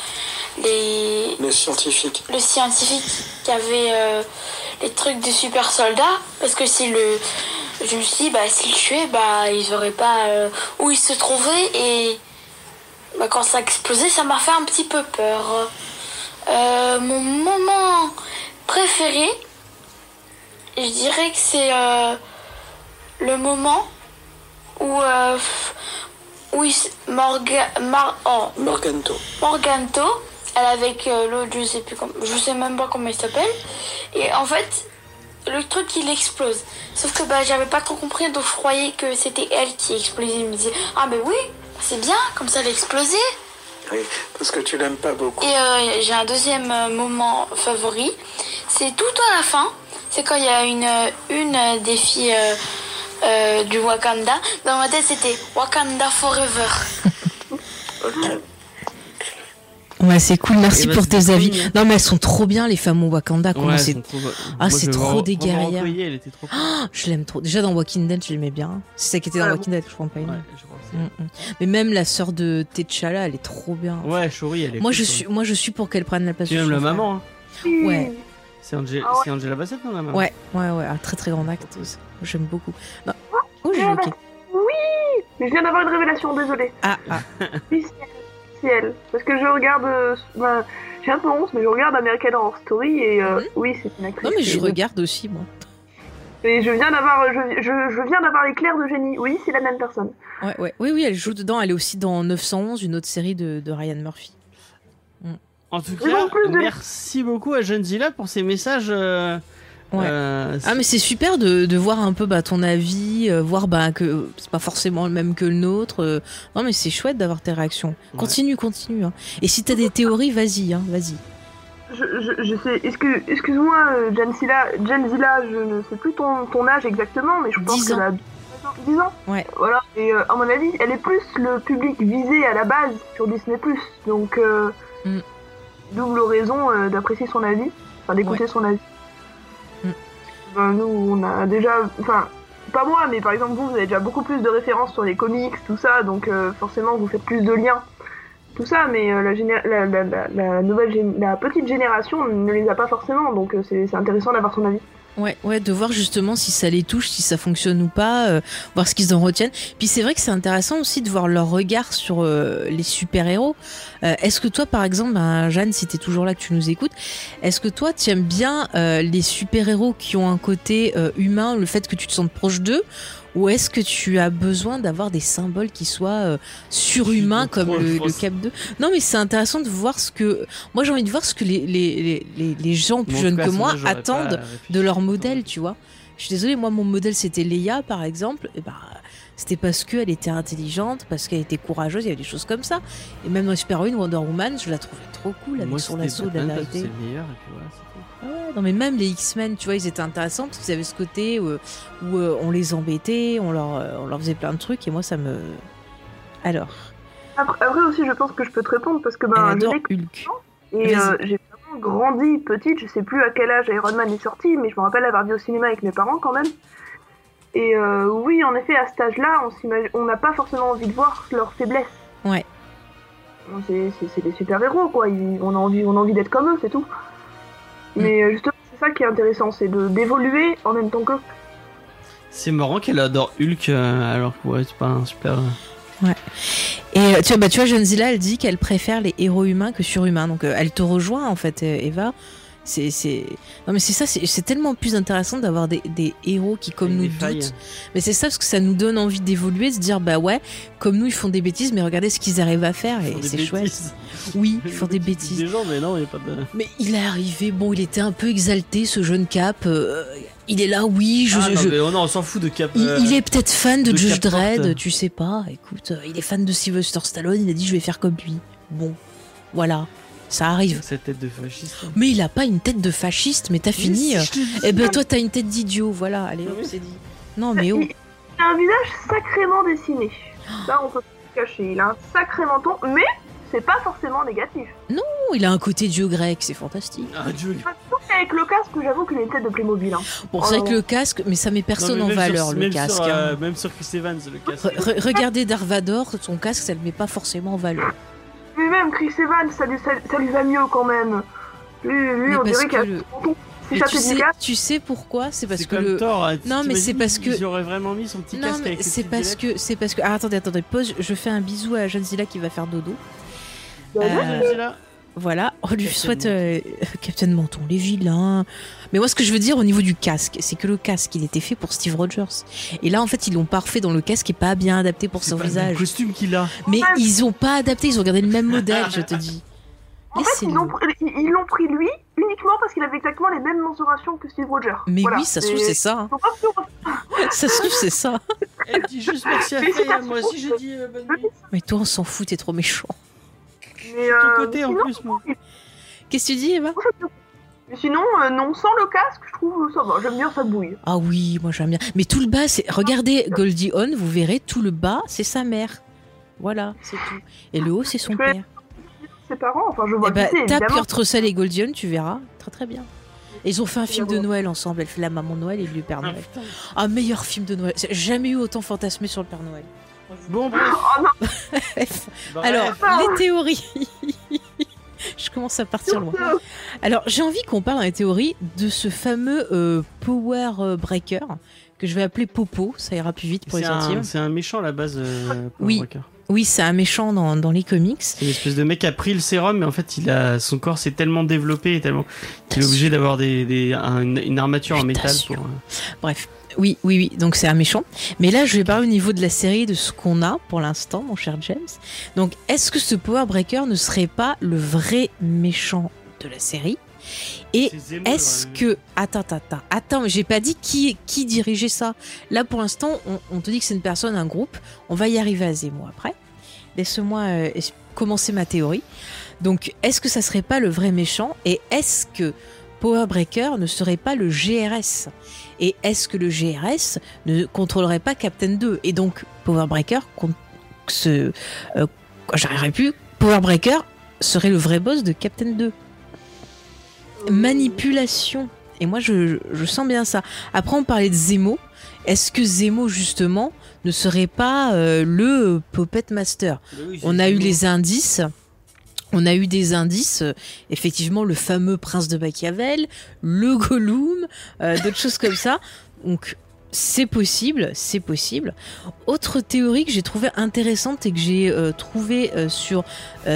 les Les scientifiques. le scientifique qui avait euh, les trucs des super soldats parce que si le je me suis dit bah s'il le tuait bah ils auraient pas euh, où il se trouvait et bah, quand ça a explosé ça m'a fait un petit peu peur Euh, mon moment préféré je dirais que c'est euh, le moment où euh, où il, Morga, Mar, oh, Morganto. Morganto, elle avec l'autre, je sais plus comment, je sais même pas comment il s'appelle. Et en fait, le truc il explose. Sauf que bah j'avais pas trop compris, donc je croyais que c'était elle qui explosait. Je me disais ah mais oui, c'est bien, comme ça elle a explosé. Oui, parce que tu l'aimes pas beaucoup. Et euh, j'ai un deuxième euh, moment favori, c'est tout à la fin. C'est quand il y a une une des filles euh, euh, du Wakanda. Dans ma tête c'était Wakanda Forever. Ok. Ouais, c'est cool, merci pour tes avis. Non, mais elles sont trop bien, les femmes au Wakanda. Comment Ouais, c'est... elles sont trop- Ah, c'est trop Ro- des guerrières. Recueillet, elle était trop cool. Je l'aime trop. Déjà dans Walking Dead, je l'aimais bien. C'est ça qui était dans Ouais, Walking Dead, je crois pas. Ouais, aimé. je crois que c'est- Mm, mm. Mais même la sœur de T'Challa, elle est trop bien. Ouais, Shuri, elle est Moi, cool, je suis, moi, je suis pour qu'elle prenne la place. Tu de aimes la maman, hein Ouais. C'est Angel- Ah ouais. c'est Angela Bassett, non, la maman Ouais, ouais, ouais, un très très grand actrice. J'aime beaucoup. Non. Oh, j'ai Ah, ok. Mais je viens d'avoir une révélation, désolé. Ah, ah. Elle. Parce que je regarde. euh, bah, j'ai un peu honte, mais je regarde American Horror Story et euh, oui, c'est une actrice. Non, mais je regarde aussi, moi. Et je viens d'avoir, je, je, je viens d'avoir l'éclair de génie. Oui, c'est la même personne. Ouais, ouais. Oui, oui, elle joue dedans. Elle est aussi dans 911, une autre série de, de Ryan Murphy. En tout cas, de- merci beaucoup à Jadzilla pour ces messages. euh, Ouais. euh, Ah mais c'est super de, de voir un peu bah, ton avis, euh, voir bah, que c'est pas forcément le même que le nôtre. euh. Non mais c'est chouette d'avoir tes réactions. Ouais. Continue, continue. hein. Et si t'as des théories, vas-y, hein, vas-y. Je, je, je sais. Excuse, excuse-moi, euh, Jenzilla, Jenzilla, je ne sais plus ton, ton âge exactement, mais je pense 10 qu'elle ans. a 10 ans. Ouais. Voilà. Et euh, à mon avis, elle est plus le public visé à la base sur Disney+. Donc, euh, Mm. double raison euh, d'apprécier son avis, enfin d'écouter son avis. Nous, on a déjà, enfin, pas moi, mais par exemple vous, vous avez déjà beaucoup plus de références sur les comics, tout ça, donc euh, forcément vous faites plus de liens, tout ça, mais euh, la, nouvelle, la petite génération ne les a pas forcément, donc euh, c'est intéressant d'avoir son avis. Ouais, ouais, de voir justement si ça les touche, si ça fonctionne ou pas, euh, voir ce qu'ils en retiennent. Puis c'est vrai que c'est intéressant aussi de voir leur regard sur euh, les super-héros. Euh, est-ce que toi, par exemple, ben, Jeanne, si t'es toujours là que tu nous écoutes, est-ce que toi, tu aimes bien les super-héros qui ont un côté humain, le fait que tu te sentes proche d'eux ou est-ce que tu as besoin d'avoir des symboles qui soient euh, surhumains comme le. Cap 2 Non, mais c'est intéressant de voir ce que. Moi, j'ai envie de voir ce que les, les, les, les, gens plus jeunes que moi attendent de leur modèle, tu vois. Je suis désolée, moi mon modèle c'était Leia par exemple, et bah c'était parce qu'elle était intelligente, parce qu'elle était courageuse, il y avait des choses comme ça. Et même dans super Wonder Woman, je la trouvais trop cool avec Moi, son assaut de la Batman parce que ouais, non mais même les X-Men, tu vois, ils étaient intéressants parce qu'ils avaient ce côté où, où, euh, on les embêtait, on leur, euh, on leur faisait plein de trucs et moi ça me... Alors, Après, après aussi, je pense que je peux te répondre parce que ben, l'ai Hulk. Et euh, j'ai vraiment grandi petite, je sais plus à quel âge Iron Man est sorti, mais je me rappelle l'avoir vu au cinéma avec mes parents quand même. Et oui, en effet, à cet âge-là, on n'a pas forcément envie de voir leurs faiblesses. Ouais. C'est des super-héros, quoi. Ils- on a envie, on a envie d'être comme eux, c'est tout. Mais euh, justement, c'est ça qui est intéressant, c'est de d'évoluer en même temps qu'eux. C'est marrant qu'elle adore Hulk euh, alors que ouais, c'est pas un super. Et euh, tu vois, bah, tu vois, John Zilla, elle dit qu'elle préfère les héros humains que surhumains. Donc euh, elle te rejoint en fait, Eva. C'est, c'est... Non mais c'est ça, c'est, c'est tellement plus intéressant d'avoir des, des héros qui comme nous doutent. Mais c'est ça parce que ça nous donne envie d'évoluer, de se dire bah ouais, comme nous ils font des bêtises, mais regardez ce qu'ils arrivent à faire et c'est chouette. Oui, ils font des bêtises. Des gens, mais non, il a pas de. Mais il est arrivé, bon, il était un peu exalté ce jeune Cap. euh, il est là, oui, je, Ah, non, je- mais oh non, on s'en fout de Cap. il, euh, il est peut-être fan de, de Judge Dredd, tu sais pas. Écoute, euh, il est fan de Sylvester Stallone. Il a dit je vais faire comme lui. Bon, voilà, ça arrive. Cette tête de fasciste. Mais il a pas une tête de fasciste, mais t'as fini. Euh, si, te dis. Eh ben toi t'as une tête d'idiot, voilà, allez hop, c'est dit. Non mais oh, Il a un visage sacrément dessiné. Ça, on peut pas le cacher. Il a un sacré menton, mais c'est pas forcément négatif. oh, il a un côté dieu grec, c'est fantastique. Ah, Dieu. Qu'avec le casque, j'avoue qu'il a une tête de Playmobil. Hein. Bon, Oh c'est non. que le casque, mais ça met personne Non, en sur- valeur le même casque. Sur, hein. euh, même sur Chris Evans, le casque. Re- re- regardez Darvador, son casque, ça le met pas forcément en valeur. Mais même Chris Evans, ça lui, ça, ça lui va mieux quand même. Lui, lui Mais on dirait qu'il a le- s'échappé tu sais, tu sais pourquoi? C'est parce que le. Hein. Non, mais c'est parce que- auraient vraiment mis son petit Non, casque avec c'est parce que c'est parce que. Ah, attendez, attendez, pause. Je fais un bisou à Jeanzilla qui va faire dodo. Bah, Euh. Voilà, on lui Captain souhaite euh, Captain Menton, les vilains. Mais moi, ce que je veux dire au niveau du casque, c'est que le casque, il était fait pour Steve Rogers. Et là, en fait, ils l'ont pas refait dans le casque et pas bien adapté pour son pas le même visage. costume qu'il a. Mais ils ont pas adapté, ils ont gardé le même modèle, je te dis. En fait, ils l'ont pris- ils ils l'ont pris lui uniquement parce qu'il avait exactement les mêmes mensurations que Steve Rogers. Mais Voilà. oui, ça se trouve, c'est ça. hein. Ça se trouve, c'est ça. Elle dit juste merci à Faye, moi aussi j'ai dit euh, bonne nuit. Mais toi, on s'en fout, t'es trop méchant. Mais, Ton euh, côté en sinon, plus, moi. Qu'est-ce que tu dis, Eva? Mais sinon, euh, non, sans le casque, je trouve ça va. J'aime bien sa bouille. Ah oui, moi j'aime bien. Mais tout le bas, c'est. Regardez Goldie Hawn, vous verrez, tout le bas, c'est sa mère. Voilà, c'est tout. Et le haut, c'est son père. Ses parents, enfin, je vois c'est, tape. Kurt Russell et Goldie Hawn, tu verras. Très très bien. Et ils ont fait un film de Noël ensemble. Elle fait la maman Noël et lui le Père Ah, Noël. putain. Ah, meilleur film de Noël. J'ai jamais eu autant fantasmé sur le Père Noël. Bon, bref. Oh non, Bref. Bref. Alors, Ah. les théories. Je commence à partir loin. Alors, j'ai envie qu'on parle dans les théories de ce fameux euh, Power euh, Breaker que je vais appeler Popo. Ça ira plus vite pour les intimes. c'est un méchant à la base. euh, Power Oui. Breaker. Oui, c'est un méchant dans, dans les comics. C'est une espèce de mec qui a pris le sérum, mais en fait, il a son corps s'est tellement développé et tellement qu'il est obligé d'avoir des, des- un- une armature en métal pour. euh, Bref, oui, oui, oui, donc c'est un méchant. Mais là, je vais parler au niveau de la série de ce qu'on a pour l'instant, mon cher James. Donc, est-ce que ce Power Breaker ne serait pas le vrai méchant de la série? Et est-ce que... Attends, attends, attends, attends, mais j'ai pas dit qui, qui dirigeait ça. Là, pour l'instant, on, on te dit que c'est une personne, un groupe. On va y arriver à Zemo après. Laisse-moi euh, commencer ma théorie. Donc, est-ce que ça serait pas le vrai méchant? Et est-ce que Power Breaker ne serait pas le GRS Et est-ce que le GRS ne contrôlerait pas Captain 2 Et donc, Power Breaker, euh, j'arriverai plus, Power Breaker serait le vrai boss de Captain 2 manipulation. Et moi, je, je sens bien ça. Après, on parlait de Zemo. Est-ce que Zemo, justement, ne serait pas euh, le Puppet Master? Oui, On a eu les indices. On a eu des indices, euh, effectivement, le fameux prince de Machiavel, le Gollum, euh, d'autres choses comme ça. Donc, c'est possible, c'est possible. Autre théorie que j'ai trouvée intéressante et que j'ai euh, trouvée sur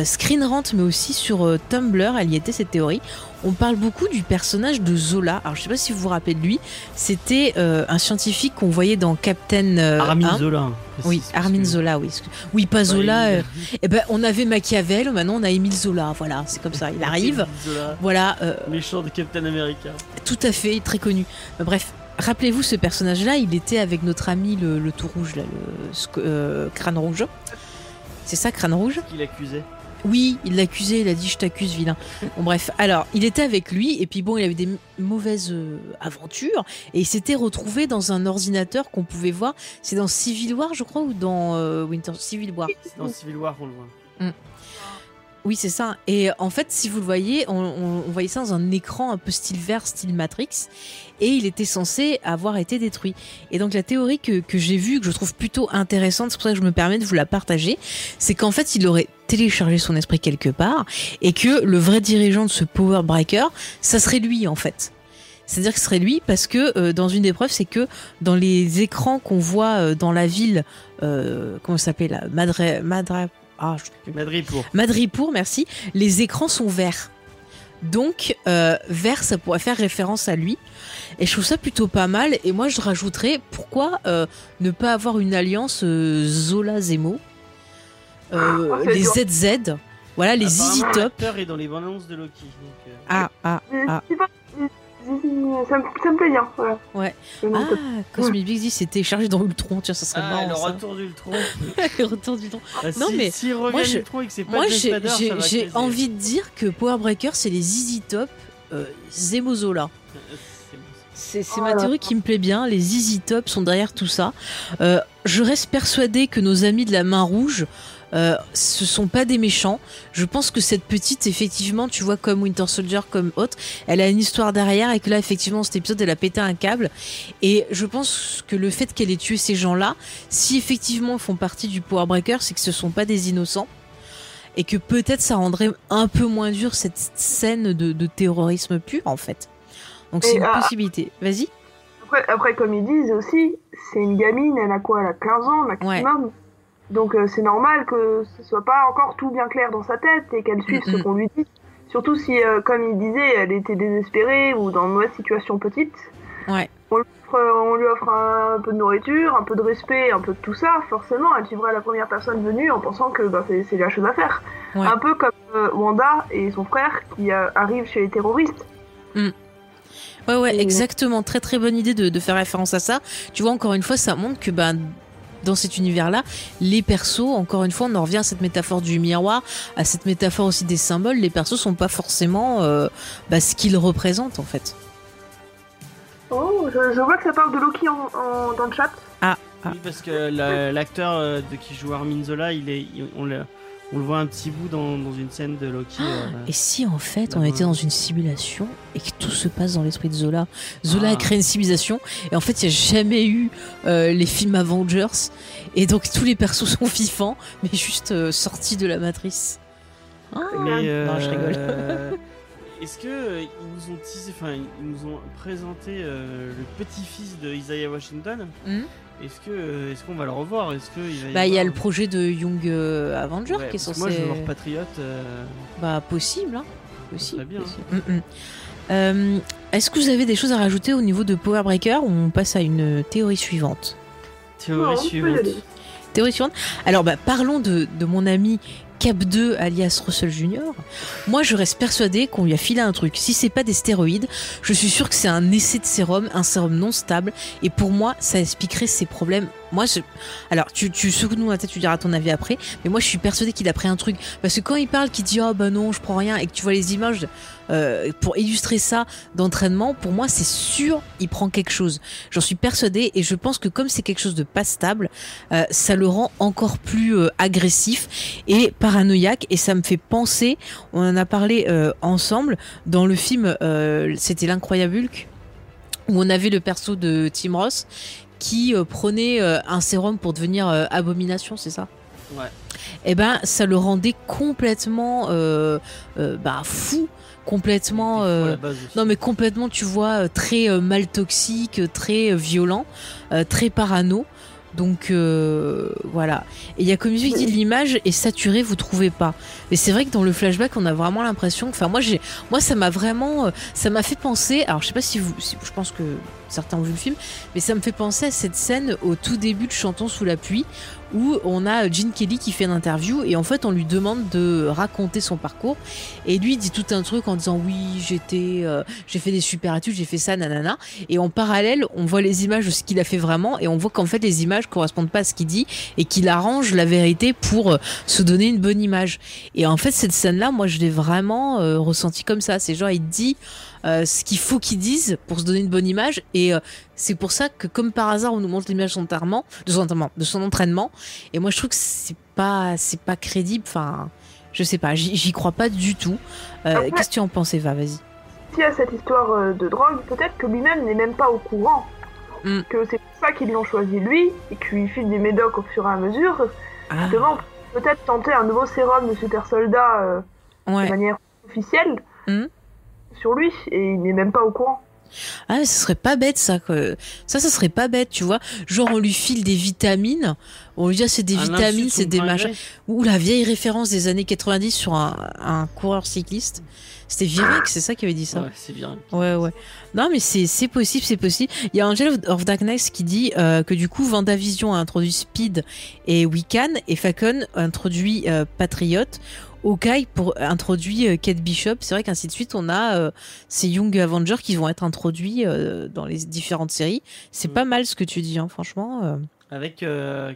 Screen Rant, mais aussi sur Tumblr, elle y était cette théorie. On parle beaucoup du personnage de Zola. Alors, je sais pas si vous vous rappelez de lui. C'était euh, un scientifique qu'on voyait dans Captain euh, Armin 1. Zola. Oui, Armin que- Zola, oui. Oui, pas Zola. Euh, eh ben, on avait Machiavel, maintenant on a Émile Zola. Voilà, c'est comme ça. Il arrive. Zola, Voilà, méchant de Captain America. tout à fait, très connu. Bref, rappelez-vous ce personnage-là, il était avec notre ami le, le tout rouge, là, le crâne rouge. C'est ça, crâne rouge? Qu'il accusait. Oui, il l'accusait, il a dit je t'accuse, vilain. Bon, bref, alors, il était avec lui, et puis bon, il avait des mauvaises euh, aventures, et il s'était retrouvé dans un ordinateur qu'on pouvait voir. C'est dans Civil War, je crois, ou dans euh, Winter Civil War? C'est dans Civil War qu'on le voit. Oui, c'est ça. Et en fait, si vous le voyez, on, voyait ça dans un écran un peu style vert, style Matrix, et il était censé avoir été détruit. Et donc la théorie que, j'ai vue, que je trouve plutôt intéressante, c'est pour ça que je me permets de vous la partager, c'est qu'en fait, il aurait téléchargé son esprit quelque part, et que le vrai dirigeant de ce Power Breaker, ça serait lui en fait. C'est-à-dire que ce serait lui parce que euh, dans une des preuves, c'est que dans les écrans qu'on voit euh, dans la ville, euh, comment ça s'appelle Madre, Madra, ah, je sais plus. Madrid pour. Madripour, merci, les écrans sont verts. Donc, euh, vert, ça pourrait faire référence à lui. Et je trouve ça plutôt pas mal. Et moi, je rajouterais, pourquoi euh, ne pas avoir une alliance euh, Zola-Zemo Euh, Ah, c'est Les dur. ZZ, voilà, les Easy Top. l'acteur est dans les bandes annonces de Loki. donc, euh, Ah, ah, ah. Pas- Ça me, plaît bien, voilà. Ouais. Ah, Cosmic Big dit c'est téléchargé dans Ultron, tiens, ça serait Ah, marrant. le ça. retour d'Ultron. le retour du temps. Ah, Non, si, mais revient moi, je- Ultron et que c'est pas Moi, j'ai envie de dire que Power Breaker, c'est les Easy Top euh, Zemo Zola. Euh, c'est Oh ma là théorie qui me plaît bien. Les Easy Top sont derrière tout ça. Euh, je reste persuadée que nos amis de la main rouge, euh, ce sont pas des méchants. Je pense que cette petite, effectivement, tu vois, comme Winter Soldier, comme autre, elle a une histoire derrière et que là, effectivement, cet épisode, elle a pété un câble. Et je pense que le fait qu'elle ait tué ces gens-là, si effectivement ils font partie du Power Breaker, c'est que ce sont pas des innocents. Et que peut-être ça rendrait un peu moins dur cette scène de, de terrorisme pur, en fait. Donc c'est une ah, possibilité. Vas-y. Après, après, comme ils disent aussi, c'est une gamine, elle a quoi? Elle a 15 ans maximum. Donc euh, c'est normal que ce soit pas encore tout bien clair dans sa tête et qu'elle suive Mm, ce mm. qu'on lui dit. Surtout si, euh, comme il disait, elle était désespérée ou dans une mauvaise situation petite. Ouais. On lui offre, on lui offre un, peu de nourriture, un peu de respect, un peu de tout ça. Forcément, elle suivra la première personne venue en pensant que bah, c'est la chose à faire. Ouais. Un peu comme euh, Wanda et son frère qui euh, arrivent chez les terroristes. Ouais, ouais, Et- exactement. Très, très bonne idée de, de faire référence à ça. Tu vois, encore une fois, ça montre que ben, dans cet univers-là, les persos, encore une fois, on en revient à cette métaphore du miroir, à cette métaphore aussi des symboles. Les persos sont pas forcément euh, bah, ce qu'ils représentent, en fait. Oh, je, je vois que ça parle de Loki en, en- dans le chat. Ah. Oui, parce que la- l'acteur euh, de qui joue Armin Zola, il est, il- on, le, on le voit un petit bout dans, dans une scène de Loki. euh, Et si, en fait, on était dans une simulation et que tout se passe dans l'esprit de Zola Zola Ah. a créé une civilisation et en fait, il n'y a jamais eu euh, les films Avengers et donc tous les persos sont vivants, mais juste euh, sortis de la matrice. Ah. Mais Non, je rigole. Est-ce que ils nous ont teasé, enfin ils nous ont présenté euh, le petit-fils de Isaiah Washington Mhm. Est-ce que est-ce qu'on va le revoir? Est-ce que il va Bah, y a le projet de Young euh, Avenger Ouais, qui est censé. Moi, je veux voir Patriote. euh, Bah, possible, hein. Possible. Bien. possible. Mm, mm. Euh, Est-ce que vous avez des choses à rajouter au niveau de Power Breaker ou on passe à une théorie suivante? Théorie Non, suivante. Théorie suivante? Alors, bah, parlons de, de mon ami Cap 2 alias Russell Jr. Moi, je reste persuadé qu'on lui a filé un truc. Si c'est pas des stéroïdes, je suis sûr que c'est un essai de sérum, un sérum non stable. Et pour moi, ça expliquerait ses problèmes. Moi, je... alors, tu, tu secoues-nous la tête, tu diras ton avis après. Mais moi, je suis persuadé qu'il a pris un truc. Parce que quand il parle, qu'il dit, oh bah non, je prends rien, et que tu vois les images euh, pour illustrer ça d'entraînement, pour moi, c'est sûr, il prend quelque chose. J'en suis persuadée, et je pense que comme c'est quelque chose de pas stable, euh, ça le rend encore plus euh, agressif et paranoïaque et ça me fait penser on en a parlé ensemble dans le film c'était l'incroyable Hulk où on avait le perso de Tim Ross qui prenait un sérum pour devenir abomination c'est ça? Ouais. et ben ça le rendait complètement euh, euh, bah fou complètement euh, non mais complètement tu vois très mal toxique, très violent, très parano. Donc euh, voilà. Et il y a comme qui dit l'image est saturée, vous trouvez pas. Mais c'est vrai que dans le flashback, on a vraiment l'impression. Enfin moi j'ai, moi ça m'a vraiment, ça m'a fait penser. Alors je sais pas si vous, si- je pense que certains ont vu le film, mais ça me fait penser à cette scène au tout début de Chantons sous la pluie où on a Gene Kelly qui fait une interview et en fait on lui demande de raconter son parcours. Et lui dit tout un truc en disant oui j'étais euh, j'ai fait des super études j'ai fait ça nanana. Et en parallèle on voit les images de ce qu'il a fait vraiment et on voit qu'en fait les images correspondent pas à ce qu'il dit et qu'il arrange la vérité pour euh, se donner une bonne image. Et en fait cette scène là moi je l'ai vraiment euh, ressenti comme ça. C'est genre il dit ce qu'il faut qu'il dise pour se donner une bonne image. Et euh, c'est pour ça que comme par hasard on nous montre l'image de son entraînement de son entraînement de son entraînement. Et moi je trouve que c'est pas c'est pas crédible. Enfin je sais pas. J'y crois pas du tout. Euh, qu'est-ce que tu en penses Eva? Vas-y. S'il y a cette histoire euh, de drogue, peut-être que lui-même n'est même pas au courant. Mm. Que c'est pour ça qu'ils l'ont choisi lui et qu'il file des médocs au fur et à mesure. ah, Justement, peut-être tenter un nouveau sérum de super soldat euh, de manière officielle. Mm. Sur lui et il n'est même pas au courant. Ah, ce serait pas bête ça. Que... Ça, ça serait pas bête, tu vois. Genre, on lui file des vitamines. On lui dit, ah, c'est des Un vitamines, c'est des machins. Ou la vieille référence des années 90 sur un, un coureur cycliste. C'était Virac, c'est ça qui avait dit ça. Ouais, c'est. Ouais, ouais. Non, mais c'est c'est possible, c'est possible. Il y a Angel of Darkness qui dit euh, que du coup, Vendavision a introduit Speed et Wiccan, et Falcon a introduit euh, Patriot. Hawkeye pour introduit euh, Kate Bishop. C'est vrai qu'ainsi de suite, on a euh, ces Young Avengers qui vont être introduits euh, dans les différentes séries. C'est Mm. pas mal ce que tu dis, hein, franchement. euh, Avec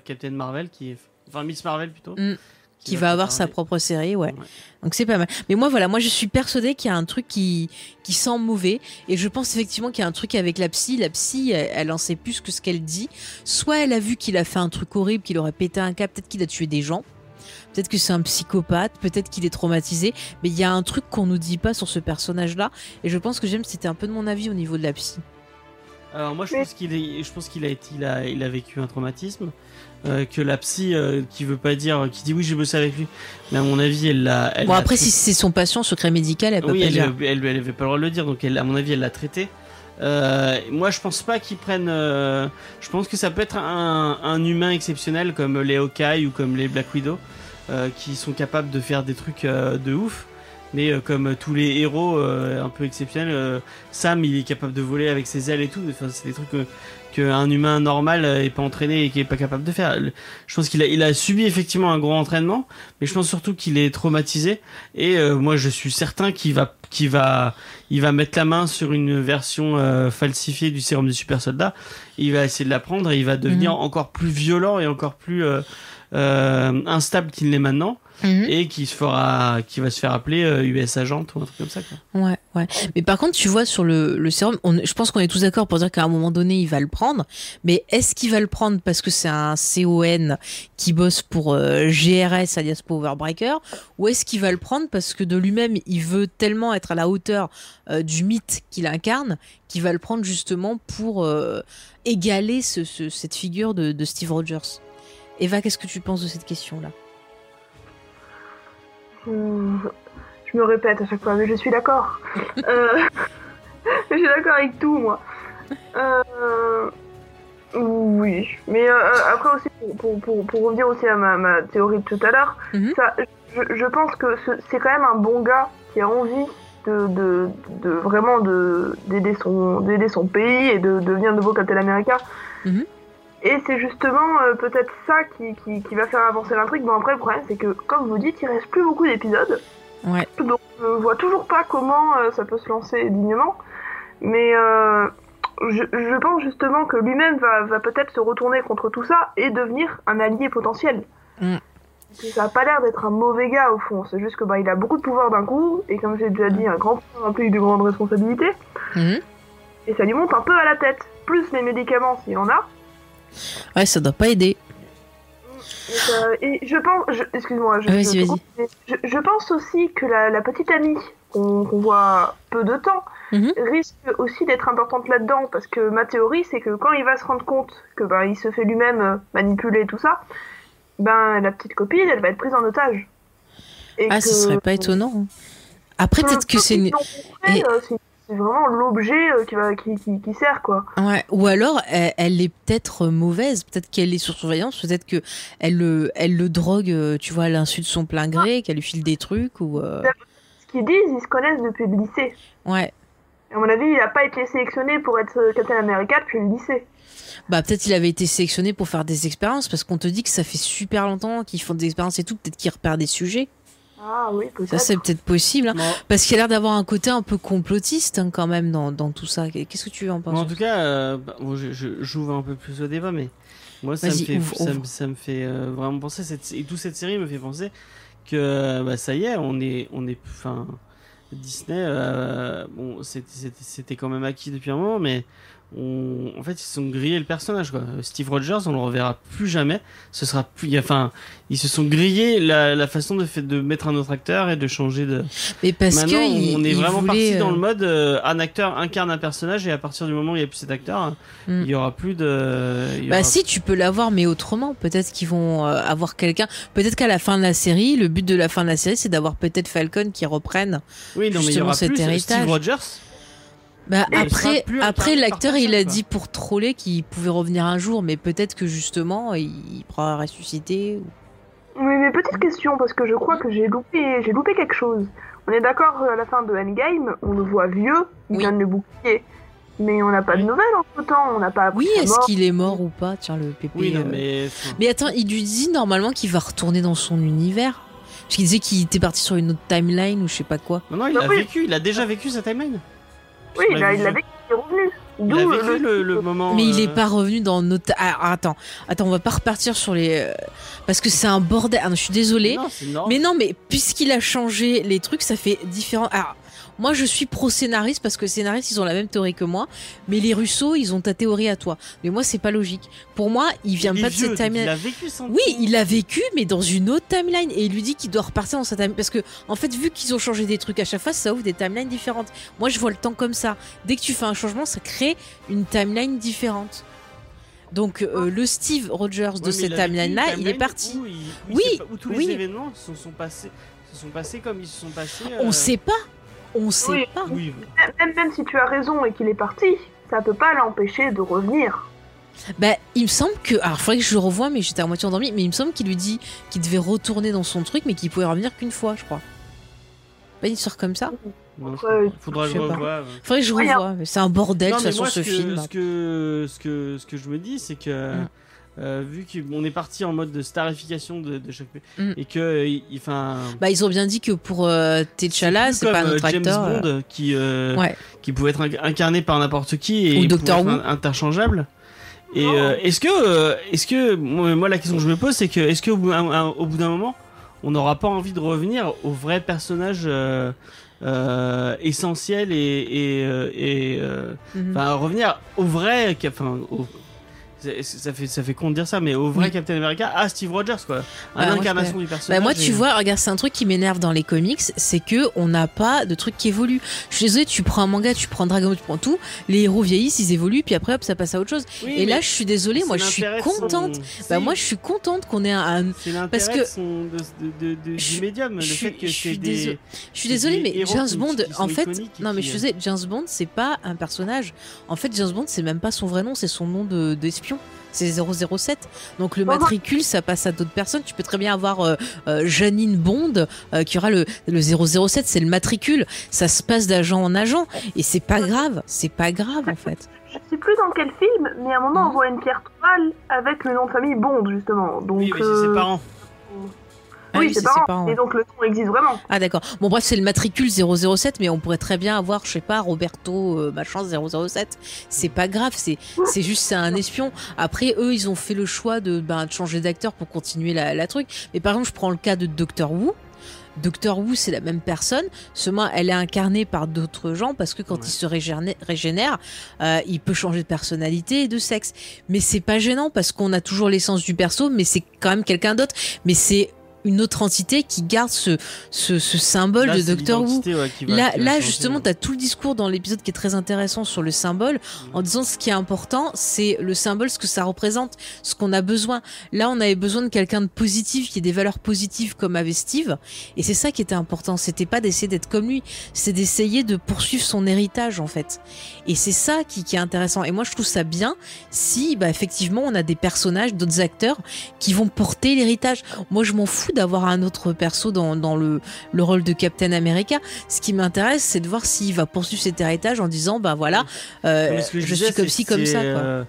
Captain Marvel qui est. Enfin, Miss Marvel plutôt. Mm. qui va avoir sa propre série, ouais. Ouais. Donc c'est pas mal. Mais moi voilà, moi je suis persuadée qu'il y a un truc qui qui sent mauvais et je pense effectivement qu'il y a un truc avec la psy. La psy, elle, elle en sait plus que ce qu'elle dit. Soit elle a vu qu'il a fait un truc horrible, qu'il aurait pété un câble, peut-être qu'il a tué des gens. Peut-être que c'est un psychopathe, peut-être qu'il est traumatisé, mais il y a un truc qu'on nous dit pas sur ce personnage-là, et je pense que j'aime, c'était un peu de mon avis au niveau de la psy. Alors moi je pense qu'il est, je pense qu'il a été, il a, il a vécu un traumatisme, euh, que la psy euh, qui veut pas dire, qui dit oui j'ai bossé avec lui, mais à mon avis elle l'a. Bon après, traité- si c'est son patient, secret médical, elle peut oui, pas elle, dire. elle, elle avait pas le droit de le dire, donc elle, à mon avis elle l'a traité. Euh, moi je pense pas qu'ils prennent. euh, je pense que ça peut être un, un humain exceptionnel comme les Hawkeye ou comme les Black Widow, qui sont capables de faire des trucs euh, de ouf. Mais euh, comme tous les héros euh, un peu exceptionnels, euh, Sam il est capable de voler avec ses ailes et tout. Enfin, c'est des trucs que qu'un humain normal euh, est pas entraîné et qui est pas capable de faire. Je pense qu'il a, il a subi effectivement un gros entraînement, mais je pense surtout qu'il est traumatisé. Et euh, moi, je suis certain qu'il va, qu'il va, il va mettre la main sur une version euh, falsifiée du sérum du super soldat. Il va essayer de la prendre et il va devenir Mhm. encore plus violent et encore plus euh, euh, instable qu'il l'est maintenant Mhm. et qui se fera, qui va se faire appeler euh, US agent ou un truc comme ça. Quoi. Ouais, ouais. Mais par contre, tu vois, sur le, le sérum, on, je pense qu'on est tous d'accord pour dire qu'à un moment donné, il va le prendre. Mais est-ce qu'il va le prendre parce que c'est un CON qui bosse pour euh, GRS, alias Powerbreaker, ou est-ce qu'il va le prendre parce que de lui-même, il veut tellement être à la hauteur euh, du mythe qu'il incarne, qu'il va le prendre justement pour euh, égaler ce, ce- cette figure de, de Steve Rogers? Eva, qu'est-ce que tu penses de cette question-là? Hmm, Je me répète à chaque fois, mais je suis d'accord. Euh, je suis d'accord avec tout, moi. Euh, Oui, mais euh, après aussi, pour, pour, pour revenir aussi à ma, ma théorie de tout à l'heure, ça, je, je pense que ce- c'est quand même un bon gars qui a envie de, de, de vraiment de d'aider son d'aider son pays et de devenir nouveau Captain America. Mhm. Et c'est justement euh, peut-être ça qui, qui, qui va faire avancer l'intrigue. Bon après le problème c'est que comme vous dites, il reste plus beaucoup d'épisodes. Ouais. Donc je vois toujours pas comment euh, ça peut se lancer dignement. Mais euh, je, je pense justement que lui-même va, va peut-être se retourner contre tout ça et devenir un allié potentiel. Mm. Ça a pas l'air d'être un mauvais gars au fond, c'est juste que bah il a beaucoup de pouvoir d'un coup, et comme j'ai déjà dit, un grand pouvoir implique de grandes responsabilités, Mhm. et ça lui monte un peu à la tête, plus les médicaments s'il y en a. Ouais, ça doit pas aider. Et, et je pense, excuse-moi, je, pense aussi que la, la petite amie qu'on voit peu de temps Mhm. risque aussi d'être importante là-dedans parce que ma théorie c'est que quand il va se rendre compte que ben il se fait lui-même euh, manipuler tout ça, ben la petite copine elle va être prise en otage. Et Ah, que- ce serait pas étonnant. hein. Après, peut-être que c'est une... et- euh, c'est- vraiment l'objet euh, qui, va, qui, qui, qui sert quoi. Ouais. Ou alors, elle, elle est peut-être mauvaise, peut-être qu'elle est sur surveillance, peut-être que elle le, elle le drogue, euh, tu vois, à l'insu de son plein gré, qu'elle lui file des trucs, ou... euh, Ce qu'ils disent, ils se connaissent depuis le lycée. Ouais. À mon avis, il a pas été sélectionné pour être euh, Captain America depuis le lycée. Bah, peut-être il avait été sélectionné pour faire des expériences, parce qu'on te dit que ça fait super longtemps qu'ils font des expériences et tout, peut-être qu'ils repèrent des sujets. Ah oui, peut-être. Ça, c'est peut-être possible, hein. Bon, Parce qu'il a l'air d'avoir un côté un peu complotiste, hein, quand même, dans, dans tout ça. Qu'est-ce que tu en penses bon, en tout cas, euh, bah, bon, je- je- j'ouvre un peu plus au débat, mais moi ça me fait, ouvre, ça, me- ouvre. ça me fait euh, vraiment penser cette, et toute cette série me fait penser que bah, ça y est, on est, on est, enfin, Disney, euh, bon, c'était- c'était c'était quand même acquis depuis un moment, mais on, en fait, ils se sont grillés le personnage, quoi. Steve Rogers, on le reverra plus jamais. Ce sera plus, enfin, ils se sont grillés la, la façon de, fait, de mettre un autre acteur et de changer de. Mais parce Maintenant, que il- on est il vraiment voulait, parti dans euh, le mode euh, un acteur incarne un personnage et à partir du moment où il n'y a plus cet acteur, Mm. il y aura plus de. il Bah aura- si, tu peux l'avoir, mais autrement. Peut-être qu'ils vont euh, avoir quelqu'un. Peut-être qu'à la fin de la série, le but de la fin de la série, c'est d'avoir peut-être Falcon qui reprenne. oui, non, mais il y aura cet plus héritage. Steve Rogers. Bah après, après l'acteur il a dit pour troller qu'il pouvait revenir un jour, mais peut-être que justement il, pourra ressusciter. ou- Oui, mais petite question, parce que je crois que j'ai loupé, j'ai loupé quelque chose. On est d'accord, à la fin de Endgame, on le voit vieux, il Oui. donne le bouclier. Mais on n'a pas de nouvelles entre temps, on n'a pas appris Oui, est-ce qu'il est mort ou pas? Tiens le pépé. Oui, non, euh. mais. Mais attends, il lui dit normalement qu'il va retourner dans son univers. Parce qu'il disait qu'il était parti sur une autre timeline ou je sais pas quoi. Non, non, il Bah a oui. vécu, il a déjà vécu sa timeline. Oui, il l'a a, vu il a jouer. vécu, il est revenu. Il D'où a vécu le, le moment. Mais il euh, est pas revenu dans notre. Ah, attends, attends, on va pas repartir sur les. euh, Parce que c'est un bordel. Ah, non, je suis désolée. Non. Mais non, mais puisqu'il a changé les trucs, ça fait différent. Alors, moi, je suis pro-scénariste parce que les scénaristes, ils ont la même théorie que moi. Mais les Russo, ils ont ta théorie à toi. Mais moi, c'est pas logique. Pour moi, il vient Il pas de cette donc Il timeline. a vécu son Oui, il a vécu, mais dans une autre timeline. Et il lui dit qu'il doit repartir dans sa timeline. Parce que, en fait, vu qu'ils ont changé des trucs à chaque fois, ça ouvre des timelines différentes. Moi, je vois le temps comme ça. Dès que tu fais un changement, ça crée une timeline différente. Donc, euh, le Steve Rogers de Ouais, cette timeline-là, il est timeline parti. Où, il- où Oui, où tous oui. les événements se sont passés, se sont passés comme ils se sont passés. On euh, sait pas. On sait Oui. pas. Oui, Même, même si tu as raison et qu'il est parti, ça peut pas l'empêcher de revenir. Bah, il me semble que. Alors, il faudrait que je le revoie, mais j'étais à moitié endormi. Mais il me semble qu'il lui dit qu'il devait retourner dans son truc, mais qu'il pouvait revenir qu'une fois, je crois. Pas une histoire comme ça non, Ouais, faudra que je je sais pas. revoie. ouais. Faudrait que je revoie. C'est un bordel, de Non, toute mais façon, moi, ce ce que, film. ce que ce que ce que je me dis, c'est que Mm. Euh, vu qu'on est parti en mode de starification de, de chaque Mm. et que il- il- enfin Bah, ils ont bien dit que pour euh, T'Challa, c'est pas autre euh, James acteur. euh, Bond qui euh, Ouais. qui pouvait être inc- incarné par n'importe qui et Ou Doctor être interchangeable. Et Oh. euh, est-ce que euh, est-ce que moi, moi, la question que je me pose c'est que est-ce que au bout d'un- moment on n'aura pas envie de revenir au vrai personnage euh, euh, essentiel et et, euh, et, euh. Enfin, revenir au vrai, enfin, au- ça fait ça fait con de dire ça, mais au vrai Oui. Captain America, à Steve Rogers quoi, à moi, l'incarnation du Bah, personnage. moi, et- tu vois, regarde, c'est un truc qui m'énerve dans les comics, c'est que on n'a pas de truc qui évolue. Je suis désolée, tu prends un manga, tu prends Dragon Ball, tu prends tout, les héros vieillissent, ils évoluent, puis après, hop, ça passe à autre chose. Oui, Et là, je suis désolée, moi, je suis son- contente. Bah, moi, je suis contente qu'on ait un, parce que- de son- de- de- de- Je- du médium, le je fait que je c'est suis désolée. Je suis désolée, mais James Bond, en fait, non, mais je euh, disais, James Bond, c'est pas un personnage. En fait, James Bond, c'est même pas son vrai nom, c'est son nom de- c'est 007. Donc le Ah. matricule, ça passe à d'autres personnes. Tu peux très bien avoir euh, euh, Janine Bond euh, qui aura le, le 007, c'est le matricule. Ça se passe d'agent en agent et c'est pas grave. C'est pas grave en fait. Je sais plus dans quel film, mais à un moment Mhm. on voit une pierre toile avec le nom de famille Bond justement. Donc, Oui, mais c'est ses parents. Ah Oui, oui, c'est ses parents, Et donc le nom existe vraiment. Ah d'accord. Bon bref, c'est le matricule 007, mais on pourrait très bien avoir, je sais pas, Roberto euh, machin 007. C'est pas grave, c'est c'est juste c'est un espion. Après eux, ils ont fait le choix de, ben, de changer d'acteur pour continuer la, la truc. Mais par exemple, je prends le cas de Doctor Who. Doctor Who, c'est la même personne, seulement elle est incarnée par d'autres gens parce que quand Ouais. il se régénère, régénère euh, il peut changer de personnalité et de sexe. Mais c'est pas gênant parce qu'on a toujours l'essence du perso, mais c'est quand même quelqu'un d'autre. Mais c'est une autre entité qui garde ce, ce, ce symbole Là, de Doctor Who. ouais, Là, là justement, tu as tout le discours dans l'épisode qui est très intéressant sur le symbole, en disant ce qui est important, c'est le symbole, ce que ça représente, ce qu'on a besoin. Là, on avait besoin de quelqu'un de positif, qui ait des valeurs positives comme avait Steve, et c'est ça qui était important. C'était pas d'essayer d'être comme lui, c'est d'essayer de poursuivre son héritage, en fait. Et c'est ça qui, qui est intéressant. Et moi, je trouve ça bien si, bah, effectivement, on a des personnages, d'autres acteurs qui vont porter l'héritage. Moi, je m'en fous d'avoir un autre perso dans, dans le, le rôle de Captain America. Ce qui m'intéresse, c'est de voir s'il va poursuivre cet héritage en disant, bah voilà, euh, je, disais, suis comme ci, comme ça. Quoi.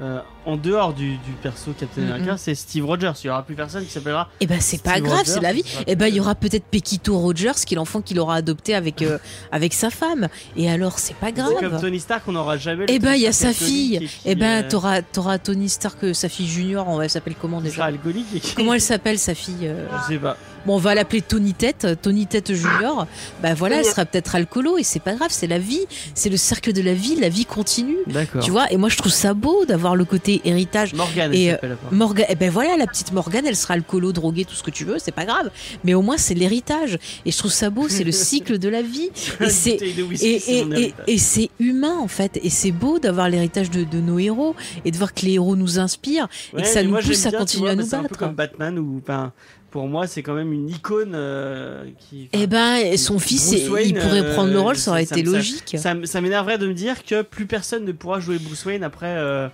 Euh, en dehors du, du perso Captain Mm, America, c'est Steve Rogers. Il y aura plus personne qui s'appellera. Et ben c'est pas grave, c'est la vie. Et ben il y aura peut-être Pequito Rogers, qui est l'enfant qu'il aura adopté avec euh, avec sa femme. Et alors c'est pas C'est comme grave. Tony Stark, on n'aura jamais. le Et ben il y a sa fille. qui, Et ben euh, t'auras t'auras Tony Stark, sa fille junior. On va elle s'appelle comment déjà sera alcoolique. et qui- Comment elle s'appelle sa fille euh? Je sais pas. Bon, on va l'appeler Tony Tête, Tony Tête Junior. Bah voilà, elle sera peut-être alcoolo et c'est pas grave, c'est la vie, c'est le cercle de la vie, la vie continue. D'accord. Tu vois, et moi je trouve ça beau d'avoir le côté héritage. Morgan, Et, elle euh, s'appelle pas. Morgan, eh ben voilà, la petite Morgane, elle sera alcoolo, droguée, tout ce que tu veux, c'est pas grave. Mais au moins c'est l'héritage. Et je trouve ça beau, c'est le cycle de la vie. Et c'est et, et, et, et c'est humain en fait. Et c'est beau d'avoir l'héritage de, de nos héros et de voir que les héros nous inspirent et Ouais, que ça nous moi, pousse à continuer vois, à bah, nous C'est un peu battre. comme Batman ou enfin pour moi, c'est quand même une icône euh, qui. Eh ben, et son fils, Bruce il Wayne, pourrait prendre le euh, rôle, ça aurait ça- été ça- logique. Ça, m'énerverait de me dire que plus personne ne pourra jouer Bruce Wayne après, euh,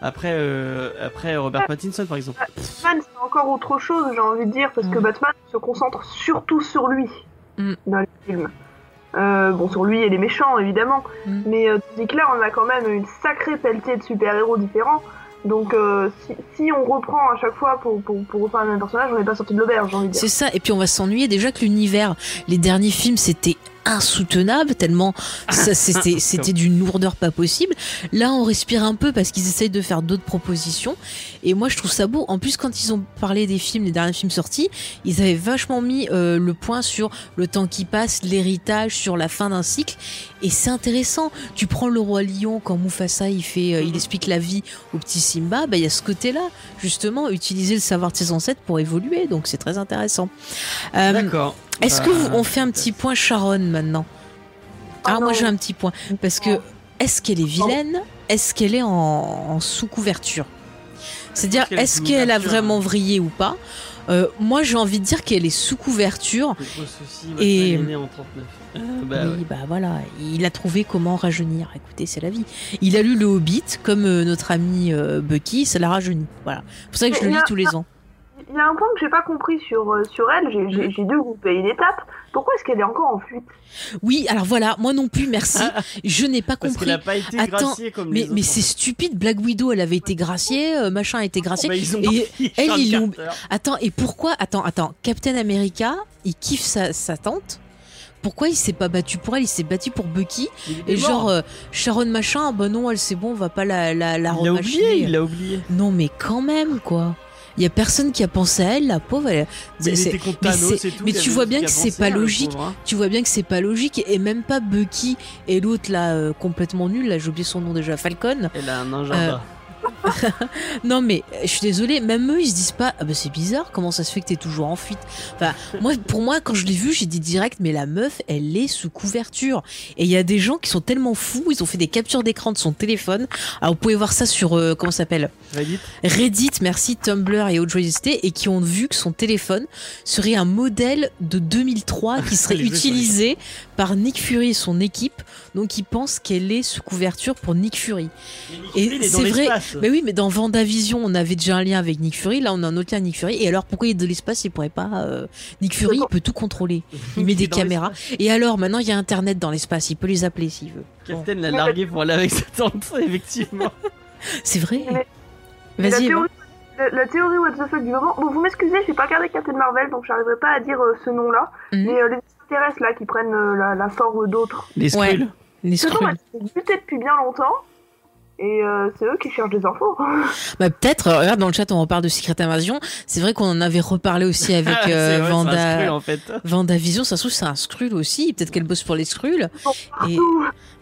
après, euh, après Robert Pattinson, par exemple. Batman, c'est encore autre chose, j'ai envie de dire, parce que Mm. Batman se concentre surtout sur lui Mm. dans les films. Euh, bon, sur lui et les méchants, évidemment. Mm. Mais euh, tandis que là, on a quand même une sacrée pelletée de super-héros différents. Donc, euh, si, on reprend à chaque fois pour, pour, pour refaire le même personnage, on n'est pas sorti de l'auberge, j'ai envie de dire. C'est ça, et puis on va s'ennuyer déjà que l'univers, les derniers films, c'était insoutenable tellement ça c'était c'était d'une lourdeur pas possible. Là, on respire un peu parce qu'ils essayent de faire d'autres propositions et moi je trouve ça beau. En plus quand ils ont parlé des films, les derniers films sortis, ils avaient vachement mis euh, le point sur le temps qui passe, l'héritage, sur la fin d'un cycle et c'est intéressant. Tu prends le roi lion quand Mufasa il fait euh, il explique la vie au petit Simba, bah il y a ce côté-là justement utiliser le savoir de ses ancêtres pour évoluer donc c'est très intéressant. Euh, D'accord. Est-ce que Euh, vous- on fait un petit point Sharon maintenant? Alors Ah moi non. j'ai un petit point parce que est-ce qu'elle est vilaine? Est-ce qu'elle est en, en sous couverture C'est-à-dire est-ce qu'elle a vraiment vrillé ou pas? Euh, Moi j'ai envie de dire qu'elle est sous couverture. Et- est né en 39. Euh, bah oui, ouais. bah voilà, il a trouvé comment rajeunir. Écoutez, c'est la vie. Il a lu le Hobbit, comme euh, notre ami Bucky, ça l'a rajeuni. Voilà. C'est pour ça que je le lis tous les ans. Il y a un point que j'ai pas compris sur, euh, sur elle, j'ai- dû couper une étape. Pourquoi est-ce qu'elle est encore en fuite? Oui, alors voilà, moi non plus, merci. Je n'ai pas Parce compris. a pas été Attends, graciée comme Mais, mais c'est stupide, Black Widow, elle avait été graciée, euh, machin a été gracié. Bah, ils ont Et elle, ils l'ont-. Attends, et pourquoi Attends, attends, Captain America, il kiffe sa, sa tante? Pourquoi il s'est pas battu pour elle? Il s'est battu pour Bucky. Et genre, euh, Sharon machin, bah non, elle c'est bon, on va pas la, la, la il l'a remachiner. oublié, il l'a oublié. Non, mais quand même, quoi. Il y a personne qui a pensé à elle, la pauvre. elle- Mais était tout, tu vois bien que c'est pas hein, logique. pauvre, hein. Tu vois bien que c'est pas logique et même pas Bucky et l'autre là euh, complètement nul, là j'ai oublié son nom déjà, Falcon. Elle a un Euh, agenda. Non mais euh, je suis désolée, même eux ils se disent pas ah bah c'est bizarre, comment ça se fait que t'es toujours en fuite? Enfin moi pour moi quand je l'ai vu j'ai dit direct mais la meuf elle est sous couverture et il y a des gens qui sont tellement fous ils ont fait des captures d'écran de son téléphone. Alors vous pouvez voir ça sur euh, comment ça s'appelle? Reddit. Reddit, merci Tumblr et autres joyeusetés et qui ont vu que son téléphone serait un modèle de 2003 qui serait utilisé par Nick Fury et son équipe. Donc ils pensent qu'elle est sous couverture pour Nick Fury. Et c'est vrai. Mais oui, mais dans Vendavision, on avait déjà un lien avec Nick Fury. Là, on a un autre lien avec Nick Fury. Et alors, pourquoi il est de l'espace Il pourrait pas. euh, Nick Fury, il peut tout contrôler. Il met des caméras. Et alors, maintenant, il y a Internet dans l'espace. Il peut les appeler s'il veut. Bon. Captain l'a largué pour aller avec sa tante, effectivement. C'est vrai. Vas-y. théorie, la, la théorie what the fuck du moment. Bon, vous m'excusez, j'ai pas regardé Captain Marvel, donc j'arriverai pas à dire euh, ce nom-là. Mhm. Mais euh, les extraterrestres là qui prennent euh, la, la forme d'autres. Les Ouais. Skrulls. Les butées depuis bien longtemps. Et euh, c'est eux qui cherchent des infos. Bah, peut-être, euh, regarde dans le chat, on reparle de Secret Invasion. C'est vrai qu'on en avait reparlé aussi avec euh, vrai, c'est un Vanda. En fait. Vendavision, ça se trouve, c'est un Skrull aussi. Peut-être qu'elle bosse pour les Skrulls. Et...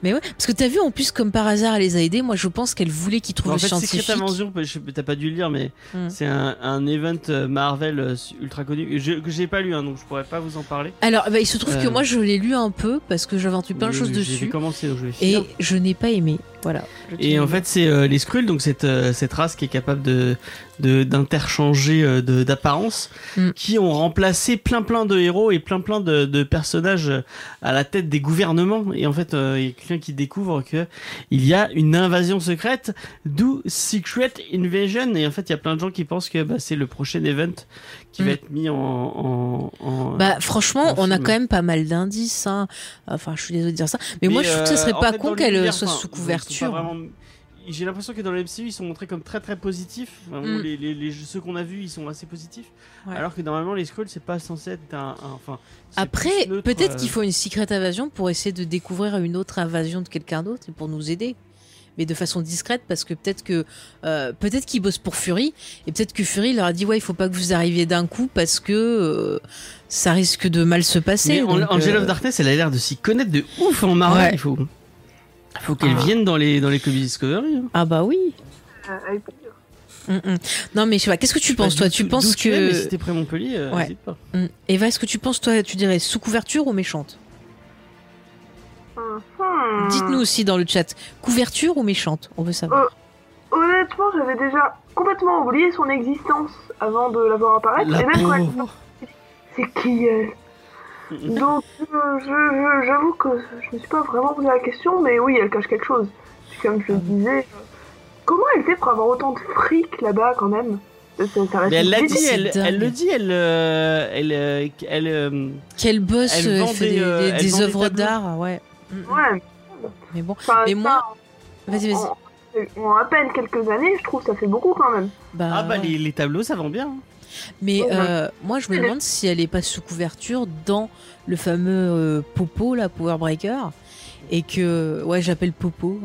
Mais ouais, parce que t'as vu, en plus, comme par hasard, elle les a aidés. Moi, je pense qu'elle voulait qu'ils trouvent en le fait, scientifique. Secret Invasion, t'as pas dû le lire, mais Hmm. c'est un, un event Marvel ultra connu je- que j'ai pas lu, hein, donc je pourrais pas vous en parler. Alors, bah, il se trouve que moi, je l'ai lu un peu parce que j'avais entendu plein de choses J'ai dessus. commencé, donc je vais Et je n'ai pas aimé. Voilà. Et en fait, c'est euh, les Skrulls, donc cette, euh, cette race qui est capable de de- d'interchanger euh, de, d'apparence, Mm. qui ont remplacé plein plein de héros et plein plein de, de personnages à la tête des gouvernements. Et en fait, euh, il y a quelqu'un qui découvre que il y a une invasion secrète, d'où Secret Invasion. Et en fait, il y a plein de gens qui pensent que bah, c'est le prochain event qui Mm. va être mis en, en, en- Bah, franchement, en on a quand même pas mal d'indices. Hein. Enfin, je suis désolée de dire ça. Mais, moi, je trouve que ça euh, serait en pas fait, con qu'elle l'univers, soit sous couverture. vraiment- J'ai l'impression que dans le MCU, ils sont montrés comme très très positifs. Mm. les, les- les- ceux qu'on a vus, ils sont assez positifs. Ouais. Alors que normalement, les Skrulls, c'est pas censé être un. un- enfin, Après, peut-être euh, qu'il faut une secret invasion pour essayer de découvrir une autre invasion de quelqu'un d'autre et pour nous aider. Mais de façon discrète, parce que peut-être que euh, peut-être qu'ils bossent pour Fury et peut-être que Fury leur a dit ouais, il faut pas que vous arriviez d'un coup parce que euh, ça risque de mal se passer. Mais donc, Angel euh, of Darkness, elle a l'air de s'y connaître de ouf en Marvel. Ouais. Il faut, qu'elle Ah. vienne dans les dans les Discovery. hein. Ah bah oui. Mm, mm. Non mais je sais pas. Qu'est-ce que tu penses toi Tu penses tu es, mais que si t'es près Montpellier, Ouais. pas. Mm. Eva, est-ce que tu penses toi, tu dirais sous couverture ou méchante? Dites-nous aussi dans le chat, couverture ou méchante On veut savoir. Honnêtement, j'avais déjà complètement oublié son existence avant de la voir apparaître. La et même quand elle, c'est qui elle? Donc, euh, j'avoue que je me suis pas vraiment posé la question, mais oui, elle cache quelque chose. Comme je le disais, euh, comment elle fait pour avoir autant de fric là-bas quand même? Ça, ça- ça reste Mais elle l'a dit, elle, elle le dit, elle, euh, elle, euh, elle, euh, Quel boss Elle euh, vend fait des, des, euh, des- elle des vend des œuvres d'art, ouais. Ouais, Mais bon, enfin, Mais moi- vas-y, vas-y. En, en à peine quelques années, je trouve que ça fait beaucoup quand même. Bah, ah bah les, les tableaux ça vend bien. Mais euh, moi, je me demande si elle est pas sous couverture dans le fameux euh, Popo, la Power Breaker, et que, ouais, j'appelle Popo,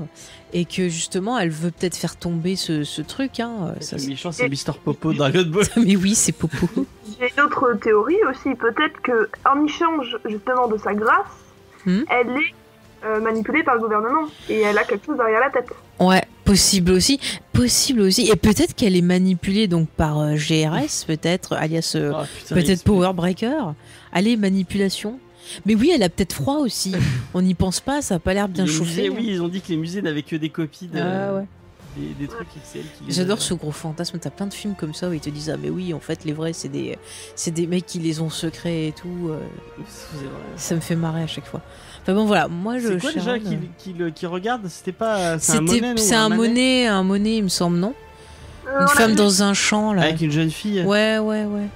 et que justement, elle veut peut-être faire tomber ce, ce truc. Hein, ça, Le c'est- méchant c'est Mister Popo Dragon Ball. Mais oui, c'est Popo. J'ai une autre théorie aussi, peut-être que en échange justement de sa grâce, Hmm. elle est euh, manipulée par le gouvernement et elle a quelque chose derrière la tête. Ouais, possible aussi, possible aussi, et peut-être qu'elle est manipulée donc par euh, GRS, peut-être, alias euh, Oh, putain, peut-être Power Breaker. Allez, manipulation. Mais oui, elle a peut-être froid aussi. On n'y pense pas, ça a pas l'air bien les chauffé. musées, oui, ils ont dit que les musées n'avaient que des copies de, Ah ouais. des, des trucs XL. qui J'adore ce gros fantasme. T'as plein de films comme ça où ils te disent ah mais oui en fait les vrais c'est des c'est des mecs qui les ont secrets et tout. euh, ça me fait marrer à chaque fois. Enfin bon voilà moi je. C'est quoi déjà qui, euh, qui, le- qui regarde C'était pas. C'est un C'était monnaie, c'est un Manet monnaie un monnaie il me semble non. Euh, Une femme dans un champ là. Avec une jeune fille. Ouais ouais ouais.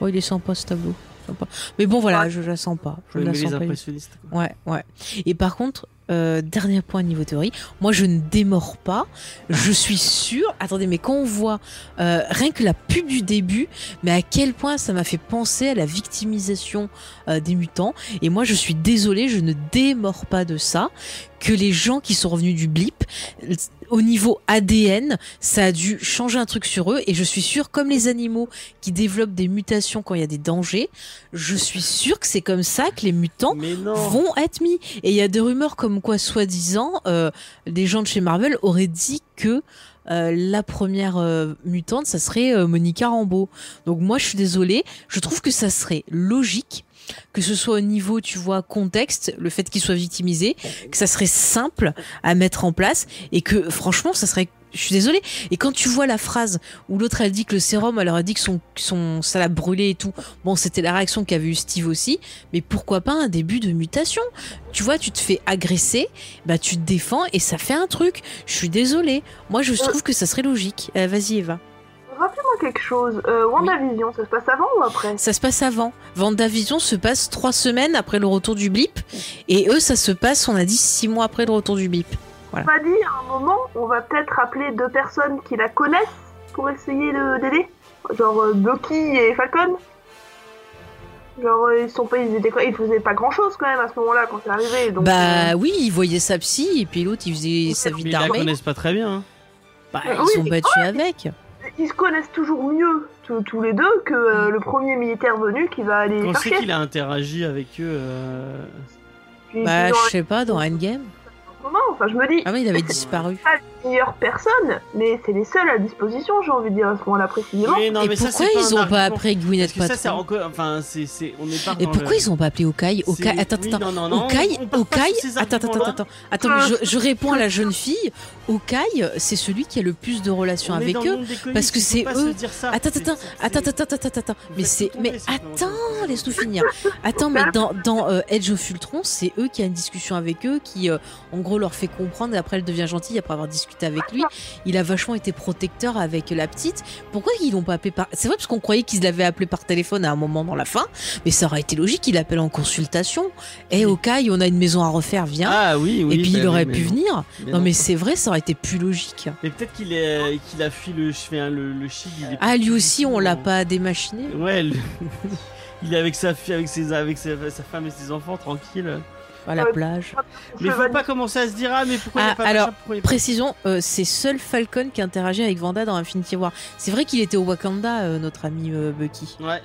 Oh il est sympa ce tableau. Sympa. Mais bon voilà je la sens pas. Je la sens les pas. Ouais, ouais. Et par contre, euh, dernier point niveau théorie, moi je ne démords pas. Je suis sûre. Attendez, mais quand on voit euh, rien que la pub du début, mais à quel point ça m'a fait penser à la victimisation euh, des mutants. Et moi je suis désolée, je ne démords pas de ça. Que les gens qui sont revenus du blip, au niveau ADN, ça a dû changer un truc sur eux. Et je suis sûre, comme les animaux qui développent des mutations quand il y a des dangers, je suis sûre que c'est comme ça que les mutants vont être mis. Et il y a des rumeurs comme quoi, soi-disant, euh, des gens de chez Marvel auraient dit que euh, la première euh, mutante, ça serait euh, Monica Rambeau. Donc moi, je suis désolée, je trouve que ça serait logique que ce soit au niveau, tu vois, contexte, le fait qu'il soit victimisé, que ça serait simple à mettre en place et que franchement, ça serait je suis désolée. Et quand tu vois la phrase où l'autre elle dit que le sérum, elle leur a dit que son, son ça l'a brûlé et tout. Bon, c'était la réaction qu'avait eu Steve aussi. Mais pourquoi pas un début de mutation? Tu vois, tu te fais agresser, bah tu te défends et ça fait un truc. Je suis désolée. Moi, je trouve que ça serait logique. Euh, Vas-y, Eva. Rappelez-moi quelque chose. Euh, WandaVision, ça se passe avant ou après? Ça se passe avant. Vendavision se passe trois semaines après le retour du blip. Et eux, ça se passe, on a dit, six mois après le retour du blip. On m'a dit à un moment, on va peut-être appeler deux personnes qui la connaissent pour essayer de d'aider. Genre euh, Bucky et Falcon. Genre euh, ils sont pas, ils étaient Ils faisaient pas grand chose quand même à ce moment-là quand c'est arrivé. Donc, bah euh, oui, il voyait sa psy et puis l'autre, il faisait sa vie Mais ils la d'armée. connaissent pas très bien. hein. Bah, Oui, ils sont mais- battus avec. Ils se connaissent toujours mieux tous, les deux que euh, le premier militaire venu qui va aller c'est chercher. qu'il a interagi avec eux euh, Bah, je sais pas, dans Endgame. un moment, enfin je me dis, Ah oui, il avait disparu. meilleures personnes, mais c'est les seuls à disposition, j'ai envie de dire à ce moment-là précisément. mais non, et ça, pourquoi ils un ont pas appelé Gwyneth Parce que ça, c'est Paltrow encore. Enfin, c'est. c'est- On est pas Et pourquoi le- ils ont pas appelé Okai Okai, c'est- attends, oui, attends. non, non, Okai, Okai, attends, attends, attends, attends, mais je, je réponds à la jeune fille. Okai, c'est celui qui a le plus de relations On avec eux. parce que c'est eux. ça. Attends, attends, attends, attends, attends, attends, attends. Mais c'est, mais attends, laisse-nous finir. Attends, mais dans, dans euh, Edge of Ultron, c'est eux qui a une discussion avec eux, qui euh, en gros leur fait comprendre. Et après, elle devient gentille après avoir discuté avec lui. Il a vachement été protecteur avec la petite. Pourquoi ils l'ont pas appelé par C'est vrai parce qu'on croyait qu'ils l'avaient appelé par téléphone à un moment dans la fin, mais ça aurait été logique qu'il appelle en consultation. Eh, Okai, on a une maison à refaire, viens. Ah oui, oui. et puis bah il aurait pu non. venir. Mais Non, mais c'est vrai, ça aurait été plus logique. Mais peut-être qu'il est, qu'il a fui le, enfin, le, le est Ah, lui aussi, on l'a pas démachiné. Ouais, le- il est avec sa fille, avec ses, avec sa, sa femme et ses enfants tranquille. À la Ouais. plage. Mais faut pas commencer à se dire ah mais pourquoi il y a Ah, pas alors, machin, pourquoi il y a pas- Précisons, euh, c'est seul Falcon qui interagit avec Vanda dans Infinity War. C'est vrai qu'il était au Wakanda, euh, notre ami euh, Bucky. Ouais.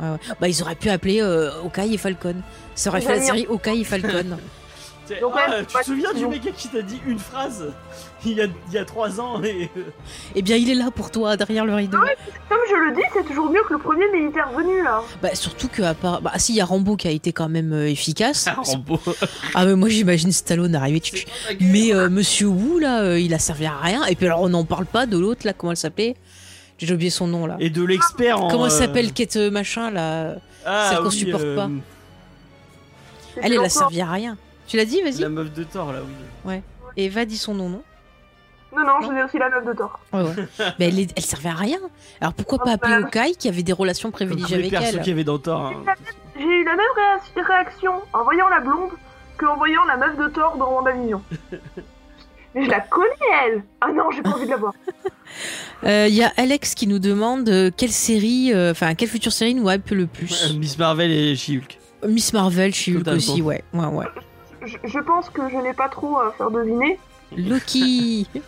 Ouais, ouais. Bah, ils auraient pu appeler euh, Hawkeye et Falcon. Ça aurait fait la série Hawkeye et Falcon. Donc, ah, tu te souviens du mec qui t'a dit une phrase il y a, il y a trois ans et eh bien, il est là pour toi, derrière le rideau. Comme je le dis, c'est toujours mieux que le premier militaire venu là. Bah, surtout que, à part. Bah, si, il y a Rambo qui a été quand même euh, efficace. Ah, Rambo. Ah, mais moi, j'imagine Stallone arriver. Guerre. Mais euh, Monsieur Wu, là, euh, il a servi à rien. Et puis, alors, on n'en parle pas de l'autre, là, comment elle s'appelait? J'ai oublié son nom, là. Et de l'expert en. Comment elle euh, s'appelle Kate euh, machin là? Ah, Celle qu'on oui, supporte euh, pas. Elle, elle a servi à rien. Tu l'as dit, vas-y La meuf de Thor, là, oui. Et va dis son nom, non Non, non, je dis aussi la meuf de Thor. Ouais, ouais. Mais elle, est- elle servait à rien. Alors pourquoi pas appeler. Hawkeye qui avait des relations privilégiées avec elle qu'il y avait dans Thor. hein. J'ai eu la même réa- réaction en voyant la blonde qu'en voyant la meuf de Thor dans WandaVision. Mais je la connais, elle Ah non, j'ai pas envie de la voir. Euh, Il y a Alex qui nous demande euh, quelle série, euh, enfin quelle future série nous hype le plus? Euh, Miss Marvel et She-Hulk. Miss Marvel, She-Hulk aussi, ouais, ouais, ouais. Je, je pense que je n'ai pas trop à faire deviner. Loki.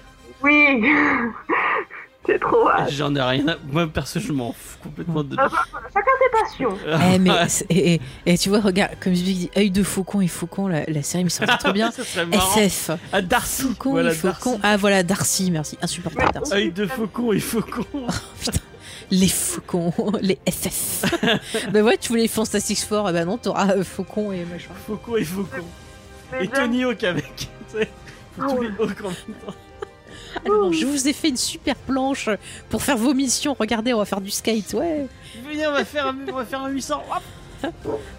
Oui C'est trop... euh, J'en ai rien à. Moi, perso, je m'en fous complètement de. ah, bah, chacun ses passions. Eh, mais et, et- et tu vois, regarde, comme je dis, œil de faucon et faucon, la, la série me semble trop bien. SF. Ah, Darcy. Faucon voilà, et faucon. Darcy. Ah voilà, Darcy, merci. Insupportable, Darcy. Œil de faucon et faucon. Les faucons, les FF. bah ouais, tu voulais les Fantastic Four, eh ben non, t'auras euh, faucon et machin. Faucon et faucon. Mais Et Tony Hawk avec. tu sais, pour tous ouais. les Hawks en même temps. Alors, je vous ai fait une super planche pour faire vos missions. Regardez, on va faire du skate, ouais. Venez, on va faire un, on va faire un 800. Hop.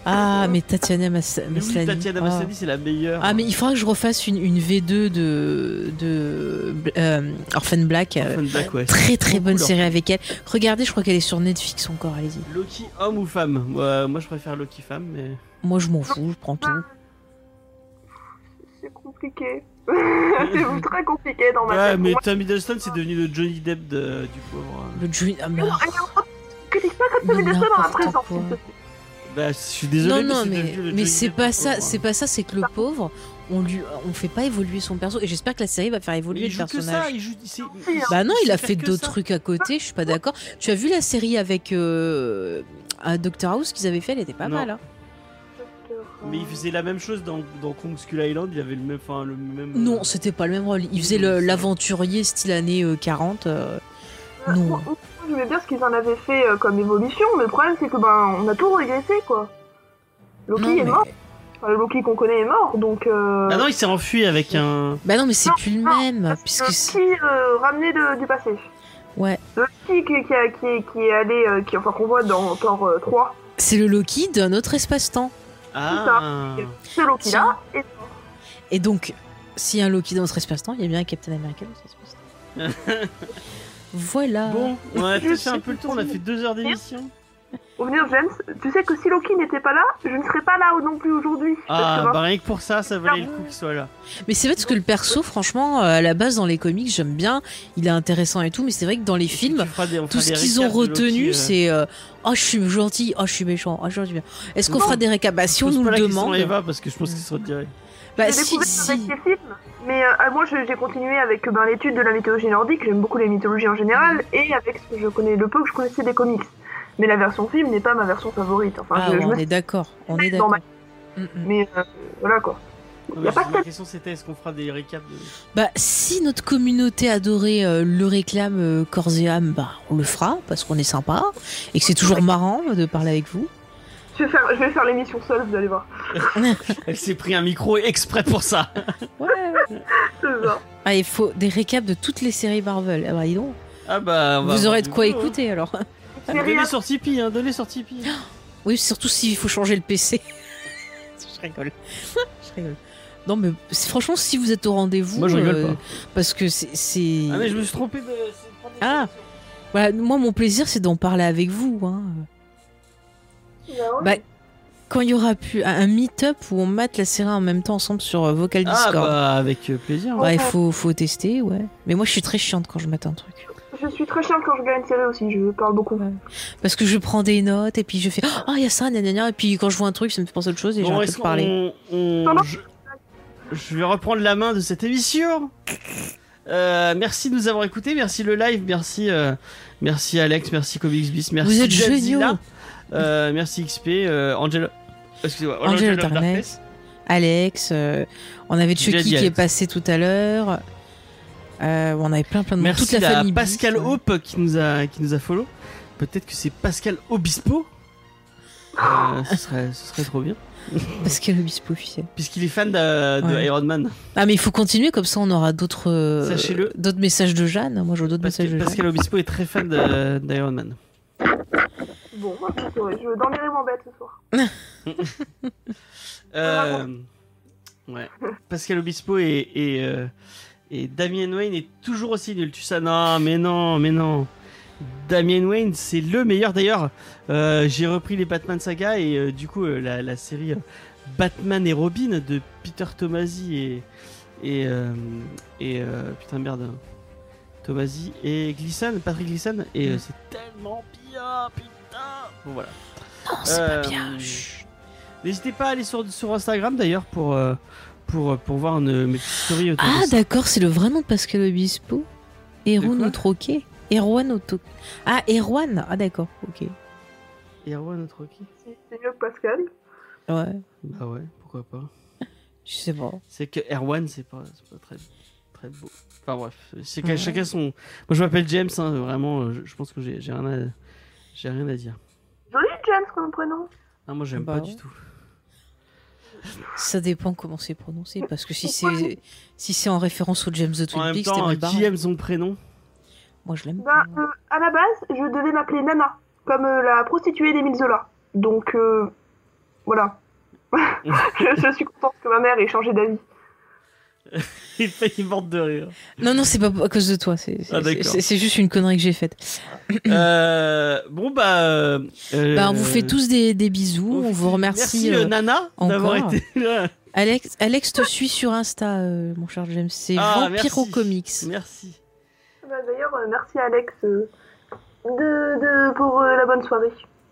Ah, mais Tatiana Mas Mais oui, Maslany. Tatiana Ah. Maslany, c'est la meilleure. Ah, mais il faudra que je refasse une, une V2 de, de euh, Orphan Black. Orphan Black, ouais. très très bonne cool, série avec elle. Regardez, je crois qu'elle est sur Netflix encore, allez-y. Loki homme ou femme? Moi, moi, je préfère Loki femme, mais. Moi, je m'en fous, je prends tout. C'est compliqué. c'est très compliqué dans ma Ouais, tête. mais Moi, Tom Hiddleston, c'est devenu le Johnny Depp de- du pauvre. Le Johnny. Ah, mais- alors, critique pas comme Mais ça, ça dans la n'importe présence. quoi. s'il te plaît. Bah, je suis désolé, Non, non, c'est mais, devenu le mais Johnny c'est Depp pas du ça, pauvre. c'est pas ça, c'est que le pauvre, on lui, on fait pas évoluer son perso, et j'espère que la série va faire Mais évoluer il le joue que ça, personnage. il joue. c'est- Si, hein. Bah non, il a sait fait faire que d'autres ça. trucs à côté, je suis pas d'accord. Tu as vu la série avec euh, à Doctor House qu'ils avaient fait, elle était pas Non. mal. Hein. Mais il faisait la même chose dans, dans Kong Skull Island, il avait le même. Enfin, le même Non, c'était pas le même rôle. Il faisait l'aventurier style année euh, 40. euh, Euh, Non. moi, moi, Je veux bien ce qu'ils en avaient fait euh, comme évolution, mais le problème c'est que ben on a tout régressé quoi. Loki non, est mais... mort, enfin, le Loki qu'on connaît est mort, donc. Euh... Ah non, il s'est enfui avec un. Bah non, mais c'est Non, plus le non, même. parce Puisque Loki euh, ramené de- du passé. Ouais. Le Loki qui, qui, a- qui, est- qui est allé, euh, qui enfin qu'on voit dans Thor euh, 3, c'est le Loki d'un autre espace-temps. Ah ce Loki là, et Et donc, s'il y a un Loki dans notre espace-temps, il y a bien un Captain America dans notre espace-temps. voilà. Bon, on a fait un peu le tour, on a fait deux heures d'émission. Au venir James, tu sais que si Loki n'était pas là, je ne serais pas là non plus aujourd'hui. Ah, bah rien que pour ça, ça valait le coup qu'il soit là. Mais c'est vrai parce que le perso, franchement, euh, à la base dans les comics, j'aime bien. Il est intéressant et tout, mais c'est vrai que dans les films, des- tout ce qu'ils ont retenu, euh. c'est euh, oh je suis gentil, oh je suis méchant, oh je suis bien. Est-ce qu'on Non. fera des récaps? Bah, si on nous pas le demande. Eva parce que je pense qu'il se redirait. Bah j'ai si, découvert si. avec les films, mais euh, moi j'ai continué avec ben, l'étude de la mythologie nordique, j'aime beaucoup les mythologies en général, et avec ce que je connais, le peu que je connaissais des comics. Mais la version film n'est pas ma version favorite. Enfin, Ah, je, ouais, je on me est d'accord, on est d'accord. ma- Mm, mm. Mais euh, voilà quoi. Non, Y a mais pas juste de ma question c'était est-ce qu'on fera des récaps de. Bah si notre communauté adorée euh, le réclame euh, corps et âme, bah on le fera parce qu'on est sympa et que c'est toujours marrant de parler avec vous. Je vais faire, je vais faire l'émission seule, vous allez voir. Elle s'est pris un micro exprès pour ça. Ouais. C'est ça. Ah, il faut des récaps de toutes les séries Marvel. Ah bah dis donc. Ah bah, on va Vous aurez de quoi boulot, hein. écouter alors. Série Donnez sur Tipeee, hein, donnez sur Tipeee. Oui, surtout s'il faut changer le PC. je rigole. je rigole. Non, mais franchement, si vous êtes au rendez-vous. Moi, je rigole euh, pas. Parce que c'est. Ah mais je me suis trompé de. Ah. Voilà, moi, mon plaisir, c'est d'en parler avec vous. Hein. Bah, quand il y aura plus un meet-up où on mate la série en même temps ensemble sur euh, Vocal Ah Discord. bah avec euh, plaisir. Bah, il faut, faut tester, ouais. Mais moi, je suis très chiante quand je mate un truc. Je suis très chiante quand je regarde une série aussi, je parle beaucoup. Parce que je prends des notes et puis je fais Ah, il y a ça, gna. Et puis quand je vois un truc, ça me fait penser à autre chose et Bon, j'arrête de parler. on- je... je vais reprendre la main de cette émission. Euh, merci de nous avoir écoutés, merci le live, merci, euh, merci Alex, merci Comics Beast, merci Vous êtes géniaux. euh, merci XP, euh, Angela, excusez-moi, Angela of Darkness. Alex, euh, on avait Chucky qui est passé tout à l'heure. Euh, on avait plein plein de monde. Merci toute la à famille. Pascal Beast. Hope qui nous a qui nous a follow. Peut-être que c'est Pascal Obispo. Euh, ce serait ce serait trop bien, Pascal Obispo officiel. puisqu'il est fan de, de Ouais. Iron Man. Ah mais il faut continuer comme ça on aura d'autres euh, Sachez-le. d'autres messages de Jeanne. Moi je veux d'autres messages Pascal, de Pascal Jeanne. Obispo est très fan de- d'Iron Man. Bon, c'est vrai, je dormirai moins bête ce soir. Euh, ouais. Pascal Obispo et, euh, et Damien Wayne est toujours aussi nul. Tu sais, non, mais non, mais non. Damien Wayne, c'est le meilleur. D'ailleurs, euh, j'ai repris les Batman Saga et euh, du coup, euh, la, la série Batman et Robin de Peter Tomasi et. Et. euh, et euh, putain, merde. Tomasi et Gleason, Patrick Gleason. Et c'est tellement bien, putain. Bon, voilà. Non, c'est pas bien. N'hésitez pas à aller sur, sur Instagram d'ailleurs pour, euh, pour, pour voir une, mes petites stories autour Ah, d'accord, c'est le vrai nom de Pascal Obispo. Erwan De quoi Otroquet. Erwan Otroquet. Ah, Erwan. Ah, d'accord, ok. Erwan Otroki Si c'est mieux que Pascal. Ouais, Bah ouais, pourquoi pas. je sais pas. C'est que Erwan, c'est pas, c'est pas très, très beau. Enfin bref, c'est que Ouais. chacun son. Moi je m'appelle James, hein, vraiment, je, je pense que j'ai rien, à... j'ai rien à dire. Joli James comme prénom. Ah, moi j'aime Bah pas ouais. du tout. Ça dépend comment c'est prononcé, parce que si c'est si c'est en référence au James de Twin Peaks, temps, t'aimerais qui barrer. aime son prénom? Moi, je l'aime. Bah, euh, à la base, je devais m'appeler Nana, comme euh, la prostituée d'Émile Zola. Donc, euh, voilà. je, je suis contente que ma mère ait changé d'avis. Il fait une morte de rire. Non, non, c'est pas à cause de toi. C'est Ah, juste une connerie que j'ai faite. Euh, bon bah. euh, Bah, on vous fait tous des, des bisous. On vous remercie. Merci euh, euh, Nana d'avoir encore. été là. Alex, Alex te suit sur Insta, euh, mon cher James. C'est Ah, Vampiro merci. Comics. Merci. Bah, D'ailleurs, euh, merci Alex euh, de, de, pour euh, la bonne soirée.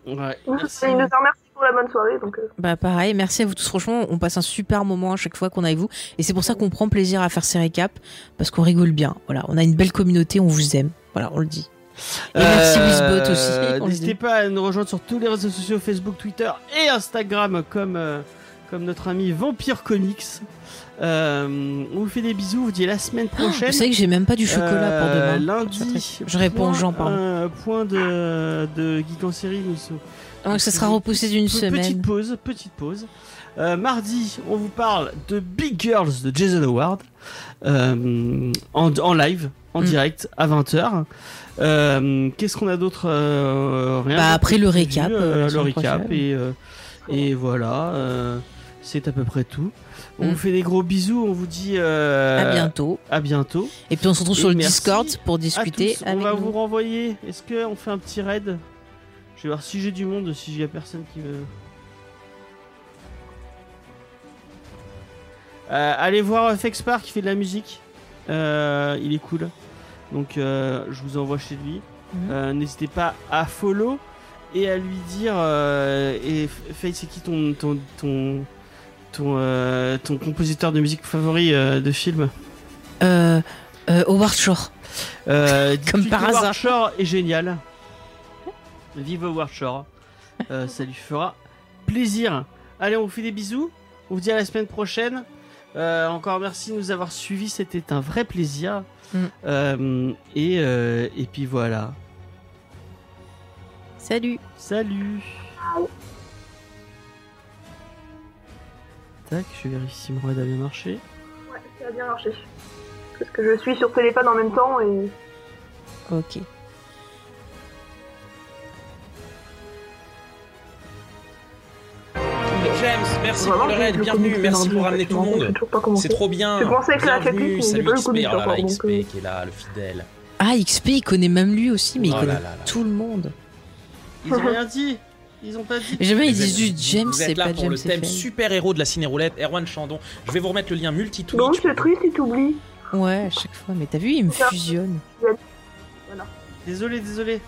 Ouais, Il merci. nous a remercié pour la bonne soirée, donc euh, Bah pareil, merci à vous tous. Franchement, on passe un super moment à chaque fois qu'on est avec vous. Et c'est pour ça qu'on prend plaisir à faire ces récaps. Parce qu'on rigole bien. Voilà, on a une belle communauté, on vous aime. Voilà, on le dit. Et merci Wizbot aussi, Euh, N'hésitez dit. pas à nous rejoindre sur tous les réseaux sociaux Facebook, Twitter et Instagram comme, euh, comme notre ami Vampire Comics. Euh, on vous fait des bisous, on vous dit à la semaine prochaine. Vous savez que j'ai même pas du chocolat pour Euh, demain. Lundi. Je réponds aux gens, pardon. euh, point de, de Geek en série. Nous sommes- Donc ça sera repoussé d'une semaine. Petite pause, petite pause. Euh, mardi, on vous parle de Big Girls de Jason Howard euh, en, en live, en Mm. direct à 20h. Euh, Qu'est-ce qu'on a d'autre Rien. Bah, après le récap, le récap et et voilà. C'est à peu près tout. On Mm. vous fait des gros bisous. On vous dit À bientôt. À bientôt. Et puis on se retrouve et sur le Discord pour discuter tous. On avec va nous. vous renvoyer. Est-ce qu'on fait un petit raid? Je vais voir si j'ai du monde, si j'ai personne qui veut. Euh, allez voir Fexpar qui fait de la musique. Euh, il est cool. Donc euh, je vous envoie chez lui. Mhm. N'hésitez pas à follow et à lui dire. et Faye, c'est qui ton ton ton ton, ton compositeur de musique favori de film? Howard Shore. Comme par hasard. Howard Shore est génial. Vive Howard Shore. Euh, ça lui fera plaisir. Allez, on vous fait des bisous. On vous dit à la semaine prochaine. Euh, encore merci de nous avoir suivis. C'était un vrai plaisir. Mm. Euh, et, euh, et puis voilà. Salut. Salut. Tac, je vérifie si mon raid a bien marché. ouais, ça a bien marché. Parce que je suis sur téléphone en même temps et Ok. James, merci pour le raid, bienvenue, merci pour en ramener tout le monde. C'est trop bien. Bienvenue, salut XP, là XP qui est là, le fidèle. Ah, XP, il connaît même lui aussi, mais il Oh connaît tout le monde. Ils ont rien dit. Ils ont pas dit. Jamais ils Vous êtes- disent juste James, c'est pas pour James, le thème super-héros de la ciné-roulette, Erwan Chandon. Je vais vous remettre le lien multi-Twitch. c'est triste t'oublies. Ouais, à chaque fois. Mais t'as vu, il me fusionne. Désolé, désolé.